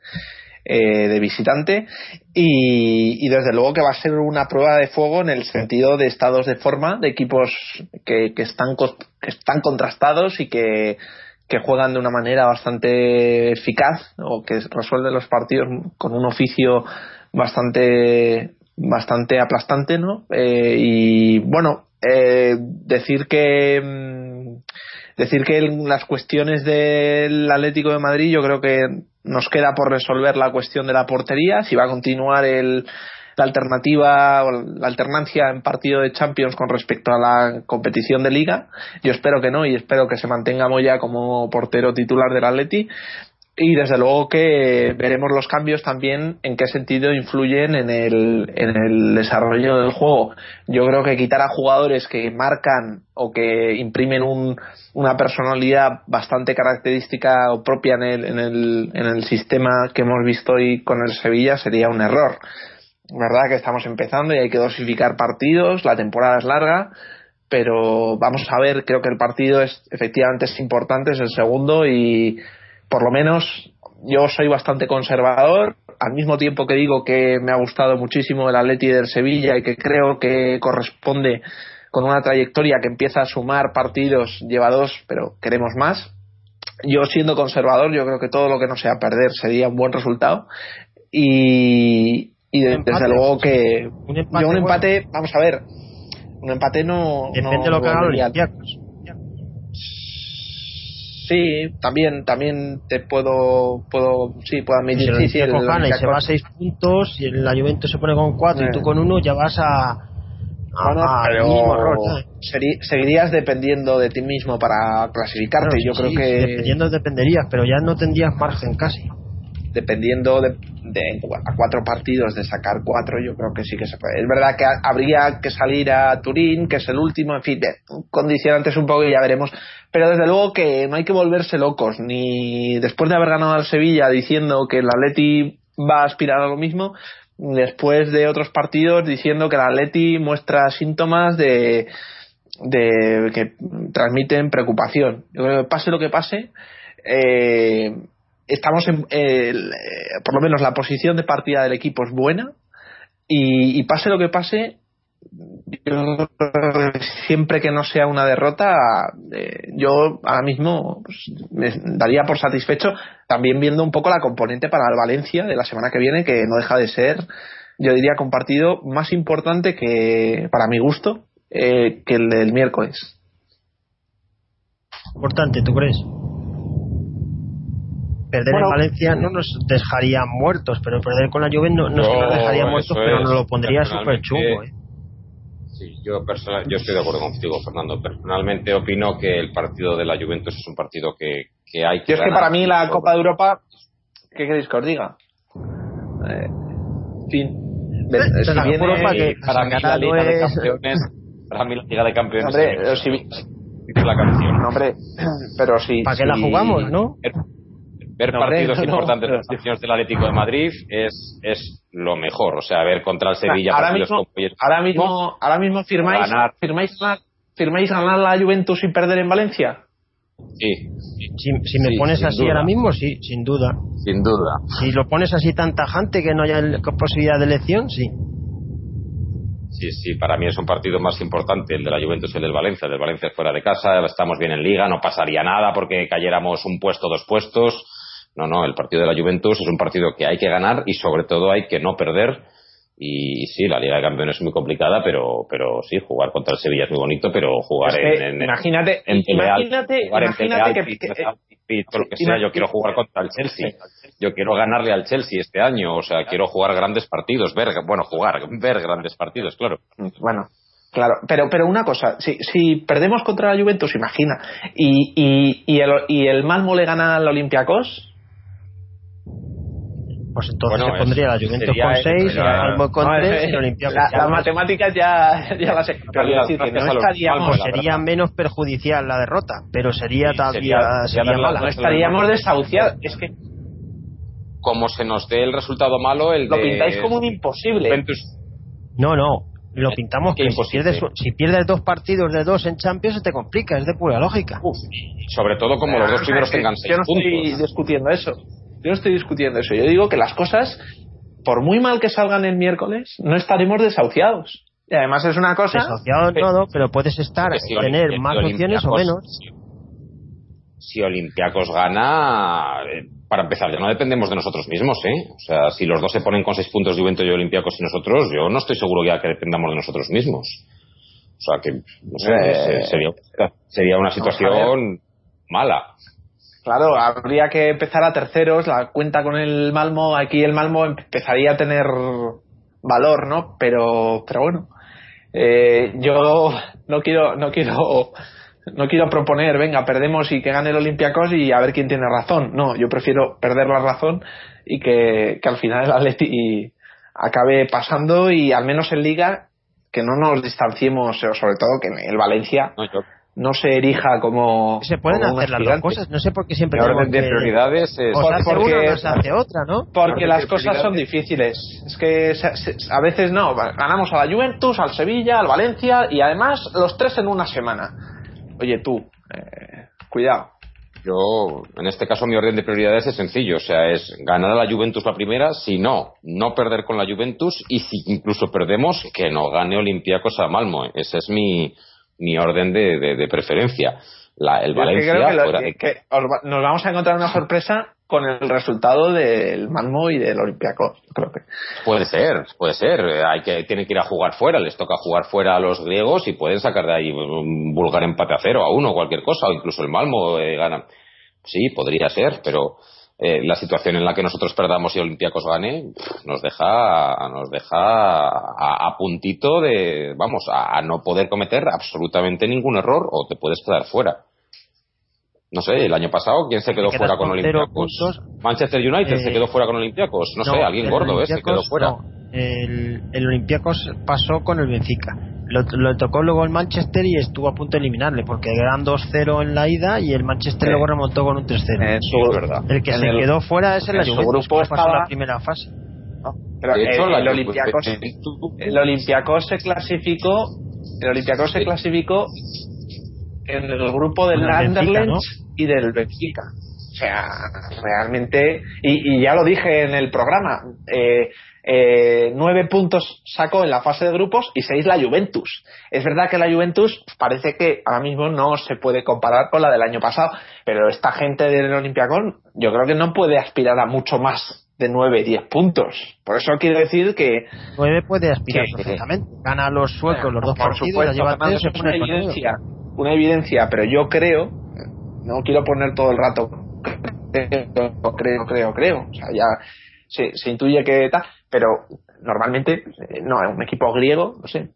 D: de visitante. Y, y, desde luego que va a ser una prueba de fuego en el sentido de estados de forma de equipos que, que están, que están contrastados y que que juegan de una manera bastante eficaz o que resuelven los partidos con un oficio bastante bastante aplastante no eh, y bueno eh, decir que mm, decir que las cuestiones del Atlético de Madrid yo creo que nos queda por resolver la cuestión de la portería. Si va a continuar el la alternativa o la alternancia en partido de Champions con respecto a la competición de Liga. Yo espero que no y espero que se mantenga Moya como portero titular del Atleti y desde luego que veremos los cambios también en qué sentido influyen en el, en el desarrollo del juego. Yo creo que quitar a jugadores que marcan o que imprimen un, una personalidad bastante característica o propia en el, en, el, en el sistema que hemos visto hoy con el Sevilla sería un error verdad que estamos empezando y hay que dosificar partidos, la temporada es larga, pero vamos a ver, creo que el partido es efectivamente es importante, es el segundo y por lo menos yo soy bastante conservador, al mismo tiempo que digo que me ha gustado muchísimo el Atleti del Sevilla y que creo que corresponde con una trayectoria que empieza a sumar partidos, lleva dos, pero queremos más. Yo siendo conservador, yo creo que todo lo que no sea perder sería un buen resultado. Y, y desde luego que un empate, yo un empate vamos a ver, un empate no...
B: Depende de lo que haga los
D: Sí, también, también te puedo, puedo, sí, puedo admitir.
B: Si
D: sí,
B: el sí, y se va a seis puntos y el Juventus se pone con cuatro y tú con uno, ya vas a.
D: Bueno, pero seguirías dependiendo de ti mismo para clasificarte. Yo creo que.
B: Dependiendo dependerías, pero ya no tendrías margen casi
D: dependiendo de, a cuatro partidos de sacar cuatro, yo creo que sí que se puede. Es verdad que habría que salir a Turín, que es el último, en fin, condicionantes un poco y ya veremos. Pero desde luego que no hay que volverse locos, ni después de haber ganado al Sevilla diciendo que el Atleti va a aspirar a lo mismo, después de otros partidos diciendo que el Atleti muestra síntomas de, de que transmiten preocupación. Yo creo que pase lo que pase, eh, estamos en, eh, por lo menos la posición de partida del equipo es buena y, pase lo que pase siempre que no sea una derrota eh, yo ahora mismo pues, me daría por satisfecho también viendo un poco la componente para el Valencia de la semana que viene que no deja de ser yo diría compartido más importante que para mi gusto eh, que el del miércoles
B: importante ¿tú crees? Perder en Valencia no nos dejaría muertos, pero perder con la Juve no, nos dejaría muertos, pero nos lo pondría súper chungo. ¿eh?
C: Sí, yo, yo estoy de acuerdo contigo, Fernando. Personalmente opino que el partido de la Juventus es un partido que, que hay que.
D: Yo es que para mí la Copa de Europa, ¿qué queréis que os diga? Eh, fin.
C: si viene, para mí la Liga de Campeones, para mí la Liga de Campeones.
D: Hombre, si, la canción. Hombre, pero si.
B: ¿Para qué la jugamos, no?
C: Ver partidos importantes de las ediciones del Atlético de Madrid es, es lo mejor. O sea, ver contra el Sevilla
D: ahora mismo, ahora mismo, ahora mismo firmáis, ganar. firmáis, firmáis ganar la Juventus y perder en Valencia.
C: Sí.
B: Si, me pones así ahora mismo, sí, sin duda.
C: Sin duda.
B: Si lo pones así tan tajante que no haya posibilidad de elección, sí.
C: Sí, sí, para mí es un partido más importante el de la Juventus y el del Valencia. El del Valencia fuera de casa, estamos bien en liga, no pasaría nada porque cayéramos un puesto, dos puestos no, no, el partido de la Juventus es un partido que hay que ganar y sobre todo hay que no perder. Y sí, la Liga de Campeones es muy complicada, pero, pero sí, jugar contra el Sevilla es muy bonito, pero jugar en,
D: Imagínate, imagínate, imagínate que,
C: lo que sea, yo quiero jugar contra el Chelsea. Yo quiero ganarle al Chelsea este año, o sea, quiero jugar grandes partidos, ver, bueno, jugar, ver grandes partidos, claro.
D: Bueno, Claro, pero, pero una cosa, si, si perdemos contra la Juventus, imagina, y, y, y, el, y el Malmo le gana al Olympiacos,
B: pues entonces se pondría la Juventus con 6 y el con 3 y Olimpia
D: Las matemáticas ya, ya las he
B: no sería menos perjudicial la derrota, pero sería todavía sería, mala.
D: No estaríamos desahuciados. Es que
C: como se nos dé el resultado malo, el
D: lo pintáis como un imposible.
B: No, no, lo pintamos que si pierdes, si pierdes, dos partidos de dos en Champions se te complica, es de pura lógica.
C: sobre todo como los dos primeros tengan seis
D: Yo no estoy discutiendo eso. Yo no estoy discutiendo eso. Yo digo que las cosas, por muy mal que salgan el miércoles, no estaremos desahuciados. Y además es una cosa.
B: Desahuciado no, pero puedes estar, tener más opciones o menos.
C: Si Olympiacos gana, eh, para empezar, ya no dependemos de nosotros mismos, ¿eh? O sea, si los dos se ponen con seis puntos de Juventus y Olympiacos y nosotros, yo no estoy seguro ya que dependamos de nosotros mismos. O sea, que, no sé, eh, sería, sería una situación mala.
D: Claro, habría que empezar a terceros, la cuenta con el Malmo, aquí el Malmo empezaría a tener valor, ¿no? Pero, pero bueno, eh, yo no quiero, no quiero, no quiero proponer, venga, perdemos y que gane el Olympiacos y a ver quién tiene razón. No, yo prefiero perder la razón y que, que al final el Atleti acabe pasando y al menos en Liga que no nos distanciemos, sobre todo que el Valencia no se erija como.
B: Se pueden hacer las dos cosas, no sé por qué siempre.
C: El orden de prioridades es.
B: porque, se hace otra, ¿no?
D: Porque las cosas son difíciles. Es que a veces no, ganamos a la Juventus, al Sevilla, al Valencia y además los tres en una semana. Oye, tú, eh, cuidado.
C: Yo, en este caso, mi orden de prioridades es sencillo. O sea, es ganar a la Juventus la primera, si no, no perder con la Juventus y si incluso perdemos, que no gane Olympiacos a Malmo. Ese es mi, mi orden de, de, preferencia. La, el Valencia.
D: Que nos vamos a encontrar una sorpresa con el resultado del Malmo y del Olympiacos, creo que.
C: Puede ser, puede ser. Hay que, tienen que ir a jugar fuera, les toca jugar fuera a los griegos y pueden sacar de ahí un vulgar empate a cero, a uno, cualquier cosa, o incluso el Malmo eh, gana. Sí, podría ser, pero eh, la situación en la que nosotros perdamos y Olympiacos gane nos deja nos deja a, puntito de vamos a, no poder cometer absolutamente ningún error o te puedes quedar fuera. No sé el año pasado quién se quedó fuera con Olympiacos Manchester United se eh, quedó fuera con Olympiacos. No, sé alguien gordo ese quedó fuera.
B: el, el Olympiacos pasó con el Benfica lo, tocó luego el Manchester y estuvo a punto de eliminarle porque eran 2-0 en la ida y el Manchester luego remontó con un 3-0
C: es verdad.
B: El que se quedó fuera es el Juventus que pasó la primera fase.
D: Pero el, el, Olympiacos, el Olympiacos se clasificó el Olympiacos se clasificó en el grupo del Anderlecht y del Benfica. O sea realmente y, y, ya lo dije en el programa eh, eh, nueve puntos sacó en la fase de grupos y seis la Juventus. Es verdad que la Juventus parece que ahora mismo no se puede comparar con la del año pasado, pero esta gente del Olympiacón yo creo que no puede aspirar a mucho más de 9, 10 puntos. Por eso quiero decir que...
B: 9 puede aspirar perfectamente. Gana los suecos los dos partidos, lleva
D: una evidencia, una evidencia, pero yo creo, no quiero poner todo el rato creo, creo, creo, creo. O sea, ya se, se intuye que tal, pero normalmente eh, no, un equipo griego, no sé,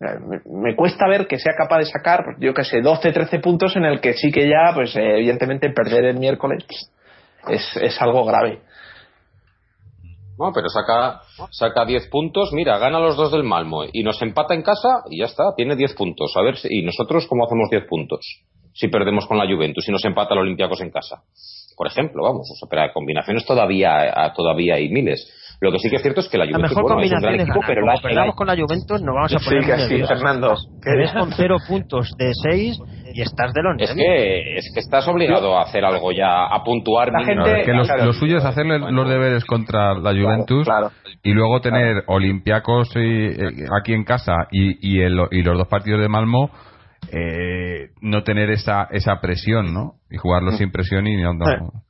D: me, cuesta ver que sea capaz de sacar, yo que sé, 12, 13 puntos en el que sí que ya, pues eh, evidentemente perder el miércoles es, es algo grave.
C: No, pero saca, saca 10 puntos, mira, gana los dos del Malmo y nos empata en casa y ya está, tiene 10 puntos. A ver, si, ¿y nosotros cómo hacemos 10 puntos? Si perdemos con la Juventus y nos empata el Olympiacos en casa. Por ejemplo, vamos, o sea, pero combinaciones todavía, todavía hay miles. Lo que sí que es cierto es que la Juventus
B: mejor bueno, es un gran equipo, pero la perdamos con la Juventus no vamos a poner
D: sí, así, Fernando.
B: Ves con cero puntos de seis y estás de lo
C: es que es que estás obligado a hacer algo ya a puntuar
A: la gente, que lo suyo es hacerle los deberes contra la Juventus y luego tener Olympiacos eh, aquí en casa y, y, el, y los dos partidos de Malmo eh, no tener esa esa presión, ¿no? Y jugarlo mm. sin presión y no, no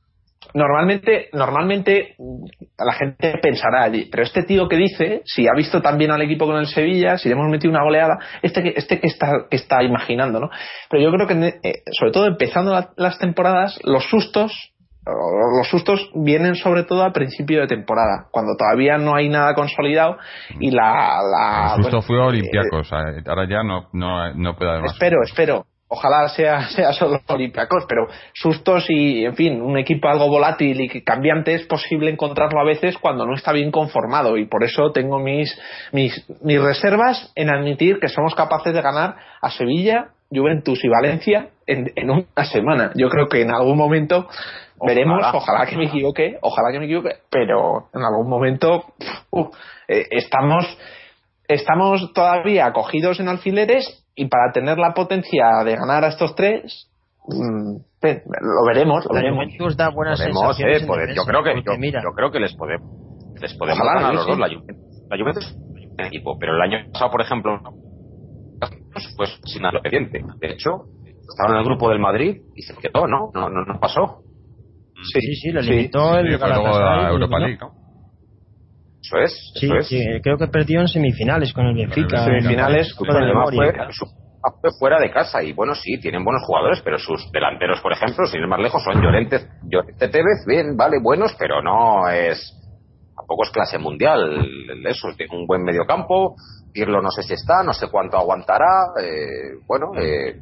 D: normalmente, normalmente la gente pensará, pero este tío que dice, si ha visto también al equipo con el Sevilla, si le hemos metido una goleada, este que, este que está, que está imaginando, ¿no? Pero yo creo que, eh, sobre todo empezando las temporadas, los sustos, los sustos vienen sobre todo al principio de temporada, cuando todavía no hay nada consolidado y la... la
A: el susto fue a Olympiacos, eh, ahora ya no, no, no puede haber más.
D: Espero, espero, ojalá sea, sea solo Olympiacos, pero sustos y, en fin, un equipo algo volátil y cambiante es posible encontrarlo a veces cuando no está bien conformado y por eso tengo mis, mis, mis reservas en admitir que somos capaces de ganar a Sevilla, Juventus y Valencia en, en una semana. Yo creo que en algún momento veremos, ojalá que me equivoque, ojalá que me equivoque, pero en algún momento eh, estamos estamos todavía cogidos en alfileres y para tener la potencia de ganar a estos tres mm, lo veremos lo veremos,
B: da buenas eh,
C: yo creo que yo, creo que les podemos les podemos ganar a los dos la Juventus, es un equipo pero el año pasado por ejemplo pues sin nada pendiente de hecho estaba en el grupo del Madrid y se quedó no no no, no pasó.
B: Sí sí, sí lo limitó el
A: Europa League
C: eso es,
B: sí, Sí, creo que perdió en semifinales con el Benfica.
C: Semifinales, fue, fue, fuera de casa y bueno, sí, tienen buenos jugadores, pero sus delanteros, por ejemplo, sin ir más lejos, son Llorente, Llorente Tevez, bien, vale, buenos, pero no es, tampoco es clase mundial. Eso, tiene un buen mediocampo, Pirlo no sé si está, no sé cuánto aguantará, eh, bueno, eh,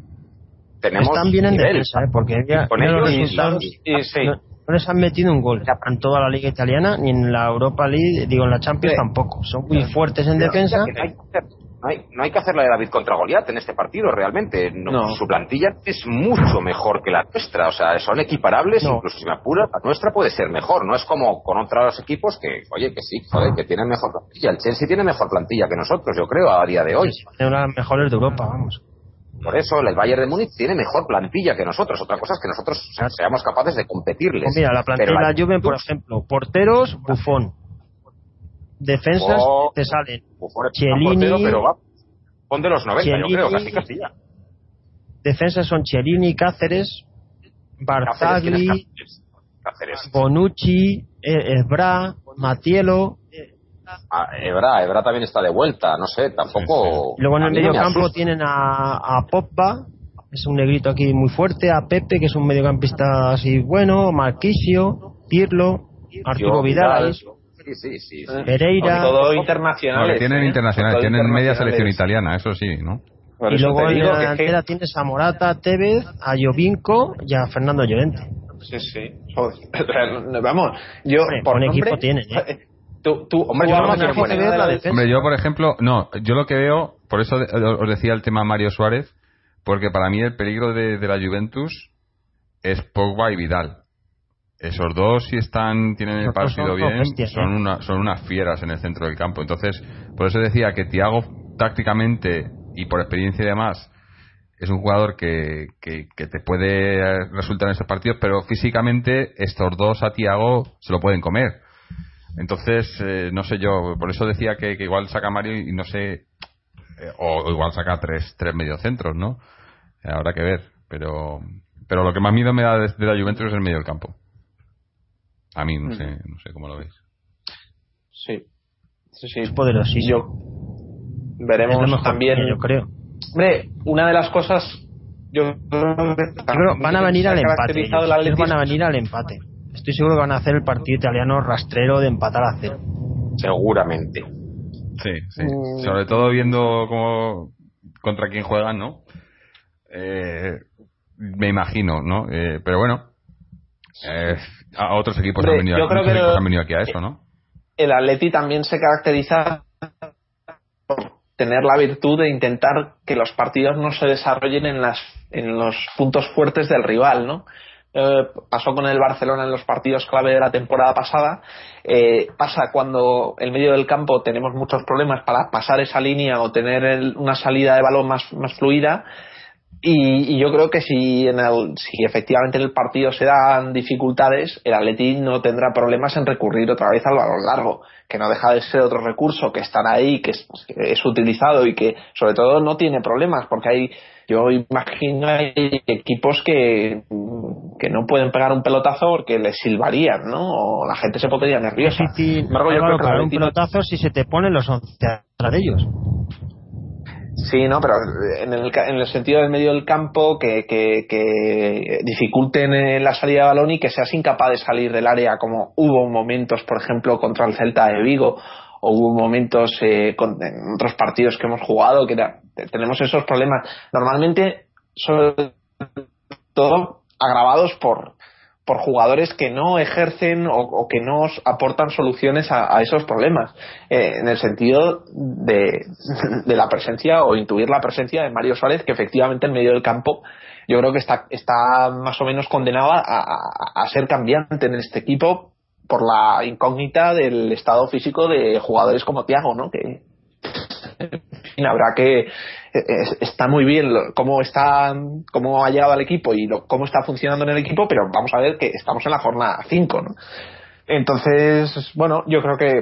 C: tenemos
B: Están bien en defensa, ¿eh? porque con ellos los resultados, y, sí no les han metido un gol en toda la liga italiana ni en la Europa League, digo en la Champions tampoco. Son muy fuertes en defensa.
C: No hay, no hay, que hacer la de David contra Goliat en este partido realmente. Su plantilla es mucho mejor que la nuestra. O sea, son equiparables, incluso si me apura, la nuestra puede ser mejor. No es como con otros equipos que, oye, que sí, joder, que tienen mejor plantilla. El Chelsea tiene mejor plantilla que nosotros, yo creo, a día de hoy.
B: Es una de las mejores de Europa, vamos.
C: Por eso el Bayern de Múnich tiene mejor plantilla que nosotros. Otra cosa es que nosotros seamos capaces de competirles.
B: Mira, la plantilla de la Juve, por ejemplo, porteros, Bufón. Defensas
C: Oh,
B: te salen
C: Buffon
B: Chiellini,
C: portero, pero va. Pon de los 90, yo creo, casi ya.
B: defensas son Chiellini, Cáceres,
C: Cáceres, ¿quién es
B: Barzagli,
C: Cáceres? Cáceres.
B: Bonucci, Ebra, Matielo.
C: Ah, Ebra, Ebra también está de vuelta, no sé, tampoco.
B: Luego en
C: a
B: el
C: mí no
B: medio
C: me
B: campo
C: asusta.
B: tienen a, a Pogba, es un negrito aquí muy fuerte, a Pepe, que es un mediocampista así bueno, Marquisio, Pirlo, Arturo
C: Yo,
B: Vidal,
C: Sí, sí, sí. sí.
B: Pereira.
D: Todo
A: No,
D: internacionales.
A: que tienen
D: ¿eh?
A: internacionales,
D: Todo
A: tienen media selección italiana, eso sí, ¿no?
D: Por
B: y luego en la
D: es que-
B: delantera tienes a Morata, Tevez, a Jovinko y a Fernando Llorente.
D: Sí, sí. Joder. Vamos, yo
B: Hombre,
D: por
B: buen
D: nombre,
B: equipo tienen, ¿eh?
D: Tú, tú,
C: Hombre, yo no
D: hablas
C: me
D: de
C: quiero
D: la
C: poner
D: de
B: la.
A: Hombre, yo por ejemplo, no, yo lo que veo, por eso os decía el tema Mario Suárez, porque para mí el peligro de, de la Juventus es Pogba y Vidal. Esos dos si están tienen el
B: Esos
A: partido
B: son
A: bien,
B: bestias,
A: son
B: ¿eh?
A: una, son unas fieras en el centro del campo. Entonces, por eso decía que Thiago tácticamente y por experiencia y demás es un jugador que, que, que te puede resultar en estos partidos, pero físicamente estos dos a Thiago se lo pueden comer. Entonces, eh, no sé yo, por eso decía que, que igual saca Mario y no sé, eh, o, o igual saca tres, tres mediocentros, ¿no? Eh, habrá que ver, pero pero lo que más miedo me da de, de la Juventus es el medio del campo. A mí, no sé, no sé cómo lo veis.
D: Sí. Sí, sí.
B: Es poderosísimo.
D: Yo
B: Es lo
D: veremos
B: mejor
D: también.
B: que yo creo.
D: Hombre, una de las cosas. Yo creo
B: van a venir al empate. van a venir al empate. Estoy seguro que van a hacer el partido italiano rastrero de empatar a cero.
C: Seguramente.
A: Sí, sí.
D: Mm.
A: Sobre todo viendo cómo contra quién juegan, ¿no? Eh, me imagino, ¿no? Eh, pero bueno, eh, a otros equipos
D: Hombre,
A: han venido,
D: yo creo
A: muchos
D: que
A: equipos
D: lo-
A: han venido aquí a eso, ¿no?
D: el Atleti también se caracteriza por tener la virtud de intentar que los partidos no se desarrollen en las en los puntos fuertes del rival, ¿no? Eh, pasó con el Barcelona en los partidos clave de la temporada pasada. Eh, pasa cuando en medio del campo tenemos muchos problemas para pasar esa línea o tener una salida de balón más, más fluida. Y, y yo creo que si, en el, si efectivamente en el partido se dan dificultades, el Atleti no tendrá problemas en recurrir otra vez al balón largo, que no deja de ser otro recurso que estará ahí, que es, que es utilizado y que sobre todo no tiene problemas, porque hay, yo imagino hay equipos que, que no pueden pegar un pelotazo porque les silbarían, ¿no? O la gente se pondría nerviosa.
B: Difícil,
D: Sin embargo, yo
B: Álvaro,
D: creo que
B: un pelotazo si se te ponen los 11 atrás de ellos.
D: Sí, no, pero en el, en el sentido del medio del campo que, que, que dificulten eh, la salida de balón y que seas incapaz de salir del área como hubo momentos, por ejemplo, contra el Celta de Vigo o hubo momentos eh, con- en otros partidos que hemos jugado que era- tenemos esos problemas. Normalmente, sobre todo, agravados por, por jugadores que no ejercen o, o que no aportan soluciones a, esos problemas, eh, en el sentido de, la presencia o intuir la presencia de Mario Suárez, que efectivamente en medio del campo yo creo que está, más o menos condenado a, ser cambiante en este equipo por la incógnita del estado físico de jugadores como Tiago, ¿no? Que, habrá que es- está muy bien cómo está cómo ha llegado al equipo y lo- cómo está funcionando en el equipo pero vamos a ver que estamos en la jornada 5 ¿no? entonces bueno yo creo que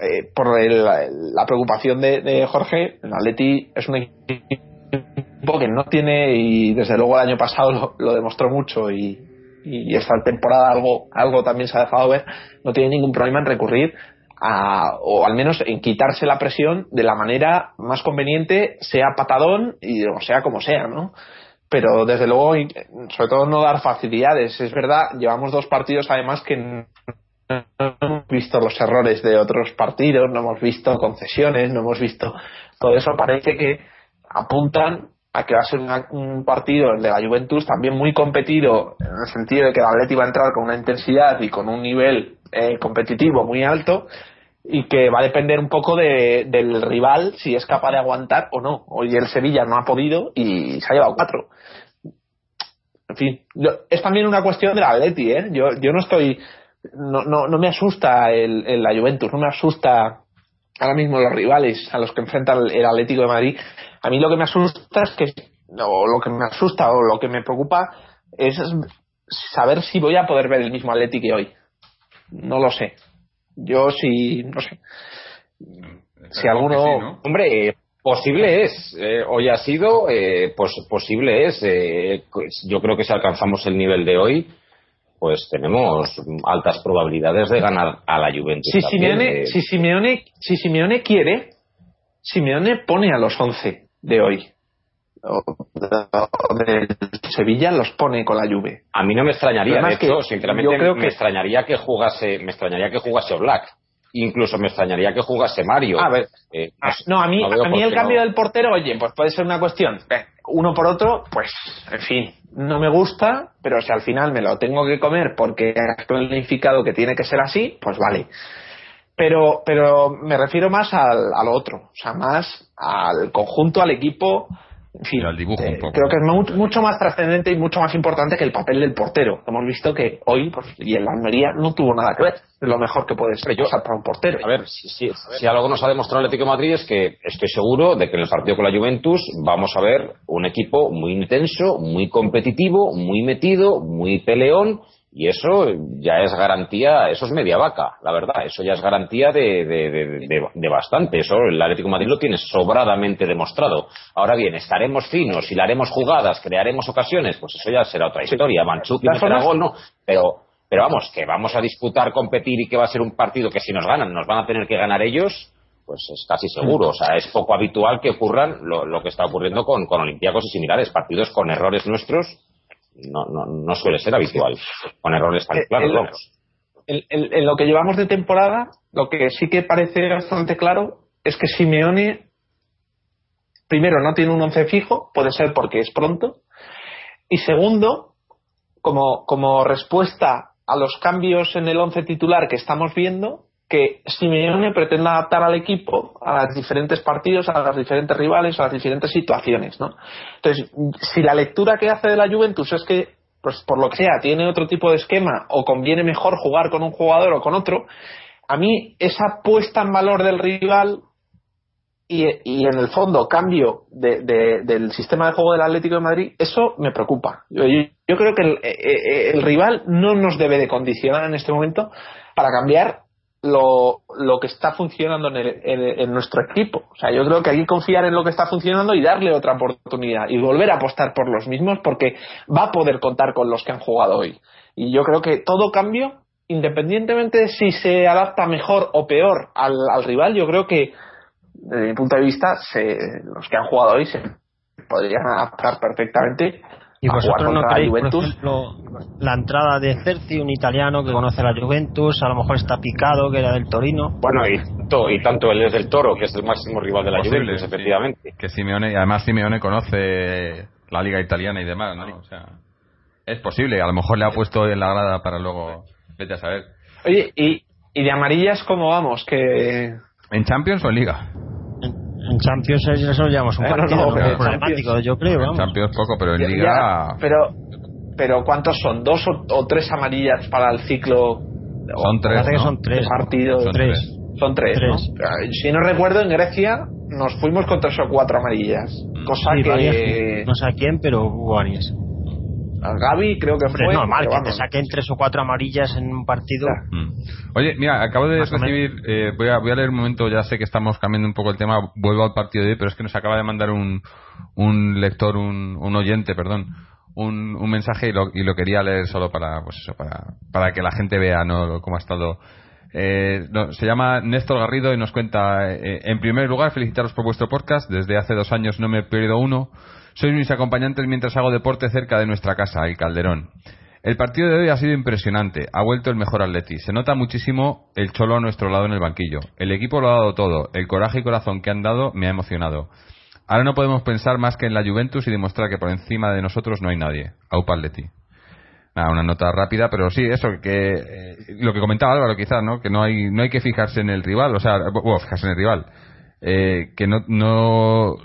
D: eh, por el- la preocupación de, de Jorge el Atleti es un equipo que no tiene y desde luego el año pasado lo, lo demostró mucho y, y esta temporada algo algo también se ha dejado ver no tiene ningún problema en recurrir a- o al menos en quitarse la presión de la manera más conveniente, sea patadón y o sea como sea, ¿no? Pero desde luego, sobre todo no dar facilidades. Es verdad, llevamos dos partidos además que no hemos visto los errores de otros partidos, no hemos visto concesiones, no hemos visto todo eso. Parece que apuntan a que va a ser un partido de la Juventus también muy competido en el sentido de que el Atleti va a entrar con una intensidad y con un nivel eh, competitivo muy alto y que va a depender un poco de- del rival si es capaz de aguantar o no. Hoy el Sevilla no ha podido y se ha llevado cuatro. En fin, es también una cuestión del Atleti, ¿eh? Yo, yo no estoy, no, no, no me asusta el, la Juventus, no me asusta ahora mismo los rivales a los que enfrenta el, Atlético de Madrid. A mí lo que me asusta es que o lo que me asusta o lo que me preocupa es saber si voy a poder ver el mismo Atleti que hoy. No lo sé. Yo sí, no sé. Si alguno...
C: Hombre, posible es. Eh, hoy ha sido, eh, pues posible es. Eh, pues yo creo que si alcanzamos el nivel de hoy, pues tenemos altas probabilidades de ganar a la Juventus.
D: Si, Simeone, si, Simeone, si Simeone quiere, Simeone pone a los 11 de hoy de Sevilla los pone con la Juve.
C: A mí no me extrañaría, de hecho, sinceramente creo me extrañaría que jugase, me extrañaría que jugase Black. Incluso me extrañaría que jugase Mario.
D: A ver, eh, no, a mí, a mí el cambio del portero, oye, pues puede ser una cuestión. Uno por otro, pues, en fin, no me gusta, pero si al final me lo tengo que comer porque ha planificado que tiene que ser así, pues vale pero pero me refiero más al, al otro, o sea, más al conjunto, al equipo,
A: en dibujo
D: eh, creo que es mucho más trascendente y mucho más importante que el papel del portero. Hemos visto que hoy, pues, y en la Almería, no tuvo nada que ver. Es lo mejor que puede ser yo, para un portero.
C: A ver, si, si, si, algo nos ha demostrado el Atlético de Madrid es que estoy seguro de que en el partido con la Juventus vamos a ver un equipo muy intenso, muy competitivo, muy metido, muy peleón y eso ya es garantía, eso es media vaca, la verdad, eso ya es garantía de, de, de, bastante. Eso el Atlético de Madrid lo tiene sobradamente demostrado. Ahora bien, estaremos finos, haremos jugadas, crearemos ocasiones, pues eso ya será otra historia. Manchuki meterá gol, no, pero, pero vamos, que vamos a disputar, competir y que va a ser un partido que si nos ganan, nos van a tener que ganar ellos, pues es casi seguro. O sea, es poco habitual que ocurran lo, lo que está ocurriendo con, con Olympiacos y similares, partidos con errores nuestros no, no, no suele ser habitual, con errores tan eh, claros.
D: En, lo que llevamos de temporada, lo que sí que parece bastante claro es que Simeone, primero, no tiene un once fijo, puede ser porque es pronto, y segundo, como, como respuesta a los cambios en el once titular que estamos viendo, que Simeone pretende adaptar al equipo a los diferentes partidos, a los diferentes rivales, a las diferentes situaciones, ¿no? Entonces, si la lectura que hace de la Juventus es que, pues por lo que sea, tiene otro tipo de esquema o conviene mejor jugar con un jugador o con otro, a mí esa puesta en valor del rival y, en el fondo cambio del sistema de juego del Atlético de Madrid, eso me preocupa. Yo, creo que el, eh, eh, el rival no nos debe de condicionar en este momento para cambiar lo, lo que está funcionando en, el, en, nuestro equipo. O sea, yo creo que hay que confiar en lo que está funcionando y darle otra oportunidad y volver a apostar por los mismos porque va a poder contar con los que han jugado hoy. Y yo creo que todo cambio, independientemente de si se adapta mejor o peor al, al rival, yo creo que, desde mi punto de vista, se, los que han jugado hoy se podrían adaptar perfectamente
B: ¿Y vosotros no creéis, por ejemplo, la entrada de Cerci, un italiano que conoce la Juventus, a lo mejor está picado, que era del Torino?
C: Bueno, y, y tanto él es del Toro, que es el máximo rival de la Juventus, efectivamente.
A: Que Simeone, y además Simeone conoce la liga italiana y demás, ¿no? O sea, es posible, a lo mejor le ha puesto en la grada para luego, vete a saber.
D: Oye, ¿y, y de amarillas cómo vamos? que
A: ¿En Champions o en Liga?
B: En Champions eso llevamos un partido no, problemático, yo creo. Vamos.
A: En Champions poco, pero en Liga.
D: pero, pero ¿cuántos son? ¿Dos o, tres amarillas para el ciclo?
A: Son tres.
B: ¿no? son tres.
D: Partidos.
B: Son tres.
D: Son tres, Si no recuerdo, en Grecia nos fuimos con tres o cuatro amarillas. Cosa que.
B: no sé a quién, pero hubo varias.
D: Gaby creo que fue.
B: Es normal que te saquen tres o cuatro amarillas en un partido.
A: Mm. Oye, mira, acabo de recibir. Eh, voy, a, voy a leer un momento, ya sé que estamos cambiando un poco el tema. Vuelvo al partido de hoy, pero es que nos acaba de mandar un, un lector, un, un oyente, perdón. Un, un mensaje y lo, y lo quería leer solo para pues eso para, para que la gente vea no cómo ha estado eh, se llama Néstor Garrido y nos cuenta eh, en primer lugar felicitaros por vuestro podcast desde hace dos años no me he perdido uno sois mis acompañantes mientras hago deporte cerca de nuestra casa, el Calderón. El partido de hoy ha sido impresionante. Ha vuelto el mejor Atleti. Se nota muchísimo el cholo a nuestro lado en el banquillo. El equipo lo ha dado todo. El coraje y corazón que han dado me ha emocionado. Ahora no podemos pensar más que en la Juventus y demostrar que por encima de nosotros no hay nadie. Aupa Atleti. Nada, una nota rápida, pero sí, eso, que eh, lo que comentaba Álvaro quizás, ¿no? Que no hay, no hay que fijarse en el rival, o sea, bueno, fijarse en el rival. Eh, que no, no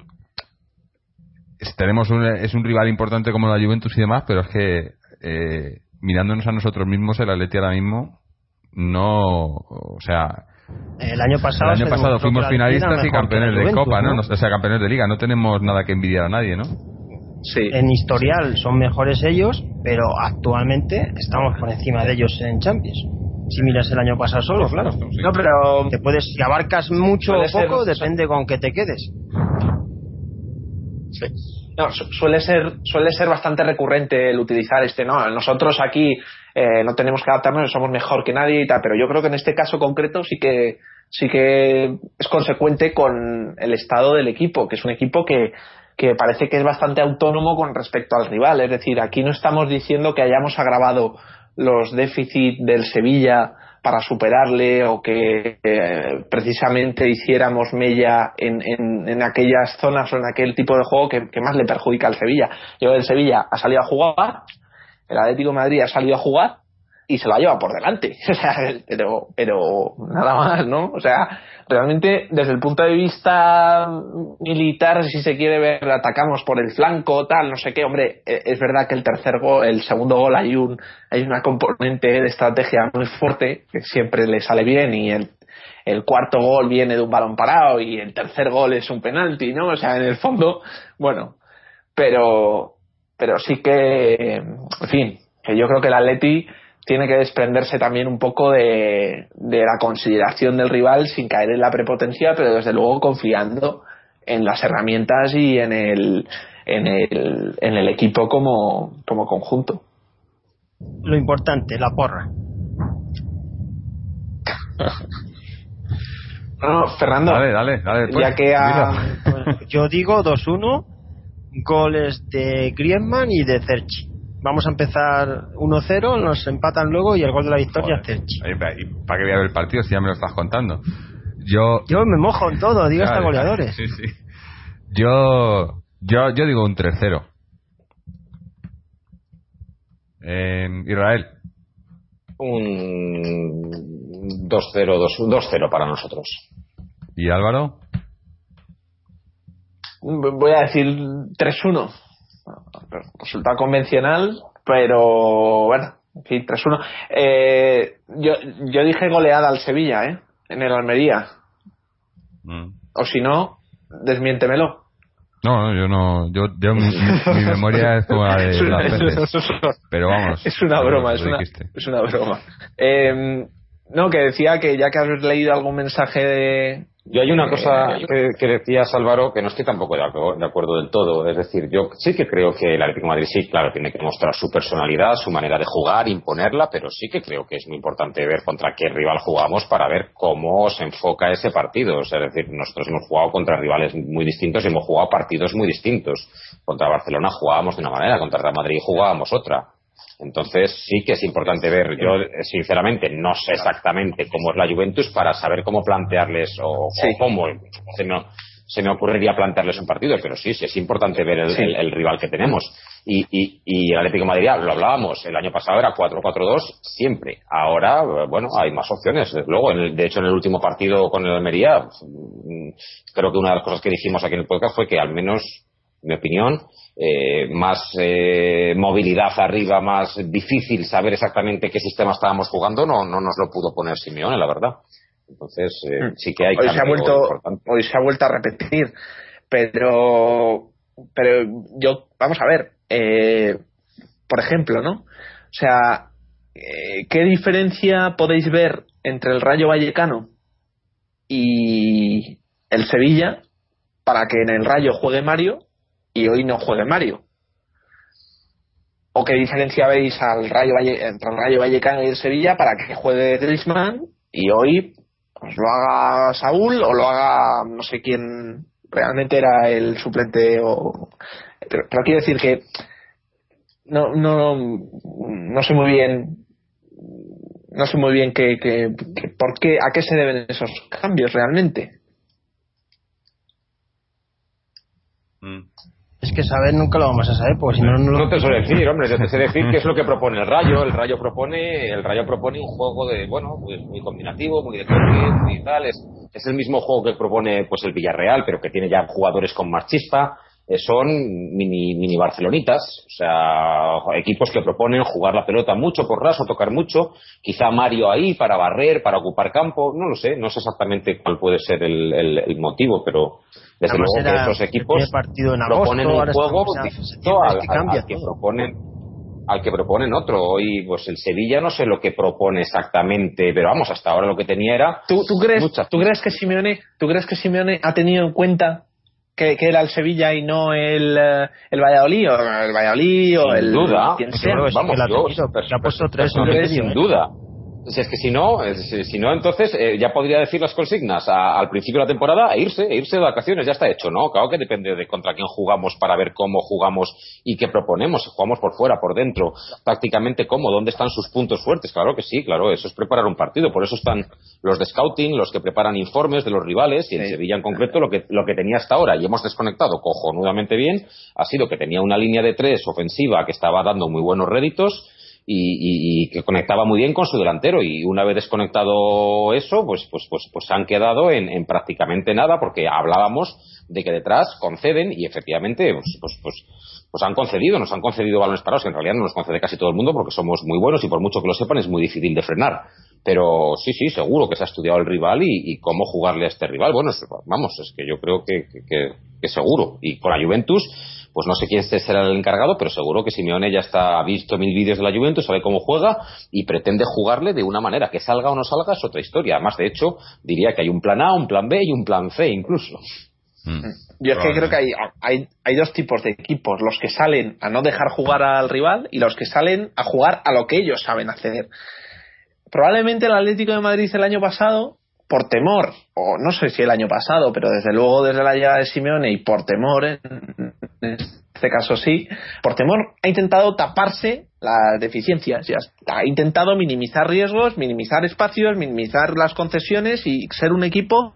A: tenemos un, es un rival importante como la Juventus y demás, pero es que eh, mirándonos a nosotros mismos, el Atleti ahora mismo no, o sea,
B: el año pasado,
A: el año pasado fuimos finalistas y campeones de Copa, ¿no? O sea, campeones de Liga. No tenemos nada que envidiar a nadie, ¿no?
B: En historial son mejores ellos, pero actualmente estamos por encima de ellos en Champions. Si miras el año pasado solo, claro.
D: No, pero
B: te puedes, si abarcas mucho o poco, depende con que te quedes.
D: No, suele ser, suele ser bastante recurrente el utilizar este, no, nosotros aquí eh, no tenemos que adaptarnos, somos mejor que nadie y tal, pero yo creo que en este caso concreto sí que, sí que es consecuente con el estado del equipo, que es un equipo que, que parece que es bastante autónomo con respecto al rival. Es decir, aquí no estamos diciendo que hayamos agravado los déficits del Sevilla para superarle o que eh, precisamente hiciéramos mella en, en, aquellas zonas o en aquel tipo de juego que, que, más le perjudica al Sevilla. Yo el Sevilla ha salido a jugar, el Atlético Madrid ha salido a jugar y se lo ha llevado por delante. pero, pero nada más, ¿no? O sea, realmente desde el punto de vista militar, si se quiere ver, atacamos por el flanco, tal, no sé qué. Hombre, e, es verdad que el tercer gol, el segundo gol hay un, hay una componente de estrategia muy fuerte que siempre le sale bien y el, el cuarto gol viene de un balón parado y el tercer gol es un penalti, ¿no? O sea, en el fondo, bueno, pero, pero sí que, en fin, que yo creo que el Atleti tiene que desprenderse también un poco de, la consideración del rival sin caer en la prepotencia, pero desde luego confiando en las herramientas y en el, en el, en el equipo como, como conjunto.
B: Lo importante, la porra.
D: no, Fernando.
A: Dale, dale, dale.
D: ya que
B: yo digo 2-1, goles de Griezmann y de Cerchi vamos a empezar 1-0, nos empatan luego y el gol de la victoria es
A: ¿Para qué voy a ver el partido si ya me lo estás contando? Yo,
B: yo me mojo en todo, digo hasta goleadores.
A: Sí, sí. Yo, yo, yo digo un 3-0. Israel.
C: Un 2-0, 2-0 para nosotros.
A: ¿Y Álvaro?
D: Voy a decir 3-1 resultado convencional, pero bueno, en fin, 3-1. Eh, yo, yo dije goleada al Sevilla, ¿eh? En el Almería. Mm. O si no, desmiéntemelo.
A: No, yo no. Yo, yo mi, memoria es como la de las Pero vamos.
D: Es una broma, es una, es una broma. Eh, no, que decía que ya que has leído algún mensaje de,
C: yo hay una cosa que, que, decías, Álvaro, que no estoy tampoco de, acuerdo del todo. Es decir, yo sí que creo que el Atlético de Madrid sí, claro, tiene que mostrar su personalidad, su manera de jugar, imponerla, pero sí que creo que es muy importante ver contra qué rival jugamos para ver cómo se enfoca ese partido. es decir, nosotros hemos jugado contra rivales muy distintos y hemos jugado partidos muy distintos. Contra Barcelona jugábamos de una manera, contra Real Madrid jugábamos otra. Entonces sí que es importante ver. Yo sinceramente no sé exactamente cómo es la Juventus para saber cómo plantearles o, cómo se me, se me, ocurriría plantearles un partido, pero sí, sí es importante ver el, rival que tenemos. Y, y, y, el Atlético de Madrid, lo hablábamos, el año pasado era 4-4-2 siempre. Ahora, bueno, hay más opciones. Luego, de hecho, en el último partido con el Almería, mm, creo que una de las cosas que dijimos aquí en el podcast fue que al menos, en mi opinión, eh, más eh, movilidad arriba, más difícil saber exactamente qué sistema estábamos jugando, no, no nos lo pudo poner Simeone, la verdad. Entonces, eh, mm. sí que hay
D: hoy se ha vuelto Hoy se ha vuelto a repetir, pero, pero yo, vamos a ver, por ejemplo, ¿no? O sea, ¿qué diferencia podéis ver entre el Rayo Vallecano y el Sevilla para que en el Rayo juegue Mario y hoy no juegue Mario. ¿O qué diferencia veis al Rayo entre el Rayo Vallecano y el Sevilla para que juegue Griezmann y hoy pues, lo haga Saúl o lo haga no sé quién realmente era el suplente o pero, quiero decir que no no no sé muy bien no sé muy bien que, que, por qué a qué se deben esos cambios realmente
B: mm. Es que saber nunca lo vamos a saber, porque si no, no,
C: no te sé decir, hombre, yo te sé decir qué es lo que propone el Rayo. El Rayo propone, el Rayo propone un juego de, bueno, pues muy combinativo, muy de muy tal. Es, es el mismo juego que propone pues el Villarreal, pero que tiene ya jugadores con más chispa. Eh, son mini, mini barcelonitas, o sea, equipos que proponen jugar la pelota mucho por raso, tocar mucho, quizá Mario ahí para barrer, para ocupar campo, no lo sé, no sé exactamente cuál puede ser el, motivo, pero desde luego que esos equipos proponen un juego distinto al, que proponen al que proponen otro. Hoy, pues el Sevilla no sé lo que propone exactamente, pero vamos, hasta ahora lo que tenía era.
D: ¿Tú, crees, ¿tú crees que Simeone, tú crees que Simeone ha tenido en cuenta que, era el Sevilla y no el, eh, el Valladolid o el Valladolid o el
C: duda.
D: quien
C: sea. vamos yo, ha puesto tres sin duda si es que si no, si no entonces eh, ya podría decir las consignas al principio de la temporada e irse, e irse de vacaciones, ya está hecho, ¿no? Claro que depende de contra quién jugamos para ver cómo jugamos y qué proponemos. Jugamos por fuera, por dentro, tácticamente cómo, dónde están sus puntos fuertes. Claro que sí, claro, eso es preparar un partido. Por eso están los de scouting, los que preparan informes de los rivales y en Sevilla en concreto lo que, lo que tenía hasta ahora y hemos desconectado cojonudamente bien ha sido que tenía una línea de tres ofensiva que estaba dando muy buenos réditos y, que conectaba muy bien con su delantero. Y una vez desconectado eso pues pues pues pues han quedado en, prácticamente nada porque hablábamos de que detrás conceden y efectivamente pues, pues pues pues han concedido nos han concedido balones parados que en realidad no nos concede casi todo el mundo porque somos muy buenos y por mucho que lo sepan es muy difícil de frenar. Pero sí sí seguro que se ha estudiado el rival y, cómo jugarle a este rival. Bueno vamos es que yo creo que, que seguro. Y con la Juventus pues no sé quién será el encargado, pero seguro que Simeone ya está ha visto mil vídeos de la Juventus, sabe cómo juega y pretende jugarle de una manera. Que salga o no salga es otra historia. Además, de hecho, diría que hay un plan A, un plan B y un plan C incluso.
D: Hmm. Yo es que creo que hay, hay, hay, dos tipos de equipos, los que salen a no dejar jugar al rival y los que salen a jugar a lo que ellos saben hacer. Probablemente el Atlético de Madrid el año pasado por temor, o no sé si el año pasado, pero desde luego desde la llegada de Simeone y por temor, en este caso sí, por temor ha intentado taparse las deficiencias, ha intentado minimizar riesgos, minimizar espacios, minimizar las concesiones y ser un equipo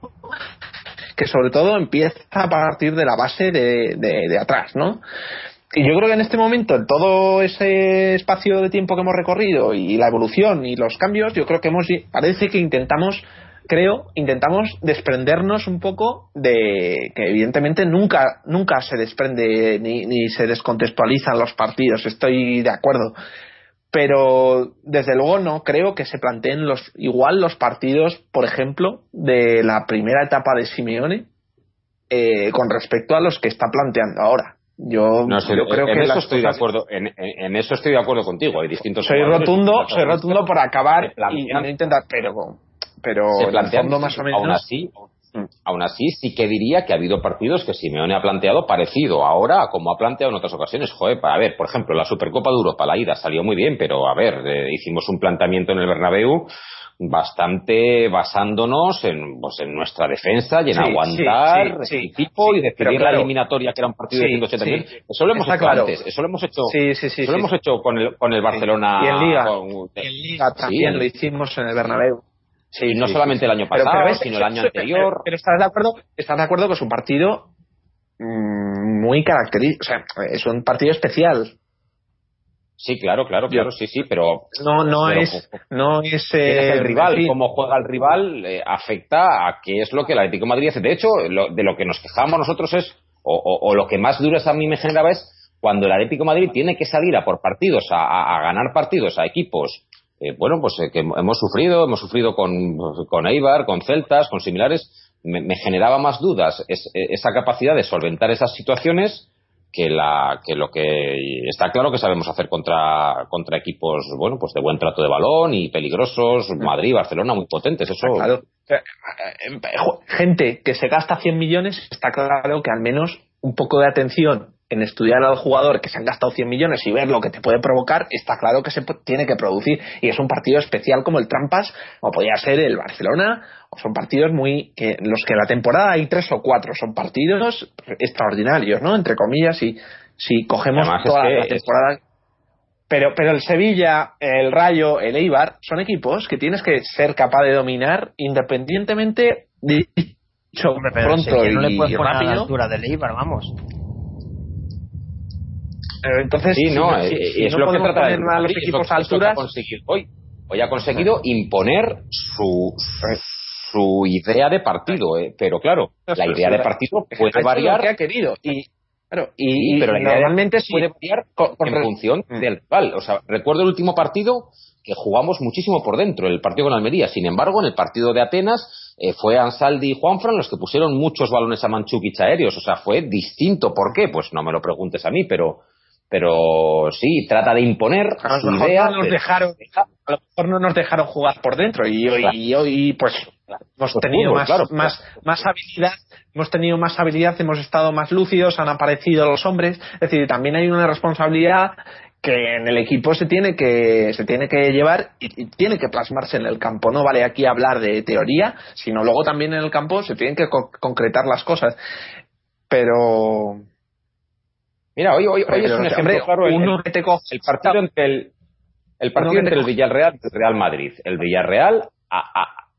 D: que sobre todo empieza a partir de la base de, de atrás, ¿no? y yo creo que en este momento, en todo ese espacio de tiempo que hemos recorrido y la evolución y los cambios, yo creo que hemos parece que intentamos creo, intentamos desprendernos un poco de que evidentemente nunca, nunca se desprende ni, ni se descontextualizan los partidos, estoy de acuerdo. Pero desde luego no creo que se planteen los, igual los partidos, por ejemplo, de la primera etapa de Simeone eh, con respecto a los que está planteando ahora. Yo,
C: creo en que eso estoy de acuerdo en, eso estoy de acuerdo contigo hay distintos
D: soy rotundo soy rotundo por acabar y no intentar pero pero planteando más o menos.
C: Aún así, mm. aún así, sí que diría que ha habido partidos que Simeone ha planteado parecido ahora a como ha planteado en otras ocasiones. Joder, a ver, por ejemplo, la Supercopa de Europa, la ida salió muy bien, pero a ver, eh, hicimos un planteamiento en el Bernabéu bastante basándonos en, pues, en nuestra defensa y en aguantar el tipo y decidir la eliminatoria que era un partido de 180 mil. Eso lo hemos hecho antes, eso lo hemos hecho, eso lo hemos hecho con el, con el Barcelona.
D: Y en Liga, y en Liga también lo hicimos en el Bernabéu.
C: Sí, no solamente el año pasado, sino el año anterior.
D: Pero, estás de acuerdo, estás de acuerdo que es un partido mm, muy característico, o sea, es un partido especial.
C: Sí, claro, claro, claro, sí, sí, pero
D: no, no es, no es
C: el eh, rival, cómo juega el rival eh, afecta a qué es lo que el Atlético de Madrid hace. De hecho, de lo que nos quejamos nosotros es, o, lo que más duras a mí me generaba es cuando el Atlético de Madrid tiene que salir a por partidos, a ganar partidos a equipos eh, bueno, pues eh, que hemos sufrido, hemos sufrido con, con Eibar, con Celtas, con similares, me, generaba más dudas e, esa capacidad de solventar esas situaciones que, la, que lo que está claro que sabemos hacer contra, contra equipos, bueno, pues de buen trato de balón y peligrosos, Madrid, Barcelona, muy potentes, eso.
D: Claro. Eh, gente que se gasta 100 millones, está claro que al menos un poco de atención en estudiar al jugador que se han gastado 100 millones y ver lo que te puede provocar, está claro que se tiene que producir. Y es un partido especial como el Trampas, o podría ser el Barcelona, o son partidos muy. que los que en la temporada hay tres o cuatro, son partidos extraordinarios, ¿no? Entre comillas, y si cogemos toda la temporada. Pero, pero el Sevilla, el Rayo, el Eibar, son equipos que tienes que ser capaz de dominar independientemente dicho pronto y, no le puedes poner rápido.
B: la altura del Eibar, vamos
C: entonces, sí, no, eh, es lo que trata de los equipos alturas. Hoy, hoy ha conseguido imponer su, su idea de partido, eh, pero claro, la idea de partido puede variar.
D: ha querido. Y, y, pero
C: normalmente puede variar en función mm. del rival. O sea, recuerdo el último partido que jugamos muchísimo por dentro, el partido con Almería. Sin embargo, en el partido de Atenas eh, fue Ansaldi y Juanfran los que pusieron muchos balones a Manchukic aéreos. O sea, fue distinto. ¿Por qué? Pues no me lo preguntes a mí, pero pero sí, trata de imponer
D: a lo mejor No nos dejaron, a lo mejor no nos dejaron jugar por dentro y hoy, pues hemos tenido más, más, más habilidad, hemos tenido más habilidad, hemos estado más lúcidos, han aparecido los hombres, es decir, también hay una responsabilidad que en el equipo se tiene que se tiene que llevar y, tiene que plasmarse en el campo. No vale aquí hablar de teoría sino luego también en el campo se tienen que concretar las cosas. Pero
C: mira hoy hoy, hoy es un ejemplo claro
D: uno que te coge
C: el partido entre el el partido entre el Villarreal y el Real Madrid. El Villarreal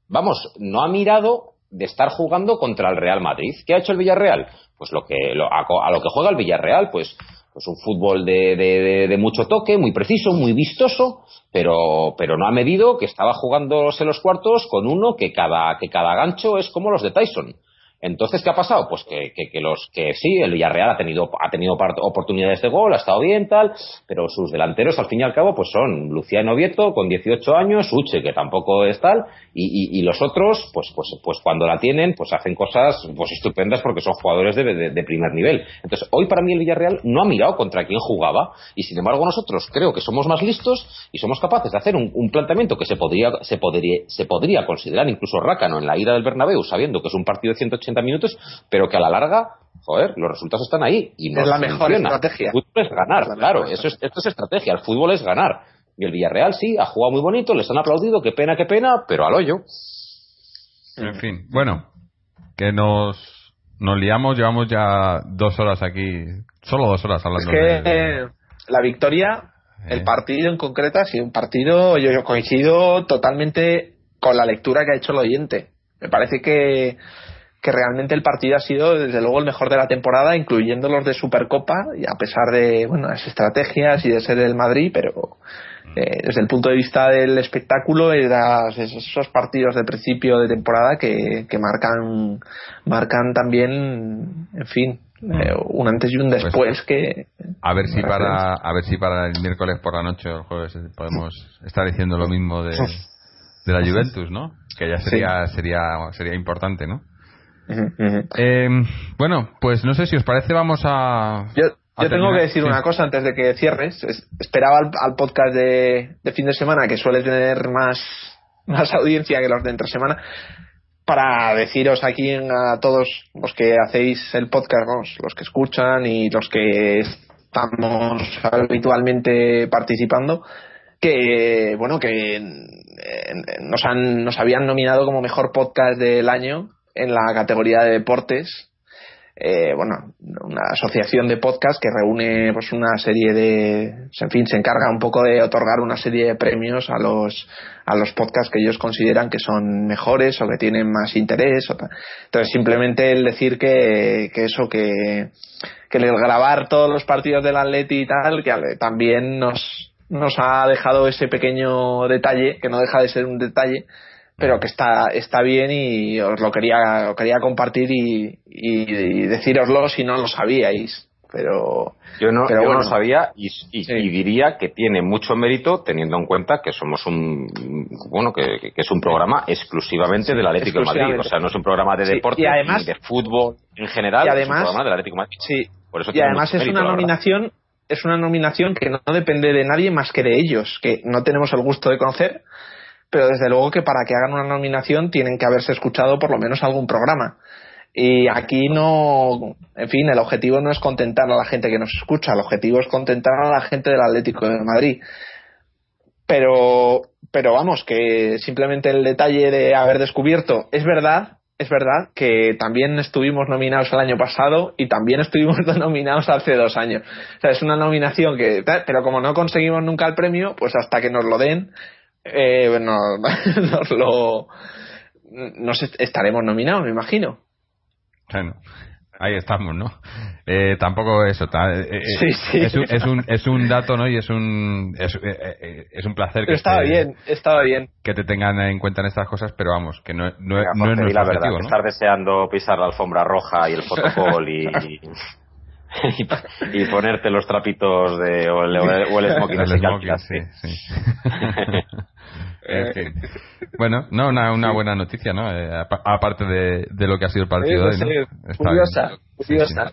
C: vamos no ha mirado de estar jugando contra el Real Madrid. Qué ha hecho el Villarreal pues lo que a lo que juega el Villarreal pues pues un fútbol de, de, de, mucho toque, muy preciso, muy vistoso, pero, pero no ha medido que estaba jugándose los cuartos con uno que cada, que cada gancho es como los de Tyson. Entonces, ¿qué ha pasado? Pues que, los que sí, el Villarreal ha tenido, ha tenido oportunidades de gol, ha estado bien, tal, pero sus delanteros, al fin y al cabo, pues son Luciano Vieto, con 18 años, Uche, que tampoco es tal, y, los otros, pues, pues, pues cuando la tienen, pues hacen cosas pues estupendas porque son jugadores de, de, primer nivel. Entonces, hoy para mí el Villarreal no ha mirado contra quién jugaba, y sin embargo nosotros creo que somos más listos y somos capaces de hacer un, un planteamiento que se podría, se podría, se podría considerar incluso rácano en la ida del Bernabéu, sabiendo que es un partido de 180 minutos, pero que a la larga, joder, los resultados están ahí y no
D: es la mejor estrategia.
C: El fútbol es ganar, claro, eso es, esto es estrategia, el fútbol es ganar. Y el Villarreal sí, ha jugado muy bonito, les han aplaudido, qué pena, qué pena, pero al hoyo.
A: En fin, bueno, que nos, nos liamos, llevamos ya dos horas aquí, solo dos horas hablando
D: es que, la victoria, el eh. partido en concreto, ha sido un partido, yo, yo coincido totalmente con la lectura que ha hecho el oyente. Me parece que que realmente el partido ha sido desde luego el mejor de la temporada, incluyendo los de Supercopa, y a pesar de bueno, las estrategias y de ser el Madrid, pero eh, desde el punto de vista del espectáculo, esos partidos de principio de temporada que, que marcan, marcan también, en fin, eh, un antes y un pues, después que
A: a ver si para a ver si para el miércoles por la noche o el jueves podemos estar diciendo lo mismo de, de la Juventus no que ya sería sería sería importante no eh, bueno, pues no sé si os parece, vamos a.
D: Yo, tengo que decir una cosa antes de que cierres. Esperaba al, podcast de, fin de semana, que suele tener más, más audiencia que los de entre semana, para deciros aquí a todos los que hacéis el podcast, los que escuchan y los que estamos habitualmente participando, que bueno que nos han nos habían nominado como mejor podcast del año en la categoría de deportes. Eh, bueno, una asociación de podcast que reúne pues una serie de, en fin, se encarga un poco de otorgar una serie de premios a los a los podcasts que ellos consideran que son mejores o que tienen más interés. Entonces, simplemente el decir que, que eso, que, que el grabar todos los partidos del Atleti y tal, que también nos, nos ha dejado ese pequeño detalle, que no deja de ser un detalle, pero que está, está bien y os lo quería, quería compartir y, y, deciroslo si no lo sabíais. Pero
C: yo no, yo lo sabía y, diría que tiene mucho mérito teniendo en cuenta que somos un bueno que, es un programa exclusivamente del Atlético de Madrid. O sea no es un programa de deporte ni de fútbol en general
D: y además,
C: es un programa del Atlético de Madrid.
D: sí Por eso y además es una nominación es una nominación que no depende de nadie más que de ellos que no tenemos el gusto de conocer pero desde luego que para que hagan una nominación tienen que haberse escuchado por lo menos algún programa. Y aquí no, en fin, el objetivo no es contentar a la gente que nos escucha, el objetivo es contentar a la gente del Atlético de Madrid. Pero, pero vamos, que simplemente el detalle de haber descubierto, es verdad, es verdad que también estuvimos nominados el año pasado y también estuvimos nominados hace dos años. O sea, es una nominación que, pero como no conseguimos nunca el premio, pues hasta que nos lo den, eh, bueno, nos lo nos estaremos nominados, me imagino.
A: Bueno, ahí estamos, ¿no? Eh, tampoco eso, eh, eh, Es, un, es, un, es un dato, ¿no? Y es un es, es un placer
D: que estaba bien, estaba bien
A: que te tengan en cuenta en estas cosas, pero vamos, que no, no, no es nuestro
C: la verdad, ¿no? estar deseando pisar la alfombra roja y el fotocall y y, ponerte los trapitos de, o el, o el smoking. el smoking sí, sí.
A: Bueno, no, una, una buena noticia, ¿no? Eh, aparte de, de, lo que ha sido el partido de hoy,
D: ¿no? curiosa, curiosa.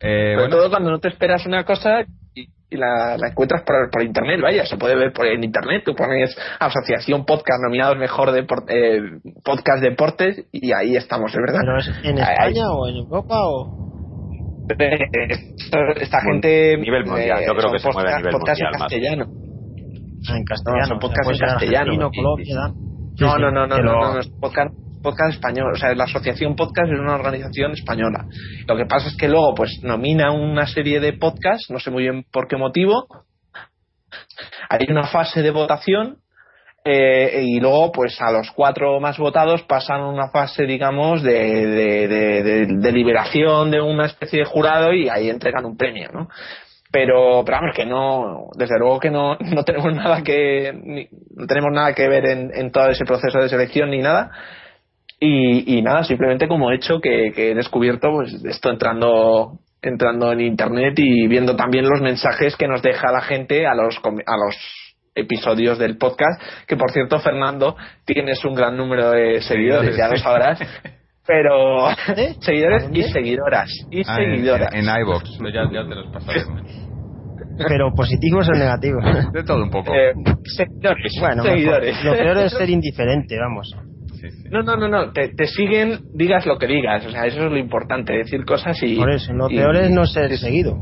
D: Eh, Sobre todo cuando no te esperas una cosa y, la, la, encuentras por, por, internet, vaya, se puede ver por en internet, tú pones Asociación Podcast nominados mejor de eh, podcast deportes y ahí estamos, es verdad.
B: ¿Pero es en España o en Europa o...?
D: Esta gente...
C: nivel mundial, yo creo que se mueve a nivel
D: podcast
C: mundial
D: en castellano.
B: Ah, en castellano.
D: No, podcast en castellano.
B: Colombia,
D: no, no, no, no, no, no, podcast, podcast español. O sea, la asociación podcast es una organización española. Lo que pasa es que luego, pues, nomina una serie de podcasts, no sé muy bien por qué motivo. Hay una fase de votación eh, y luego, pues, a los cuatro más votados pasan una fase, digamos, de, de, de, de, de una especie de jurado y ahí entregan un premio, ¿no? pero, pero vamos que no desde luego que no, no tenemos nada que no tenemos nada que ver en, en, todo ese proceso de selección ni nada y, y nada simplemente como hecho que, que, he descubierto pues esto entrando entrando en internet y viendo también los mensajes que nos deja la gente a los a los episodios del podcast que por cierto Fernando tienes un gran número de seguidores ya lo sabrás pero ¿Eh? seguidores y seguidoras y ah, seguidoras
A: en, en iBox ya, ya te los pasaremos
B: pero positivos o negativos.
A: De todo un poco.
D: Eh, seguidores. Bueno, seguidores.
B: lo peor es ser indiferente, vamos.
D: No, no, no, no. Te, te, siguen, digas lo que digas. O sea, eso es lo importante, decir cosas y.
B: Por eso, lo peor es no ser seguido.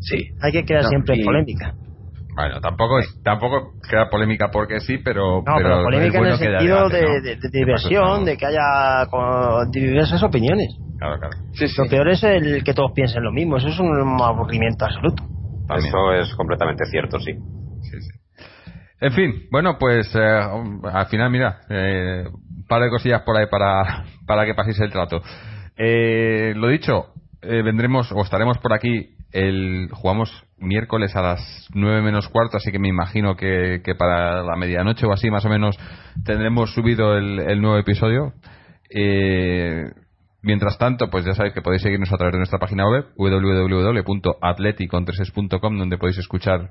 D: Sí.
B: Hay que crear siempre polémica.
A: Bueno, tampoco tampoco queda polémica porque sí, pero.
B: No, pero, polémica en el sentido de, diversión, de que haya diversas opiniones.
A: Claro, claro.
B: lo peor es el que todos piensen lo mismo. Eso es un aburrimiento absoluto.
C: Eso es completamente cierto, sí.
A: En fin, bueno, pues eh, al final, mira, eh, un par de cosillas por ahí para, para que paséis el trato. Eh, lo dicho, eh, vendremos o estaremos por aquí. El, jugamos miércoles a las 9 menos cuarto, así que me imagino que, que para la medianoche o así más o menos tendremos subido el, nuevo episodio. Eh, Mientras tanto, pues ya sabéis que podéis seguirnos a través de nuestra página web www.atleticontreses.com donde podéis escuchar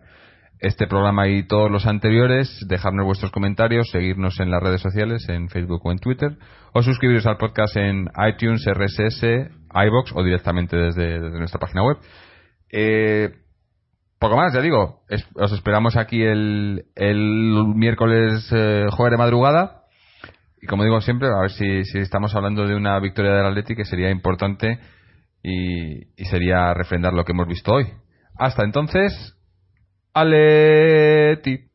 A: este programa y todos los anteriores, dejarnos vuestros comentarios, seguirnos en las redes sociales, en Facebook o en Twitter, o suscribiros al podcast en iTunes, RSS, iBox o directamente desde, nuestra página web. Eh, poco más, ya digo, os esperamos aquí el, miércoles eh, jueves de madrugada y como digo siempre, a ver si, si estamos hablando de una victoria del Atleti que sería importante y, y sería refrendar lo que hemos visto hoy. Hasta entonces, Atleti.